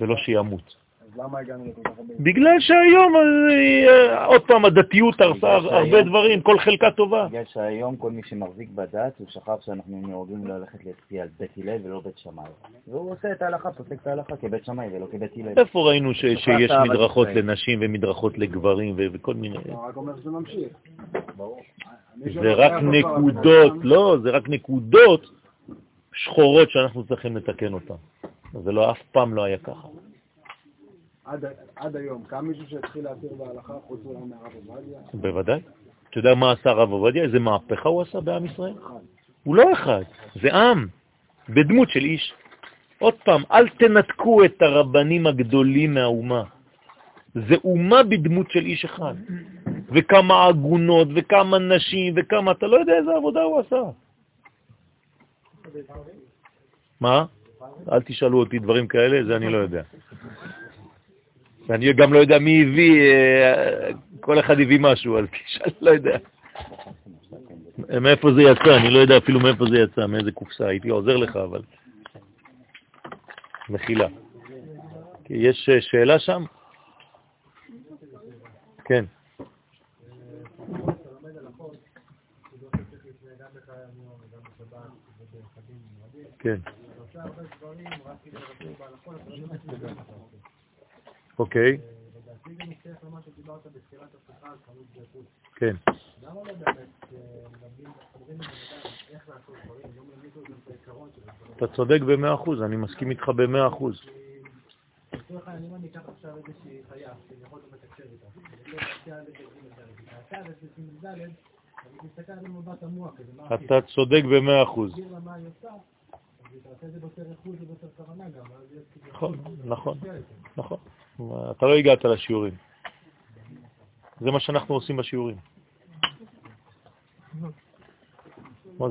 ולא שימות. אז למה הגענו לכל כך הרבה? בגלל שהיום, אה, עוד פעם, הדתיות הרסה הרבה דברים, כל חלקה טובה. בגלל שהיום כל מי שמחזיק בדת, הוא שכח שאנחנו נהוגים ללכת לפי על בית הלל ולא בית שמאי. והוא עושה את ההלכה, פוסק את ההלכה כבית שמאי ולא כבית הלל. איפה ראינו שיש מדרכות. לנשים ומדרכות לגברים וכל מיני... אתה רק אומר שזה ממשיך. זה רק נקודות, לא, זה רק נקודות שחורות שאנחנו צריכים לתקן אותן. זה לא, אף פעם לא היה ככה. עד, עד היום, קם מישהו שהתחיל להתיר בהלכה חוץ אולי מהרב עובדיה? בוודאי. אתה יודע מה עשה הרב עובדיה? איזה מהפכה הוא עשה בעם ישראל? הוא לא אחד, זה עם, בדמות של איש. עוד פעם, אל תנתקו את הרבנים הגדולים מהאומה. זה אומה בדמות של איש אחד. וכמה עגונות, וכמה נשים, וכמה, אתה לא יודע איזה עבודה הוא עשה. מה? אל תשאלו אותי דברים כאלה, זה אני לא יודע. ואני גם לא יודע מי הביא, אה, כל אחד הביא משהו, אז תשאל, לא יודע. מאיפה זה יצא, אני לא יודע אפילו מאיפה זה יצא, מאיזה קופסה, הייתי עוזר לך, אבל... מחילה. יש אה, שאלה שם? כן. כן. אוקיי. כן. אתה צודק במאה אחוז, אני מסכים איתך במאה אחוז. אתה צודק במאה אחוז. נכון, נכון, נכון. אתה לא הגעת לשיעורים. זה מה שאנחנו עושים בשיעורים.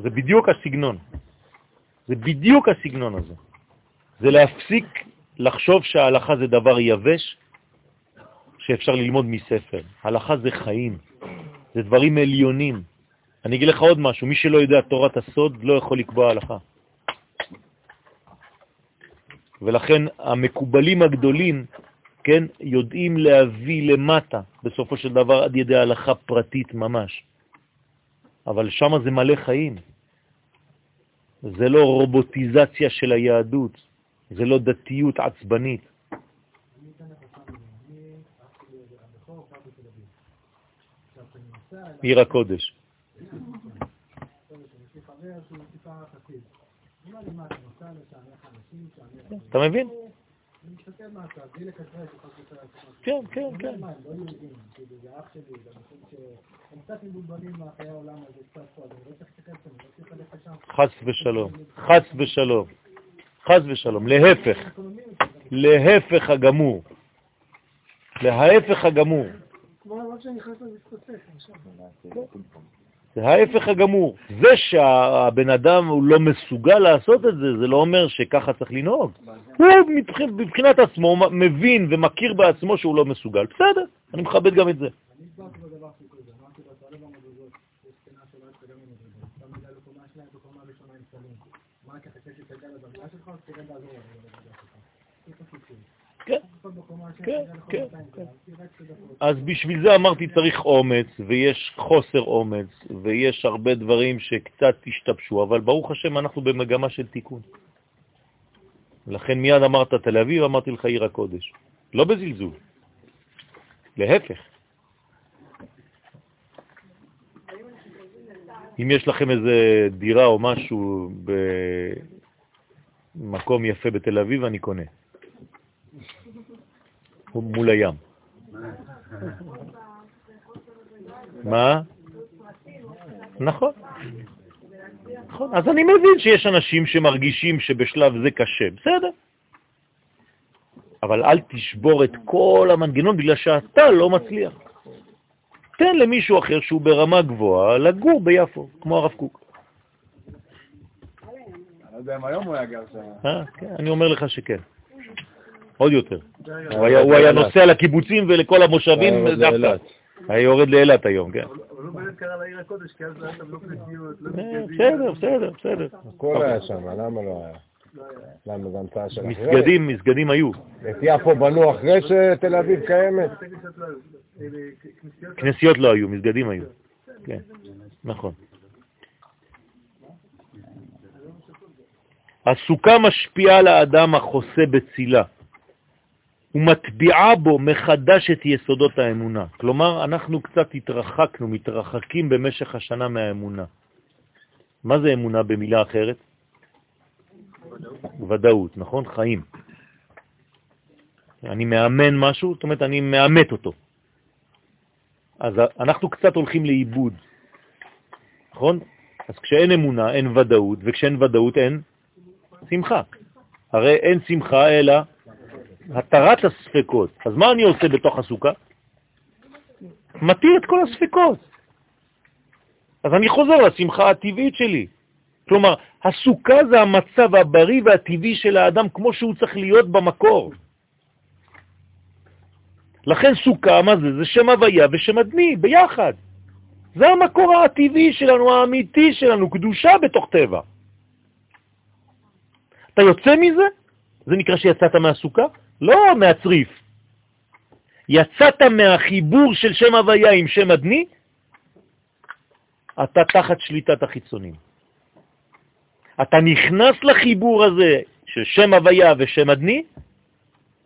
זה בדיוק הסגנון. זה בדיוק הסגנון הזה. זה להפסיק לחשוב שההלכה זה דבר יבש שאפשר ללמוד מספר. הלכה זה חיים, זה דברים עליונים. אני אגיד לך עוד משהו, מי שלא יודע תורת הסוד לא יכול לקבוע הלכה. ולכן המקובלים הגדולים, כן, יודעים להביא למטה, בסופו של דבר עד ידי הלכה פרטית ממש. אבל שם זה מלא חיים. זה לא רובוטיזציה של היהדות, זה לא דתיות עצבנית. עיר הקודש. אתה מבין? כן, כן, כן. לא לא לא. חס ושלום, חס ושלום, חס ושלום, להפך, להפך הגמור, להפך הגמור, כמו מה שנכנס לדיסקוטק, עכשיו. זה ההפך הגמור. זה שהבן אדם הוא לא מסוגל לעשות את זה, זה לא אומר שככה צריך לנהוג. הוא מבח- מבחינת עצמו מבין ומכיר בעצמו שהוא לא מסוגל. בסדר, אני מכבד גם את זה. מה? כן, כן, כן, 200. גרם, תראה שתי דקות. אז בשביל זה אמרתי צריך אומץ, ויש חוסר אומץ, ויש הרבה דברים שקצת השתבשו, אבל ברוך השם אנחנו במגמה של תיקון. לכן מיד אמרת תל אביב, אמרתי לך עיר הקודש. לא בזלזול, להפך. אם יש לכם איזה דירה או משהו במקום יפה בתל אביב, אני קונה. מול הים. מה? נכון. נכון. אז אני מבין שיש אנשים שמרגישים שבשלב זה קשה, בסדר. אבל אל תשבור את כל המנגנון בגלל שאתה לא מצליח. תן למישהו אחר שהוא ברמה גבוהה לגור ביפו, כמו הרב קוק. אני אומר לך שכן. עוד יותר. הוא היה- נוסע לקיבוצים ולכל המושבים היה יורד דווקא. היה יורד לאילת היום, כן. אבל הוא באמת קרא לעיר הקודש, כי אז לא היה שם לא לא אה, מסגדים. בסדר, בסדר, בסדר. הכל היה שם, למה לא היה? למה זה המצאה של אחרי? מסגדים, מסגדים היו. את יפו בנו אחרי שתל אביב קיימת? כנסיות לא היו. כנסיות לא מסגדים היו. כן, נכון. הסוכה משפיעה על האדם החוסה בצילה. ומטביעה בו מחדש את יסודות האמונה. כלומר, אנחנו קצת התרחקנו, מתרחקים במשך השנה מהאמונה. מה זה אמונה במילה אחרת? ודאות, נכון? חיים. אני מאמן משהו, זאת אומרת, אני מאמת אותו. אז אנחנו קצת הולכים לאיבוד, נכון? אז כשאין אמונה, אין ודאות, וכשאין ודאות אין שמחה. הרי אין שמחה אלא התרת הספקות. אז מה אני עושה בתוך הסוכה? מתיר את כל הספקות. אז אני חוזר לשמחה הטבעית שלי. כלומר, הסוכה זה המצב הבריא והטבעי של האדם כמו שהוא צריך להיות במקור. לכן סוכה, מה זה? זה שם הוויה ושם אדמי, ביחד. זה המקור הטבעי שלנו, האמיתי שלנו, קדושה בתוך טבע. אתה יוצא מזה? זה נקרא שיצאת מהסוכה? לא מהצריף. יצאת מהחיבור של שם הוויה עם שם אדמי, אתה תחת שליטת החיצונים. אתה נכנס לחיבור הזה של שם הוויה ושם אדמי,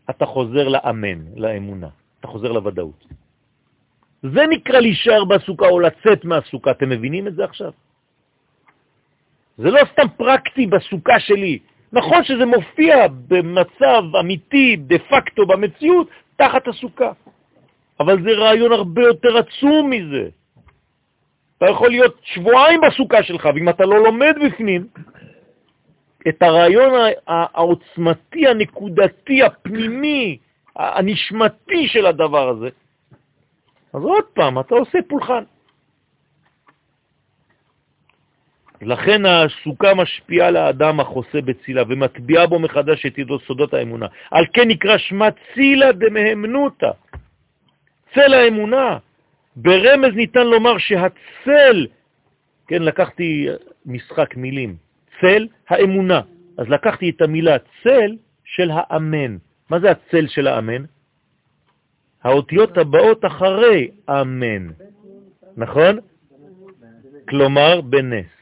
אתה חוזר לאמן, לאמונה, אתה חוזר לוודאות. זה נקרא להישאר בסוכה או לצאת מהסוכה, אתם מבינים את זה עכשיו? זה לא סתם פרקטי בסוכה שלי. נכון שזה מופיע במצב אמיתי, דה פקטו, במציאות, תחת הסוכה. אבל זה רעיון הרבה יותר עצום מזה. אתה יכול להיות שבועיים בסוכה שלך, ואם אתה לא לומד בפנים את הרעיון העוצמתי, הנקודתי, הפנימי, הנשמתי של הדבר הזה, אז עוד פעם, אתה עושה פולחן. לכן הסוכה משפיעה לאדם החוסה בצילה ומטביעה בו מחדש את סודות האמונה. על כן נקרא שמה צילה דמהמנותה, צל האמונה. ברמז ניתן לומר שהצל, כן, לקחתי משחק מילים, צל האמונה. אז לקחתי את המילה צל של האמן. מה זה הצל של האמן? האותיות הבאות אחרי אמן, נכון? כלומר בנס.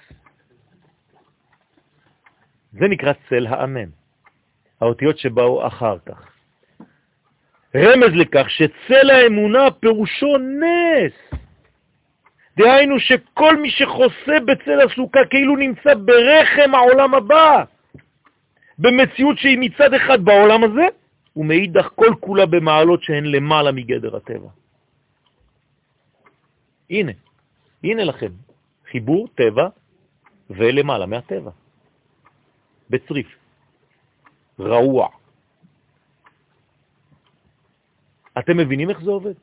זה נקרא צל האמן, האותיות שבאו אחר כך. רמז לכך שצל האמונה פירושו נס. דהיינו שכל מי שחוסה בצל הסוכה כאילו נמצא ברחם העולם הבא, במציאות שהיא מצד אחד בעולם הזה, ומאידך כל כולה במעלות שהן למעלה מגדר הטבע. הנה, הנה לכם, חיבור טבע ולמעלה מהטבע, בצריף, רעוע. אתם מבינים איך זה עובד?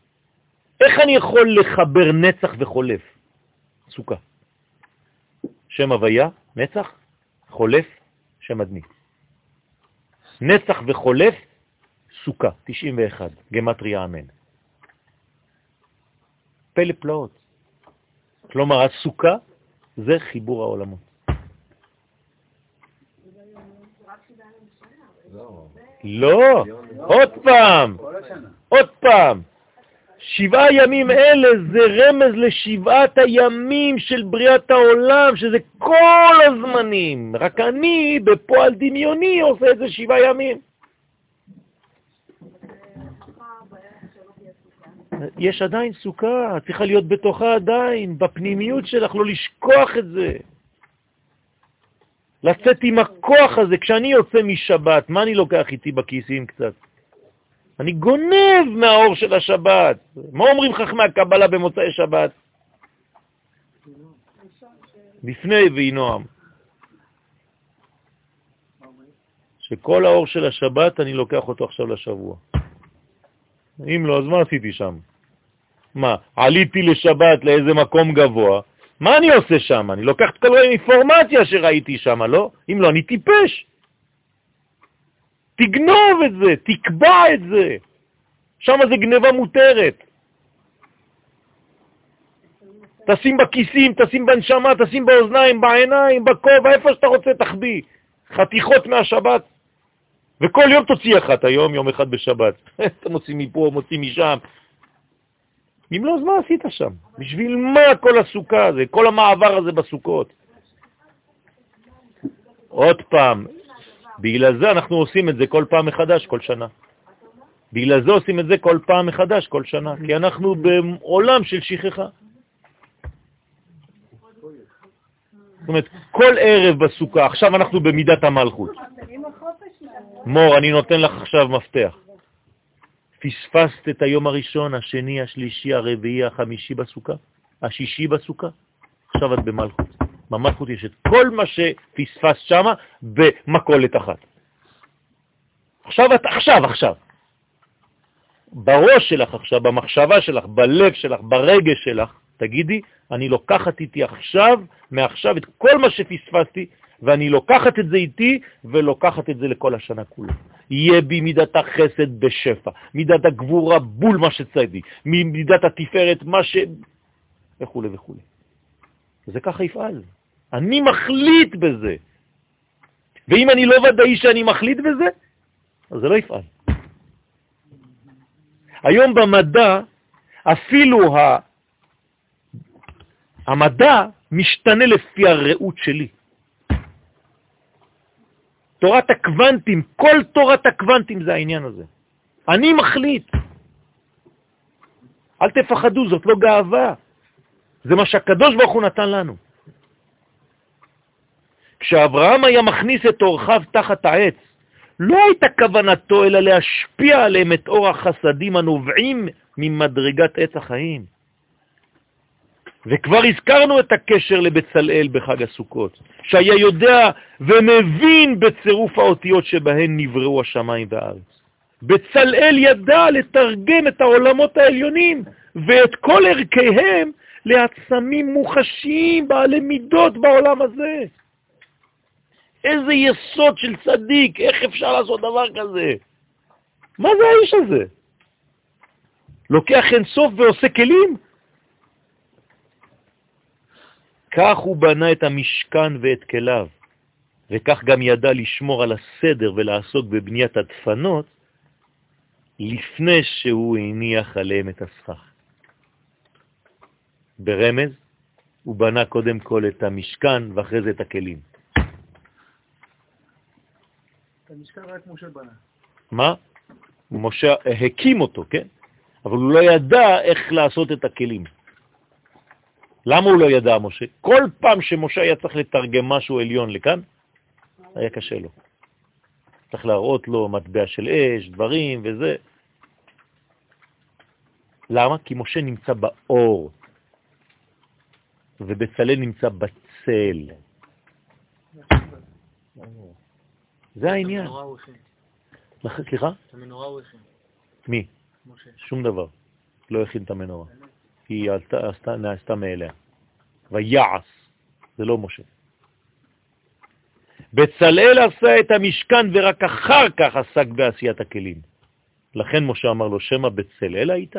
איך אני יכול לחבר נצח וחולף? סוכה. שם הוויה, נצח, חולף, שם אדמי. נצח וחולף, סוכה, 91, גמטריה אמן. פלא פלאות. כלומר, הסוכה זה חיבור העולמות. לא, עוד פעם, עוד פעם. שבעה ימים אלה זה רמז לשבעת הימים של בריאת העולם, שזה כל הזמנים. רק אני, בפועל דמיוני, עושה את זה שבעה ימים. יש עדיין סוכה, צריכה להיות בתוכה עדיין, בפנימיות שלך, לא לשכוח את זה. לצאת עם הכוח הזה. כשאני יוצא משבת, מה אני לוקח איתי בכיסים קצת? אני גונב מהאור של השבת. מה אומרים חכמי הקבלה במוצאי שבת? לפני וינועם. שכל האור של השבת, אני לוקח אותו עכשיו לשבוע. אם לא, אז מה עשיתי שם? מה, עליתי לשבת לאיזה מקום גבוה, מה אני עושה שם? אני לוקח את כל האינפורמציה שראיתי שם, לא? אם לא, אני טיפש. תגנוב את זה, תקבע את זה. שם זה גניבה מותרת. תשים בכיסים, תשים בנשמה, תשים באוזניים, בעיניים, בכובע, איפה שאתה רוצה תחביא. חתיכות מהשבת. וכל יום תוציא אחת היום, יום אחד בשבת. אתה מוציא מפה, מוציא משם. אם לא, אז מה עשית שם? בשביל מה כל הסוכה הזה, כל המעבר הזה בסוכות? עוד פעם, בגלל זה אנחנו עושים את זה כל פעם מחדש, כל שנה. בגלל זה עושים את זה כל פעם מחדש, כל שנה, כי אנחנו בעולם של שכחה. זאת אומרת, כל ערב בסוכה, עכשיו אנחנו במידת המלכות. מור, אני נותן לך עכשיו מפתח. פספסת את היום הראשון, השני, השלישי, הרביעי, החמישי בסוכה, השישי בסוכה, עכשיו את במלכות. במלכות יש את כל מה שפספסת שם במקולת אחת. עכשיו את, עכשיו, עכשיו. בראש שלך עכשיו, במחשבה שלך, בלב שלך, ברגש שלך, תגידי, אני לוקחת איתי עכשיו, מעכשיו, את כל מה שפספסתי, ואני לוקחת את זה איתי ולוקחת את זה לכל השנה כולה. יהיה בי מידת החסד בשפע, מידת הגבורה בול מה שצדי, מידת התפארת מה ש... וכו' וכו'. וזה ככה יפעל. אני מחליט בזה. ואם אני לא ודאי שאני מחליט בזה, אז זה לא יפעל. היום במדע, אפילו ה... המדע משתנה לפי הראות שלי. תורת הקוונטים, כל תורת הקוונטים זה העניין הזה. אני מחליט. אל תפחדו, זאת לא גאווה. זה מה שהקדוש ברוך הוא נתן לנו. כשאברהם היה מכניס את אורחיו תחת העץ, לא הייתה כוונתו אלא להשפיע עליהם את אור החסדים הנובעים ממדרגת עץ החיים. וכבר הזכרנו את הקשר לבצלאל בחג הסוכות, שהיה יודע ומבין בצירוף האותיות שבהן נבראו השמיים והארץ. בצלאל ידע לתרגם את העולמות העליונים ואת כל ערכיהם לעצמים מוחשיים בעלי מידות בעולם הזה. איזה יסוד של צדיק, איך אפשר לעשות דבר כזה? מה זה האיש הזה? לוקח אינסוף ועושה כלים? כך הוא בנה את המשכן ואת כליו, וכך גם ידע לשמור על הסדר ולעסוק בבניית הדפנות לפני שהוא הניח עליהם את הסכך. ברמז, הוא בנה קודם כל את המשכן ואחרי זה את הכלים. את המשכן רק משה בנה. מה? משה הקים אותו, כן? אבל הוא לא ידע איך לעשות את הכלים. למה הוא לא ידע, משה? כל פעם שמשה היה צריך לתרגם משהו עליון לכאן, היה קשה לו. צריך להראות לו מטבע של אש, דברים וזה. למה? כי משה נמצא באור, ובצלאל נמצא בצל. זה העניין. סליחה? את המנורה הוא הכין. מי? משה. שום דבר. לא הכין את המנורה. היא עלתה, עשתה, נעשתה מאליה. ויעש, זה לא משה. בצלאל עשה את המשכן ורק אחר כך עסק בעשיית הכלים. לכן משה אמר לו, שמא בצלאל היית?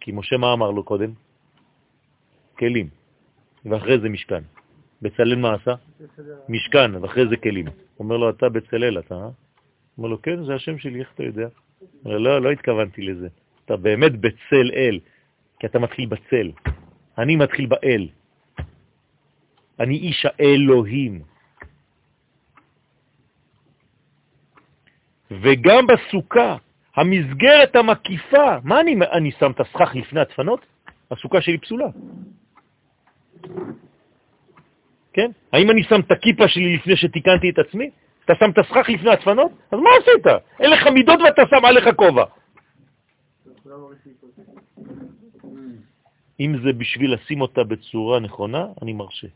כי משה מה אמר לו קודם? כלים, ואחרי זה משכן. בצלאל מה עשה? משכן, ואחרי זה כלים. אומר לו, אתה בצלאל, אתה, אה? אומר לו, כן, זה השם שלי, איך אתה יודע? לא, לא התכוונתי לזה. אתה באמת בצל אל, כי אתה מתחיל בצל. אני מתחיל באל. אני איש האלוהים. וגם בסוכה, המסגרת המקיפה, מה אני, אני שם את הסכך לפני הדפנות? הסוכה שלי פסולה. כן? האם אני שם את הכיפה שלי לפני שתיקנתי את עצמי? אתה שם את הסכך לפני הדפנות? אז מה עשית? אין לך מידות ואתה שם עליך כובע. אם זה בשביל לשים אותה בצורה נכונה, אני מרשה.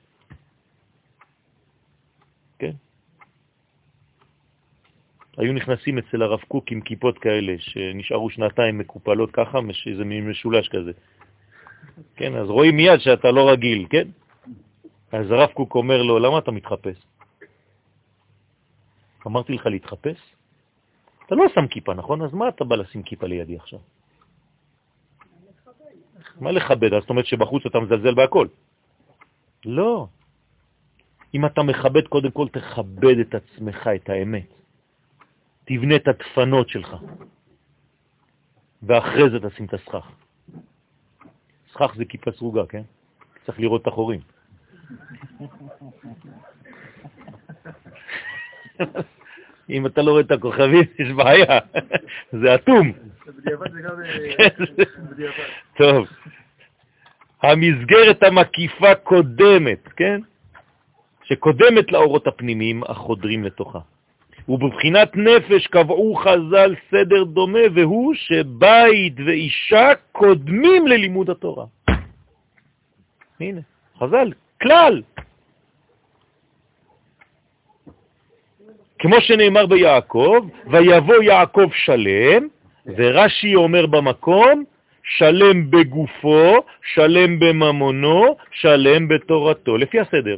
כן? היו נכנסים אצל הרב קוק עם כיפות כאלה, שנשארו שנתיים מקופלות ככה, איזה מין משולש כזה. כן, אז רואים מיד שאתה לא רגיל, כן? אז הרב קוק אומר לו, למה אתה מתחפש? אמרתי לך להתחפש? אתה לא שם כיפה, נכון? אז מה אתה בא לשים כיפה לידי עכשיו? מה לכבד? זאת אומרת שבחוץ אתה מזלזל בהכל. לא. אם אתה מכבד, קודם כל תכבד את עצמך, את האמת. תבנה את הדפנות שלך, ואחרי זה תשים את הסכך. סכך זה כיפה סרוגה, כן? צריך לראות את החורים. אם אתה לא רואה את הכוכבים, יש בעיה, זה אטום. בדיעבד זה גם... אה, כן, בדיעבד. טוב. המסגרת המקיפה קודמת, כן? שקודמת לאורות הפנימיים החודרים לתוכה. ובבחינת נפש קבעו חז"ל סדר דומה, והוא שבית ואישה קודמים ללימוד התורה. הנה, חז"ל, כלל. כמו שנאמר ביעקב, ויבוא יעקב שלם, ורש"י אומר במקום, שלם בגופו, שלם בממונו, שלם בתורתו, לפי הסדר.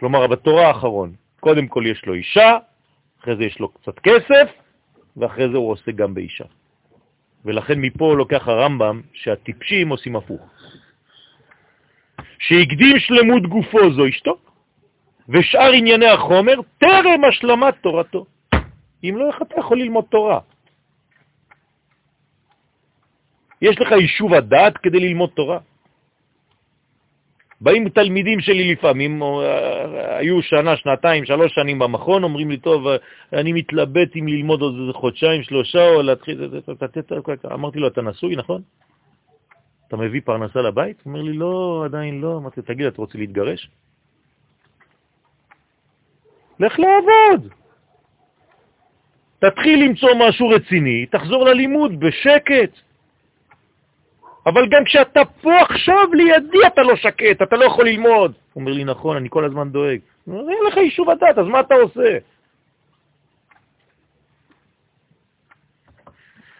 כלומר, בתורה האחרון, קודם כל יש לו אישה, אחרי זה יש לו קצת כסף, ואחרי זה הוא עושה גם באישה. ולכן מפה לוקח הרמב"ם שהטיפשים עושים הפוך. שהקדים שלמות גופו זו אשתו, ושאר ענייני החומר טרם השלמת תורתו. אם לא, איך אתה יכול ללמוד תורה? יש לך יישוב הדעת כדי ללמוד תורה? באים תלמידים שלי לפעמים, או, אה, היו שנה, שנתיים, שלוש שנים במכון, אומרים לי, טוב, אה, אני מתלבט אם ללמוד עוד איזה חודשיים, שלושה, או להתחיל... אמרתי לו, אתה נשוי, נכון? אתה מביא פרנסה לבית? הוא אומר לי, לא, עדיין לא. אמרתי, תגיד, אתה רוצה להתגרש? לך לעבוד. תתחיל למצוא משהו רציני, תחזור ללימוד בשקט. אבל גם כשאתה פה עכשיו לידי אתה לא שקט, אתה לא יכול ללמוד. הוא אומר לי, נכון, אני כל הזמן דואג. אין לך יישוב הדת, אז מה אתה עושה?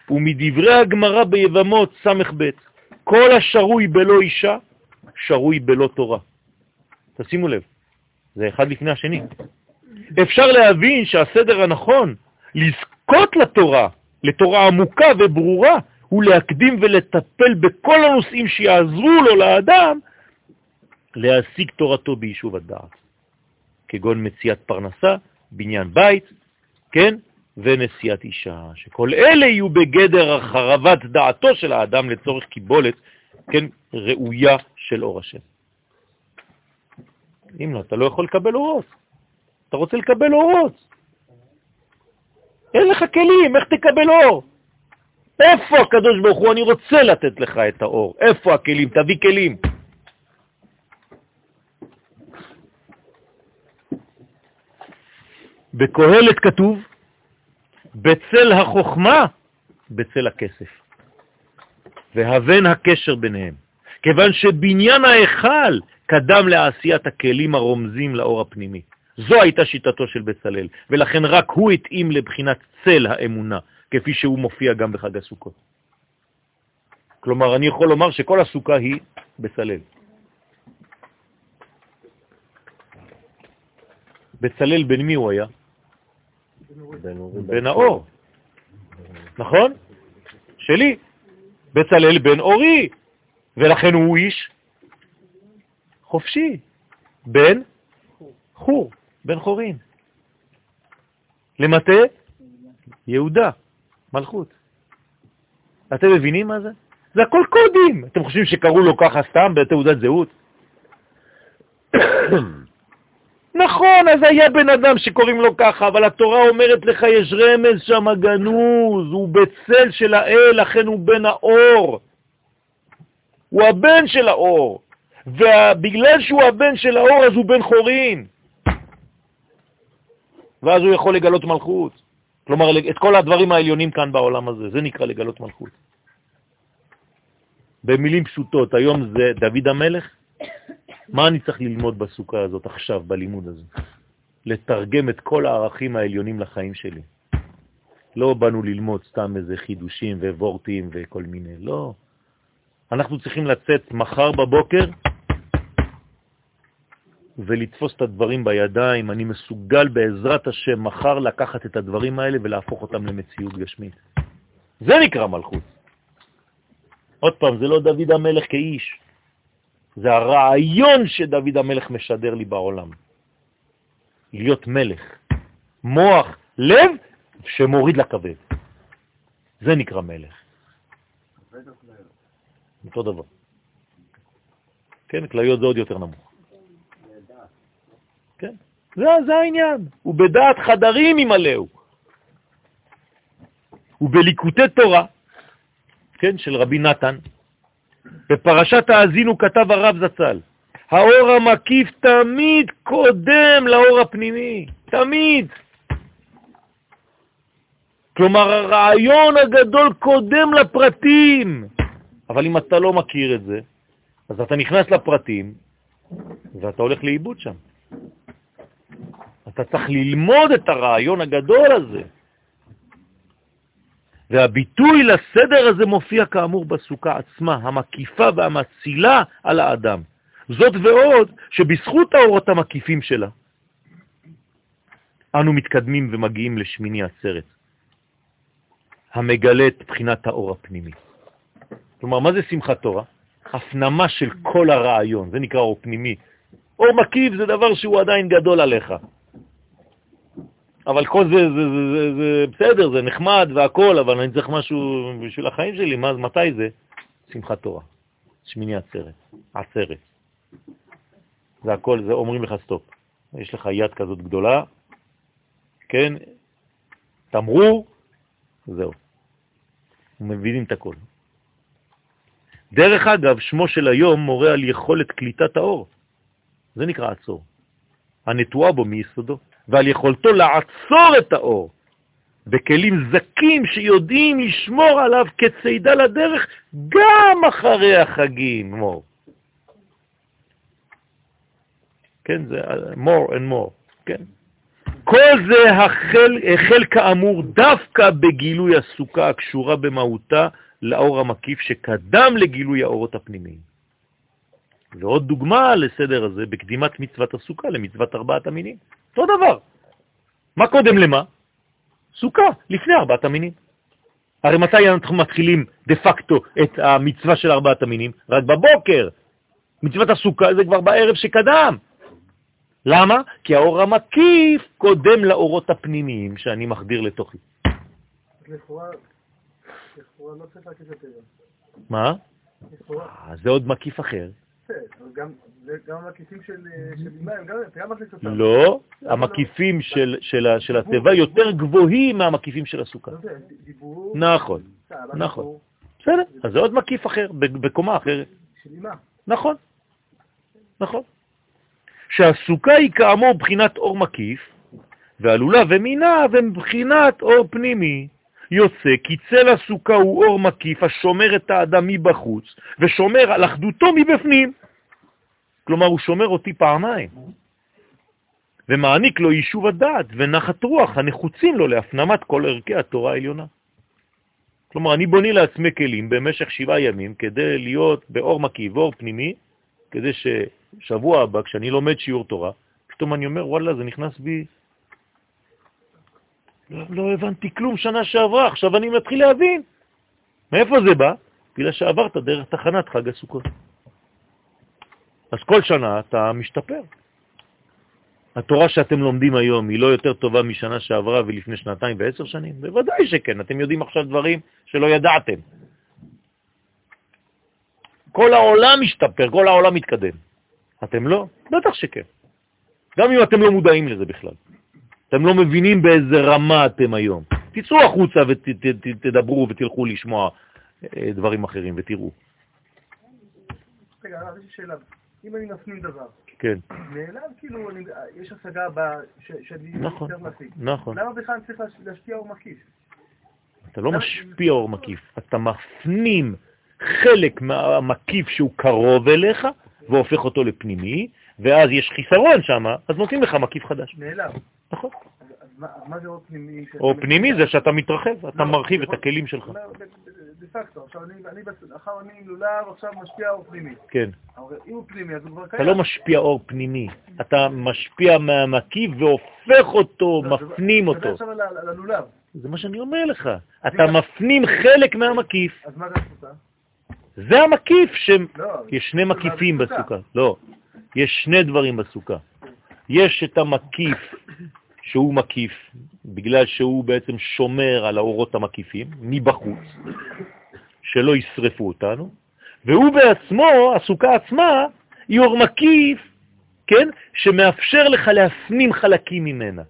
ומדברי הגמרא ביבמות ס"ב, כל השרוי בלא אישה, שרוי בלא תורה. תשימו לב, זה אחד לפני השני. אפשר להבין שהסדר הנכון לזכות לתורה, לתורה עמוקה וברורה, הוא להקדים ולטפל בכל הנושאים שיעזרו לו לאדם להשיג תורתו ביישוב הדעת, כגון מציאת פרנסה, בניין בית, כן, ונשיאת אישה, שכל אלה יהיו בגדר החרבת דעתו של האדם לצורך קיבולת, כן, ראויה של אור השם. אם לא, אתה לא יכול לקבל אורות. אתה רוצה לקבל אורות. אין לך כלים, איך תקבל אור? איפה הקדוש ברוך הוא? אני רוצה לתת לך את האור. איפה הכלים? תביא כלים. בקהלת כתוב, בצל החוכמה, בצל הכסף. והבן הקשר ביניהם. כיוון שבניין ההיכל קדם לעשיית הכלים הרומזים לאור הפנימי. זו הייתה שיטתו של בצלאל, ולכן רק הוא התאים לבחינת צל האמונה, כפי שהוא מופיע גם בחג הסוכות. כלומר, אני יכול לומר שכל הסוכה היא בצלאל. בצלאל בן מי הוא היה? בן האור, נכון? שלי. בצלאל בן אורי, ולכן הוא איש חופשי, בן חור, בן חורין. למטה יהודה, מלכות. אתם מבינים מה זה? זה הכל קודים. אתם חושבים שקראו לו ככה סתם בתעודת זהות? נכון, אז היה בן אדם שקוראים לו ככה, אבל התורה אומרת לך, יש רמז שם גנוז, הוא בצל של האל, לכן הוא בן האור. הוא הבן של האור, ובגלל שהוא הבן של האור אז הוא בן חורין. ואז הוא יכול לגלות מלכות. כלומר, את כל הדברים העליונים כאן בעולם הזה, זה נקרא לגלות מלכות. במילים פשוטות, היום זה דוד המלך, מה אני צריך ללמוד בסוכה הזאת עכשיו, בלימוד הזה? לתרגם את כל הערכים העליונים לחיים שלי. לא באנו ללמוד סתם איזה חידושים ווורטים וכל מיני, לא. אנחנו צריכים לצאת מחר בבוקר ולתפוס את הדברים בידיים. אני מסוגל בעזרת השם מחר לקחת את הדברים האלה ולהפוך אותם למציאות גשמית. זה נקרא מלכות. עוד פעם, זה לא דוד המלך כאיש, זה הרעיון שדוד המלך משדר לי בעולם. להיות מלך. מוח, לב, שמוריד לכבד. זה נקרא מלך. אותו דבר. כן, כליות זה עוד יותר נמוך. זה, זה העניין. הוא בדעת חדרים ימלאו. ובליקוטי תורה, כן, של רבי נתן, בפרשת האזינו כתב הרב זצ"ל, האור המקיף תמיד קודם לאור הפנימי, תמיד. כלומר, הרעיון הגדול קודם לפרטים. אבל אם אתה לא מכיר את זה, אז אתה נכנס לפרטים ואתה הולך לאיבוד שם. אתה צריך ללמוד את הרעיון הגדול הזה. והביטוי לסדר הזה מופיע כאמור בסוכה עצמה, המקיפה והמצילה על האדם. זאת ועוד שבזכות האורות המקיפים שלה, אנו מתקדמים ומגיעים לשמיני עצרת, המגלה את בחינת האור הפנימי. כלומר, מה זה שמחת תורה? הפנמה של כל הרעיון, זה נקרא אור פנימי. אור מקיף זה דבר שהוא עדיין גדול עליך. אבל כל זה, זה, זה, זה, זה בסדר, זה נחמד והכל, אבל אני צריך משהו בשביל החיים שלי, מה, מתי זה? שמחת תורה, שמיני עצרת, עצרת. זה הכל, זה אומרים לך סטופ. יש לך יד כזאת גדולה, כן, תמרור, זהו. מבינים את הכל. דרך אגב, שמו של היום מורה על יכולת קליטת האור. זה נקרא עצור. הנטועה בו מיסודו, ועל יכולתו לעצור את האור בכלים זקים שיודעים לשמור עליו כצידה לדרך גם אחרי החגים, מור. כן, זה more and more, כן. כל זה החל, החל כאמור דווקא בגילוי הסוכה הקשורה במהותה לאור המקיף שקדם לגילוי האורות הפנימיים. ועוד דוגמה לסדר הזה בקדימת מצוות הסוכה למצוות ארבעת המינים. אותו דבר. מה קודם למה? סוכה, לפני ארבעת המינים. הרי מתי אנחנו מתחילים דה פקטו את המצווה של ארבעת המינים? רק בבוקר. מצוות הסוכה זה כבר בערב שקדם. למה? כי האור המקיף קודם לאורות הפנימיים שאני מחדיר לתוכי. לכאורה לא צריך להקיף יותר. מה? אה, זה עוד מקיף אחר. גם המקיפים של מים, גם אתה גם מכניס אותם. לא, המקיפים של התיבה יותר גבוהים מהמקיפים של הסוכה. נכון, נכון. בסדר, אז זה עוד מקיף אחר, בקומה אחרת. של אימה. נכון, נכון. שהסוכה היא כאמור בחינת אור מקיף, והלולב ומינה הם בחינת אור פנימי. יוצא כי צל הסוכה הוא אור מקיף השומר את האדם מבחוץ ושומר על אחדותו מבפנים. כלומר, הוא שומר אותי פעמיים. ומעניק לו יישוב הדעת ונחת רוח הנחוצים לו להפנמת כל ערכי התורה העליונה. כלומר, אני בוני לעצמי כלים במשך שבעה ימים כדי להיות באור מקיף ואור פנימי, כדי ששבוע הבא, כשאני לומד שיעור תורה, פתאום אני אומר, וואלה, זה נכנס בי לא, לא הבנתי כלום שנה שעברה, עכשיו אני מתחיל להבין. מאיפה זה בא? בגלל שעברת דרך תחנת חג הסוכות. אז כל שנה אתה משתפר. התורה שאתם לומדים היום היא לא יותר טובה משנה שעברה ולפני שנתיים ועשר שנים? בוודאי שכן, אתם יודעים עכשיו דברים שלא ידעתם. כל העולם משתפר, כל העולם מתקדם. אתם לא? בטח שכן. גם אם אתם לא מודעים לזה בכלל. אתם לא מבינים באיזה רמה אתם היום. תצאו החוצה ותדברו ותלכו לשמוע אה, דברים אחרים ותראו. רגע, יש שאלה. אם אני מפנים דבר, כן. נעלם כאילו, אני- יש השגה ב... ש- שאני נכון, יותר משיג. נכון. למה בכלל צריך להש- להשפיע אור מקיף? אתה לא משפיע אור מקיף, אתה מפנים חלק מהמקיף שהוא קרוב אליך והופך אותו לפנימי, ואז יש חיסרון שם, אז נותנים לך מקיף חדש. נעלם. נכון. או פנימי זה שאתה מתרחב, אתה לא, מרחיב את נכון. הכלים שלך. ב- דה פקטו, עכשיו אני, אחר אני לולב, עכשיו משפיע אור פנימי. כן. אם הוא פנימי, אז הוא כבר אתה קיים. לא משפיע אור פנימי, אתה משפיע מהמקיף והופך אותו, לא, מפנים אותו. עכשיו. זה מה שאני אומר לך. אתה מפנים חלק מהמקיף. אז מה זה הסוכה? זה המקיף, ש... לא. יש שני מקיפים בסוכה. בסוכה. לא, יש שני דברים בסוכה. יש את המקיף שהוא מקיף, בגלל שהוא בעצם שומר על האורות המקיפים מבחוץ, שלא ישרפו אותנו, והוא בעצמו, הסוכה עצמה, היא אור מקיף, כן, שמאפשר לך להפנים חלקים ממנה.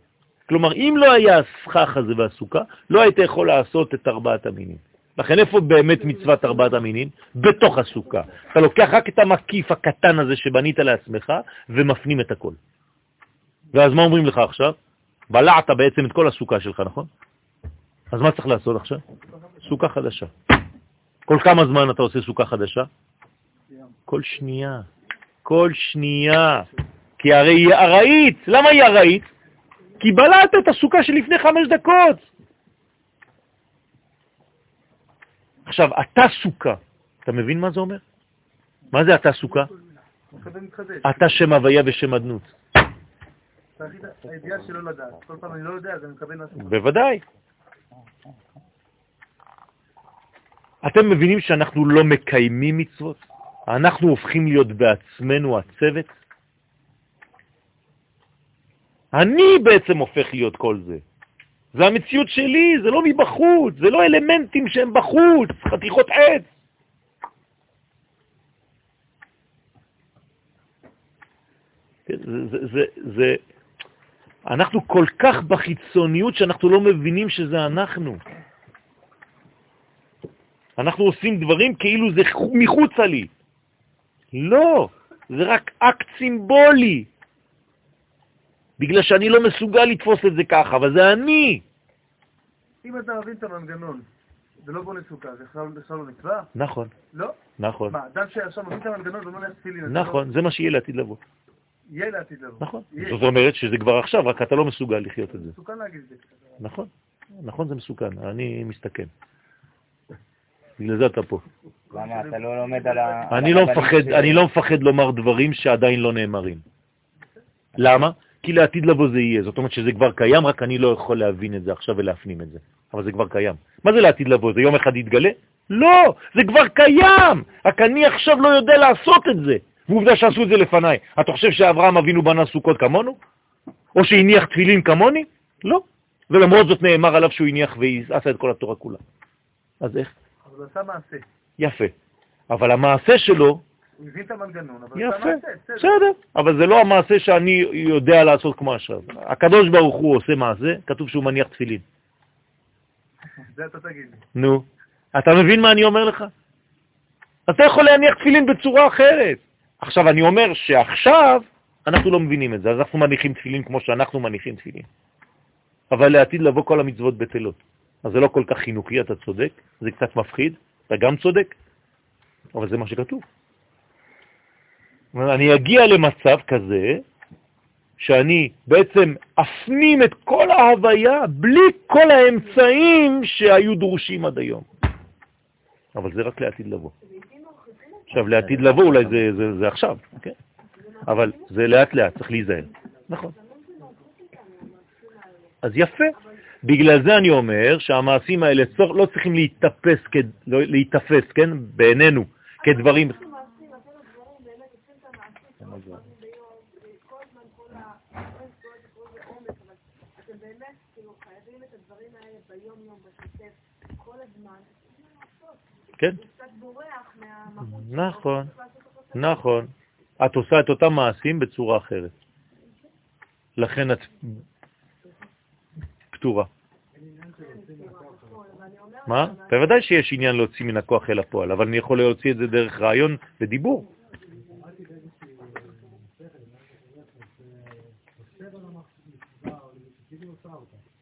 כלומר, אם לא היה הסכך הזה והסוכה, לא היית יכול לעשות את ארבעת המינים. לכן איפה באמת מצוות ארבעת המינים? בתוך הסוכה. אתה לוקח רק את המקיף הקטן הזה שבנית לעצמך ומפנים את הכל. ואז מה אומרים לך עכשיו? בלעת בעצם את כל הסוכה שלך, נכון? אז מה צריך לעשות עכשיו? סוכה חדשה. כל כמה זמן אתה עושה סוכה חדשה? כל שנייה. כל שנייה. כי הרי היא ארעית. למה היא ארעית? כי בלעת את הסוכה שלפני חמש דקות. עכשיו, אתה סוכה. אתה מבין מה זה אומר? מה זה אתה סוכה? אתה שם הוויה ושם אדנות. לא. בוודאי. אתם מבינים שאנחנו לא מקיימים מצוות? אנחנו הופכים להיות בעצמנו הצוות? אני בעצם הופך להיות כל זה. זה המציאות שלי, זה לא מבחוץ, זה לא אלמנטים שהם בחוץ, חתיכות עץ. זה, זה, זה, זה, אנחנו כל כך בחיצוניות שאנחנו לא מבינים שזה אנחנו. אנחנו עושים דברים כאילו זה מחוצה לי. לא, זה רק אקט סימבולי. בגלל שאני לא מסוגל לתפוס את זה ככה, אבל זה אני. אם אתה מבין את המנגנון ולא בונה סוכה, זה בכלל לא מצווה? נכון, לא? נכון, מה, אדם שעכשיו מבין את המנגנון תפילין, אז נכון, זה מה שיהיה לעתיד לבוא. יהיה לעתיד לבוא. נכון. זאת אומרת שזה כבר עכשיו, רק אתה לא מסוגל לחיות את זה. מסוכן להגיד את זה. נכון, נכון זה מסוכן, אני מסתכן. בגלל זה אתה פה. למה אתה לא לומד על ה... אני לא מפחד, אני לא מפחד לומר דברים שעדיין לא נאמרים. למה? כי לעתיד לבוא זה יהיה. זאת אומרת שזה כבר קיים, רק אני לא יכול להבין את זה עכשיו ולהפנים את זה. אבל זה כבר קיים. מה זה לעתיד לבוא? זה יום אחד יתגלה? לא, זה כבר קיים. רק אני עכשיו לא יודע לעשות את זה. ועובדה שעשו את זה לפניי. אתה חושב שאברהם אבינו בנה סוכות כמונו? או שהניח תפילין כמוני? לא. ולמרות זאת נאמר עליו שהוא הניח ועשה את כל התורה כולה. אז איך? אבל עשה מעשה. יפה. אבל המעשה שלו הוא הבין את המנגנון, אבל הוא עשה יפה, מעשה, בסדר. אבל זה לא המעשה שאני יודע לעשות כמו עכשיו. הקדוש ברוך הוא עושה מעשה, כתוב שהוא מניח תפילין. זה אתה תגיד. נו, אתה מבין מה אני אומר לך? אתה יכול להניח תפילין בצורה אחרת. עכשיו, אני אומר שעכשיו אנחנו לא מבינים את זה, אז אנחנו מניחים תפילין כמו שאנחנו מניחים תפילין. אבל לעתיד לבוא כל המצוות בטלות. אז זה לא כל כך חינוכי, אתה צודק, זה קצת מפחיד, אתה גם צודק, אבל זה מה שכתוב. אני אגיע למצב כזה שאני בעצם אפנים את כל ההוויה בלי כל האמצעים שהיו דרושים עד היום. אבל זה רק לעתיד לבוא. עכשיו, לעתיד לבוא אולי זה, זה, זה עכשיו, כן? אבל זה לאט לאט, צריך להיזהר. נכון. אז יפה. בגלל זה אני אומר שהמעשים האלה לא צריכים להתאפס, לא, להתאפס, כן, בעינינו, כדברים... כן. נכון, נכון. את עושה את אותם מעשים בצורה אחרת. לכן את פתורה. מה? בוודאי שיש עניין להוציא מן הכוח אל הפועל, אבל אני יכול להוציא את זה דרך רעיון ודיבור.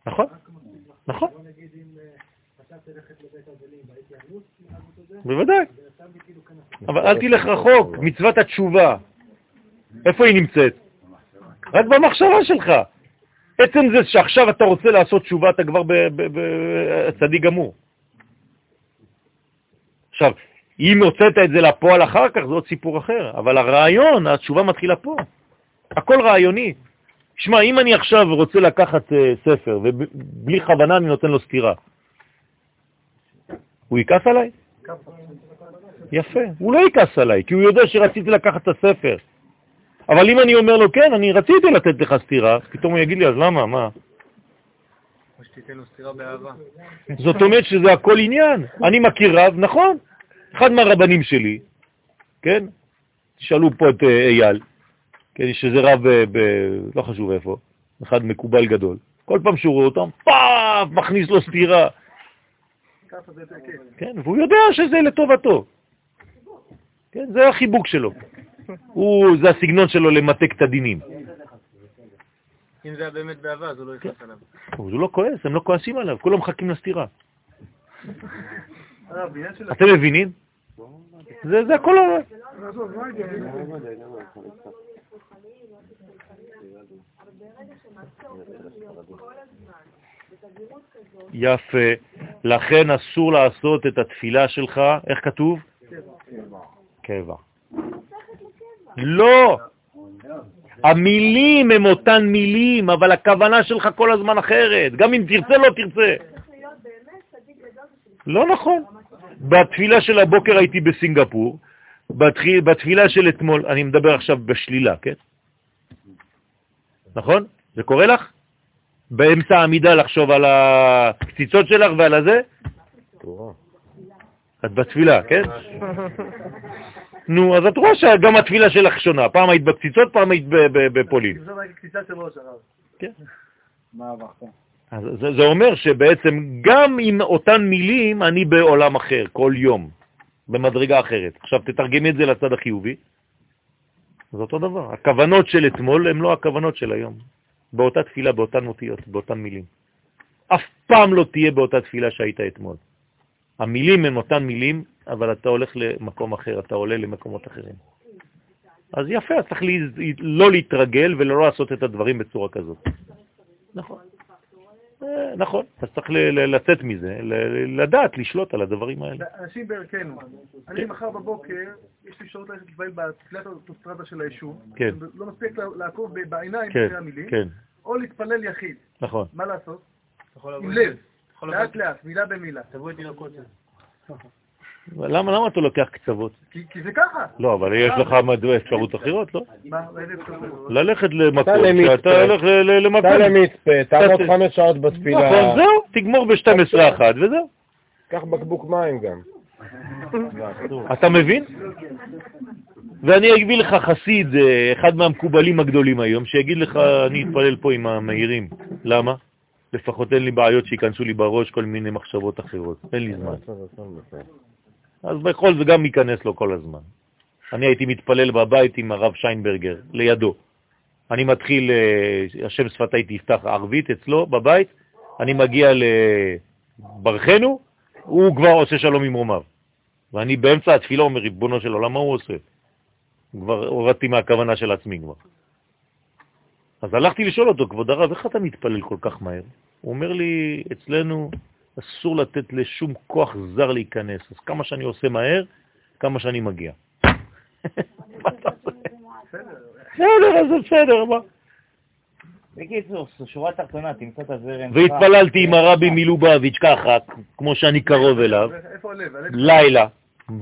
נכון, נכון. בוודאי. אבל אל תלך רחוק, מצוות התשובה. איפה היא נמצאת? רק במחשבה שלך. עצם זה שעכשיו אתה רוצה לעשות תשובה, אתה כבר בצדיק גמור. עכשיו, אם הוצאת את זה לפועל אחר כך, זה עוד סיפור אחר, אבל הרעיון, התשובה מתחילה פה. הכל רעיוני. שמע, אם אני עכשיו רוצה לקחת uh, ספר, ובלי כוונה אני נותן לו סתירה, הוא יכעס עליי? יפה, הוא לא יכעס עליי, כי הוא יודע שרציתי לקחת את הספר. אבל אם אני אומר לו, כן, אני רציתי לתת לך סתירה, פתאום הוא יגיד לי, אז למה, מה? זאת אומרת שזה הכל עניין. אני מכיר רב, נכון, אחד מהרבנים שלי, כן? תשאלו פה את אה, אייל, כן, שזה רב, אה, ב, לא חשוב איפה, אחד מקובל גדול. כל פעם שהוא רואה אותם, פאף, מכניס לו סתירה. כן, והוא יודע שזה לטובתו. כן, זה החיבוק שלו. הוא, זה הסגנון שלו למתק את הדינים. אם זה היה באמת באהבה, אז הוא לא יכעס עליו. הוא לא כועס, הם לא כועסים עליו, כולם מחכים לסתירה. אתם מבינים? זה הכל... יפה. לכן אסור לעשות את התפילה שלך, איך כתוב? קבע. לא. המילים הם אותן מילים, אבל הכוונה שלך כל הזמן אחרת. גם אם תרצה, לא תרצה. לא נכון. בתפילה של הבוקר הייתי בסינגפור, בתפילה של אתמול, אני מדבר עכשיו בשלילה, כן? נכון? זה קורה לך? באמצע העמידה לחשוב על הקציצות שלך ועל הזה? את בתפילה, כן? נו, אז את רואה שגם התפילה שלך שונה. פעם היית בקציצות, פעם היית בפולין. כן. זה אומר שבעצם גם עם אותן מילים אני בעולם אחר, כל יום, במדרגה אחרת. עכשיו תתרגמי את זה לצד החיובי. זה אותו דבר. הכוונות של אתמול הן לא הכוונות של היום. באותה תפילה, באותן אותיות, באותן מילים. אף פעם לא תהיה באותה תפילה שהיית אתמול. המילים הן אותן מילים, אבל אתה הולך למקום אחר, אתה עולה למקומות אחרים. אז יפה, אז צריך לא להתרגל ולא לעשות את הדברים בצורה כזאת. נכון. אה, נכון, אז צריך לצאת מזה, לדעת, לשלוט על הדברים האלה. אנשים בערכנו. אני כן. מחר בבוקר, יש לי אפשרות ללכת להתפעל בתפילת האוטוסטרדה של היישוב. כן. לא מספיק לעקוב בעיניים כן, אחרי המילים. כן. או להתפלל יחיד. נכון. מה לעשות? עם לב. לאט לאט, מילה במילה. תבוא איתי לקוצר. למה, למה אתה לוקח קצוות? כי, כי זה ככה. לא, אבל יש לך אפשרות אחרות, לא? ללכת למקום שאתה הולך למקום. סע למצפה, תעמוד חמש שעות בתפילה. נכון, זהו, תגמור ב-12 אחת וזהו. קח בקבוק מים גם. אתה מבין? ואני אגיד לך חסיד, אחד מהמקובלים הגדולים היום, שיגיד לך, אני אתפלל פה עם המהירים. למה? לפחות אין לי בעיות שיכנסו לי בראש כל מיני מחשבות אחרות. אין לי זמן. אז בכל זה גם ייכנס לו כל הזמן. אני הייתי מתפלל בבית עם הרב שיינברגר, לידו. אני מתחיל, אה, השם שפתי תפתח ערבית אצלו בבית, אני מגיע לברכנו, הוא כבר עושה שלום עם רומיו. ואני באמצע התפילה אומר, ריבונו של עולם, מה הוא עושה? כבר הורדתי מהכוונה של עצמי כבר. אז הלכתי לשאול אותו, כבוד הרב, איך אתה מתפלל כל כך מהר? הוא אומר לי, אצלנו אסור לתת לשום כוח זר להיכנס, אז כמה שאני עושה מהר, כמה שאני מגיע. בסדר, אז זה בסדר, מה? בקיצור, שורה תחתונה, תמצא את הזרם. והתפללתי עם הרבי מלובביץ' ככה, כמו שאני קרוב אליו, איפה הלב? הלב- לילה,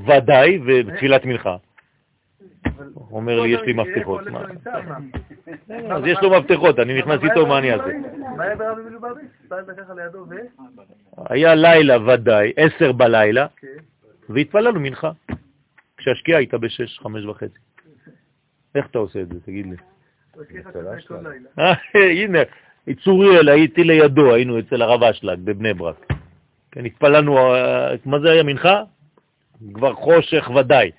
ודאי, ותפילת מנחה. הוא אומר לי, יש לי מפתחות. אז יש לו מפתחות, אני נכנס איתו, מה אני אעשה? היה לילה ודאי, עשר בלילה, כן. והתפללנו מנחה. כשהשקיעה הייתה בשש, חמש וחצי. איך אתה עושה את זה? תגיד לי. לילה. אה, הנה, צוריאל, הייתי לידו, היינו אצל הרב אשלג בבני ברק. כן, התפללנו, אה, מה זה היה מנחה? כבר חושך ודאי.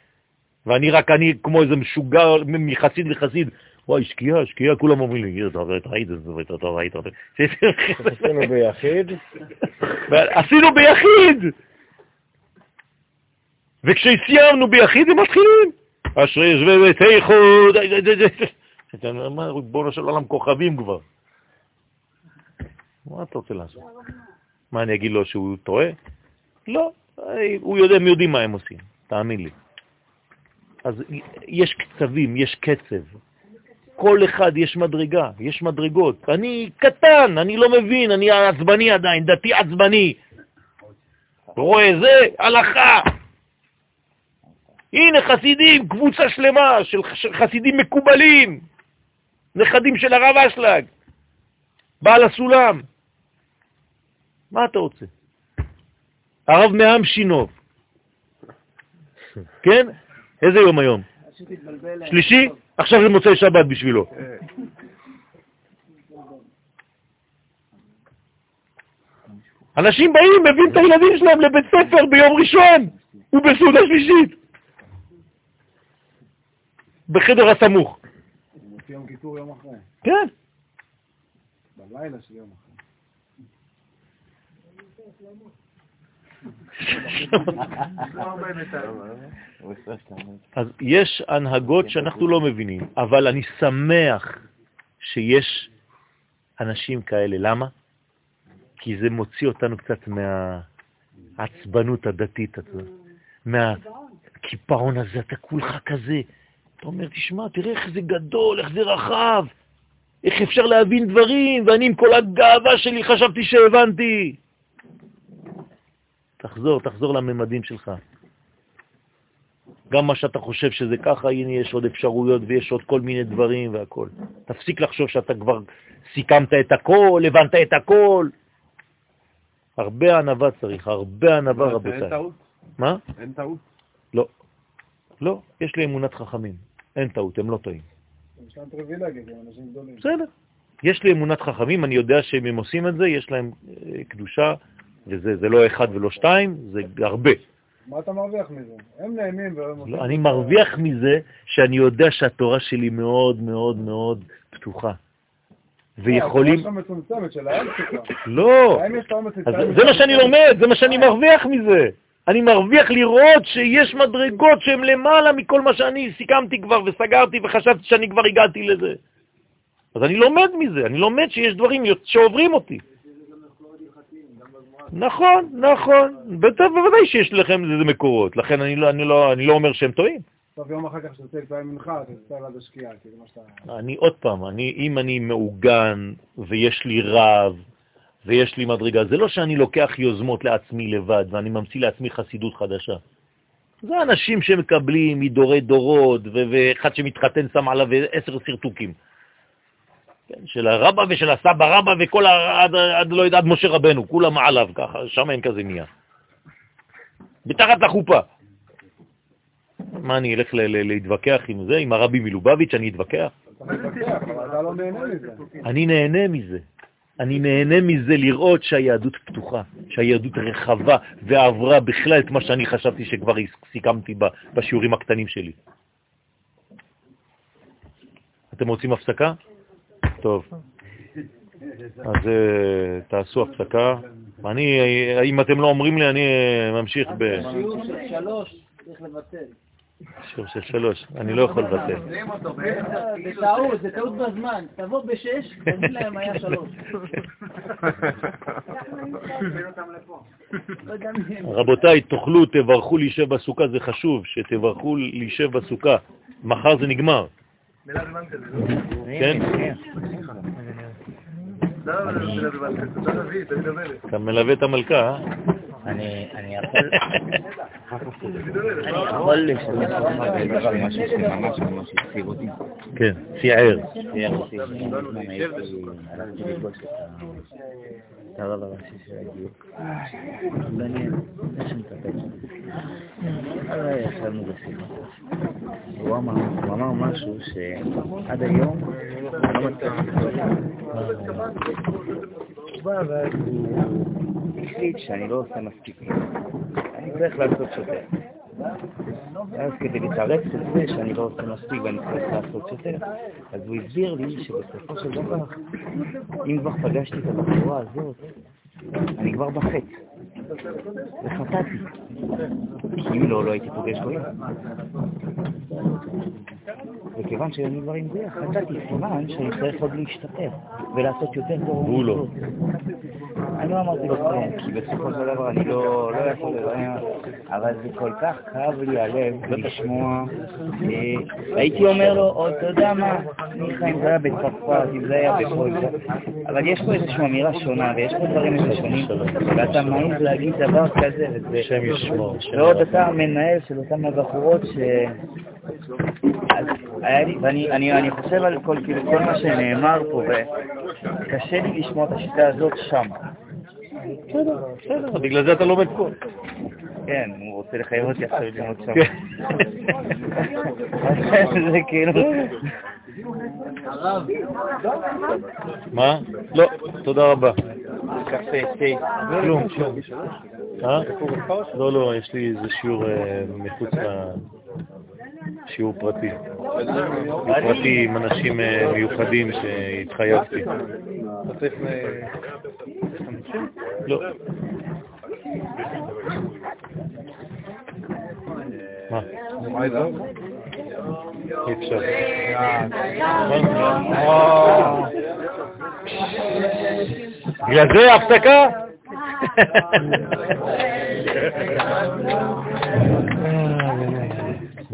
ואני רק, אני כמו איזה משוגע מחסיד לחסיד, וואי, שקיעה, שקיעה, כולם אומרים לי, אתה ראית את זה, אתה ראית את זה. עשינו ביחיד, עשינו ביחיד! וכשסיימנו ביחיד הם מתחילים. אשרי יושבי בית איחוד, אתה אומר, מה, ריבונו של עולם, כוכבים כבר. מה אתה רוצה לעשות? מה, אני אגיד לו שהוא טועה? לא, הוא יודע, הם יודעים מה הם עושים, תאמין לי. אז יש קצבים, יש קצב. כל אחד יש מדרגה, יש מדרגות. אני קטן, אני לא מבין, אני עצבני עדיין, דתי עצבני. רואה זה, הלכה. הנה חסידים, קבוצה שלמה של חסידים מקובלים, נכדים של הרב אשלג, בעל הסולם. מה אתה רוצה? הרב מעם שינוב. כן? איזה יום היום? שלישי? עכשיו זה מוצאי שבת בשבילו. אנשים באים, מביאים את הילדים שלהם לבית ספר ביום ראשון ובסעודה שלישית. בחדר הסמוך. יום כיפור יום אחרי. כן. בלילה של יום אחרי. לא הרבה בינתיים. אז יש הנהגות שאנחנו לא מבינים, אבל אני שמח שיש אנשים כאלה. למה? כי זה מוציא אותנו קצת מהעצבנות הדתית הזאת, מהקיפאון הזה, אתה כולך כזה. אתה אומר, תשמע, תראה איך זה גדול, איך זה רחב, איך אפשר להבין דברים, ואני עם כל הגאווה שלי חשבתי שהבנתי. תחזור, תחזור לממדים שלך. גם מה שאתה חושב שזה ככה, הנה יש עוד אפשרויות ויש עוד כל מיני דברים והכל. תפסיק לחשוב שאתה כבר סיכמת את הכל, הבנת את הכל. הרבה ענבה צריך, הרבה ענבה אין רבותיי. טעות? מה? אין טעות? לא. לא, יש לי אמונת חכמים. אין טעות, הם לא טועים. יש להם פריבילגיה, הם אנשים גדולים. בסדר. יש לי אמונת חכמים, אני יודע שאם הם עושים את זה, יש להם אה, קדושה, וזה זה לא אחד ולא שתיים, זה הרבה. מה אתה מרוויח מזה? הם נהנים והם. לא, אני מרוויח מזה שאני יודע שהתורה שלי מאוד מאוד מאוד פתוחה. ויכולים... שלך. לא, זה מה שאני לומד, זה מה שאני מרוויח מזה. אני מרוויח לראות שיש מדרגות שהן למעלה מכל מה שאני סיכמתי כבר וסגרתי וחשבתי שאני כבר הגעתי לזה. אז אני לומד מזה, אני לומד שיש דברים שעוברים אותי. נכון, נכון, בוודאי שיש לכם איזה מקורות, לכן אני לא, אני לא, אני לא אומר שהם טועים. טוב, יום אחר כך שתצא להתפעל מנחה, אתה תצא עד השקיעה, כאילו מה שאתה... אני עוד פעם, אני, אם אני מעוגן ויש לי רב ויש לי מדרגה, זה לא שאני לוקח יוזמות לעצמי לבד ואני ממציא לעצמי חסידות חדשה. זה אנשים שמקבלים מדורי דורות, ואחד שמתחתן שם עליו עשר סרטוקים. כן, של הרבא ושל הסבא רבא וכל, עד, עד, לא יודע, עד משה רבנו, כולם עליו ככה, שם אין כזה נהיה. מתחת לחופה. מה, אני אלך להתווכח עם זה, עם הרבי מלובביץ', אני אתווכח? אני נהנה מזה. אני נהנה מזה לראות שהיהדות פתוחה, שהיהדות רחבה ועברה בכלל את מה שאני חשבתי שכבר סיכמתי בשיעורים הקטנים שלי. אתם רוצים הפסקה? טוב. אז אה, תעשו הפסקה. אני, אם אתם לא אומרים לי, אני אה, ממשיך ב... שיעור של שלוש צריך לבטל. שיעור של שלוש, אני לא יכול לבטל. זה טעות, זה טעות בזמן. תבוא בשש, תגיד להם היה שלוש. רבותיי, תאכלו, תברכו להישב בסוכה, זה חשוב שתברכו להישב בסוכה. מחר זה נגמר. כן? אתה מלווה את המלכה, אה? אני אני יכול... אני יכול לשתף אותך משהו שממש ממש הפסיד אותי. כן, סיער. צייר אותי. את את הרב הראשי של הגיור. דניאל, זה שמטפל. אז ישבנו בשיחה. הוא אמר משהו שעד היום לא מצליח לקרוא. הוא החליט שאני לא עושה מספיק. אני צריך לעשות שוטר. ואז כדי לתרץ את זה שאני לא עושה מספיק ואני צריך לעשות יותר, אז הוא הסביר לי שבסופו של דבר, אם כבר פגשתי את הבחורה הזאת, אני כבר בחטא. וחטאתי. אם לא, לא הייתי פוגש גויים. וכיוון שהיו דברים זה, חטאתי סימן שאני צריך עוד להשתפר ולעשות יותר טוב. והוא לא. אני לא אמרתי לו כלום, כי בסופו של דבר אני לא לא יכול לראה, אבל זה כל כך כאב לי הלב לשמוע. אה, הייתי אומר לו, עוד אתה יודע מה, מיכה, אם זה היה בצרפת, אם זה היה בכל זה, אבל יש פה איזושהי אמירה שונה, ויש פה דברים איזה שונים, ואתה מעז להגיד דבר כזה, וזה... השם ישמור. ועוד אתה המנהל של אותן הבחורות ש... אני, אני חושב על כל, כאילו, כל מה שנאמר פה, וקשה לי לשמוע את השיטה הזאת שם. בסדר, בגלל זה אתה לומד פה. כן, הוא רוצה לחייב אותי עכשיו ללמוד שם. כן. זה כאילו... מה? לא, תודה רבה. קפה, תה. כלום, כלום. אה? לא, לא, יש לי איזה שיעור אה, מחוץ לשיעור פרטי. פרטי עם אנשים אה, מיוחדים שהתחייבתי. לא. מה? אי אפשר. בגלל זה הפסקה?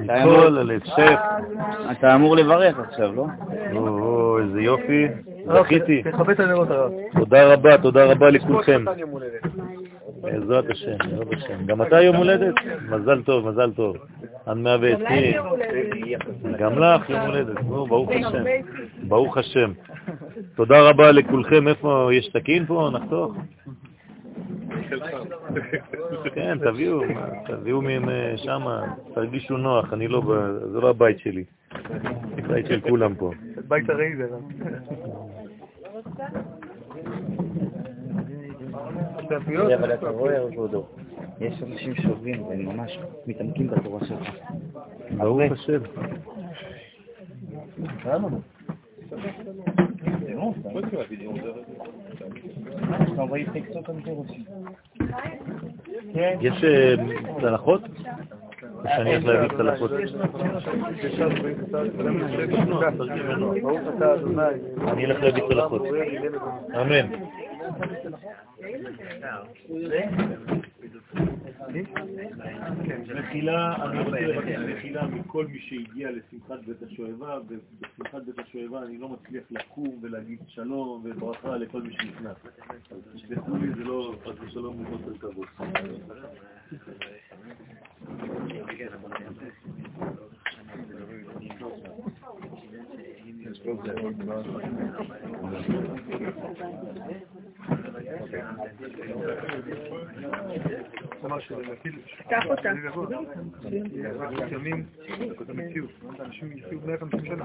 כל הלב, שף. אתה אמור לברך עכשיו, לא? או, איזה יופי, זכיתי. את הנרות הרב. תודה רבה, תודה רבה לכולכם. בעזרת השם, בעזרת השם. גם אתה יום הולדת? מזל טוב, מזל טוב. עד 120. גם לך יום הולדת. נו, ברוך השם. ברוך השם. תודה רבה לכולכם. איפה, יש סכין פה? נחתוך? כן, תביאו, תביאו משם, תרגישו נוח, אני לא, ב- זה לא הבית שלי. זה בית של כולם פה. בית הרי זה אבל אתה רואה, כבודו, יש אנשים שעובדים והם ממש מתעמקים בתורה שלך. ברוך השם. אתה רואה טקסטות אנטרוסים. יש אה, צלחות? שאני הולך להביא צלחות? אני אלך להביא צלחות. אמן. מחילה, אני רוצה לבקש מחילה מכל מי שהגיע לשמחת בית השואבה, ובשמחת בית השואבה אני לא מצליח לקום ולהגיד שלום וברכה לכל מי שנכנס. תסלחו לי, זה לא חס ושלום מחוסר כבוד. קח אותה. ימים, המציאות. אנשים יחיו 150 שנה.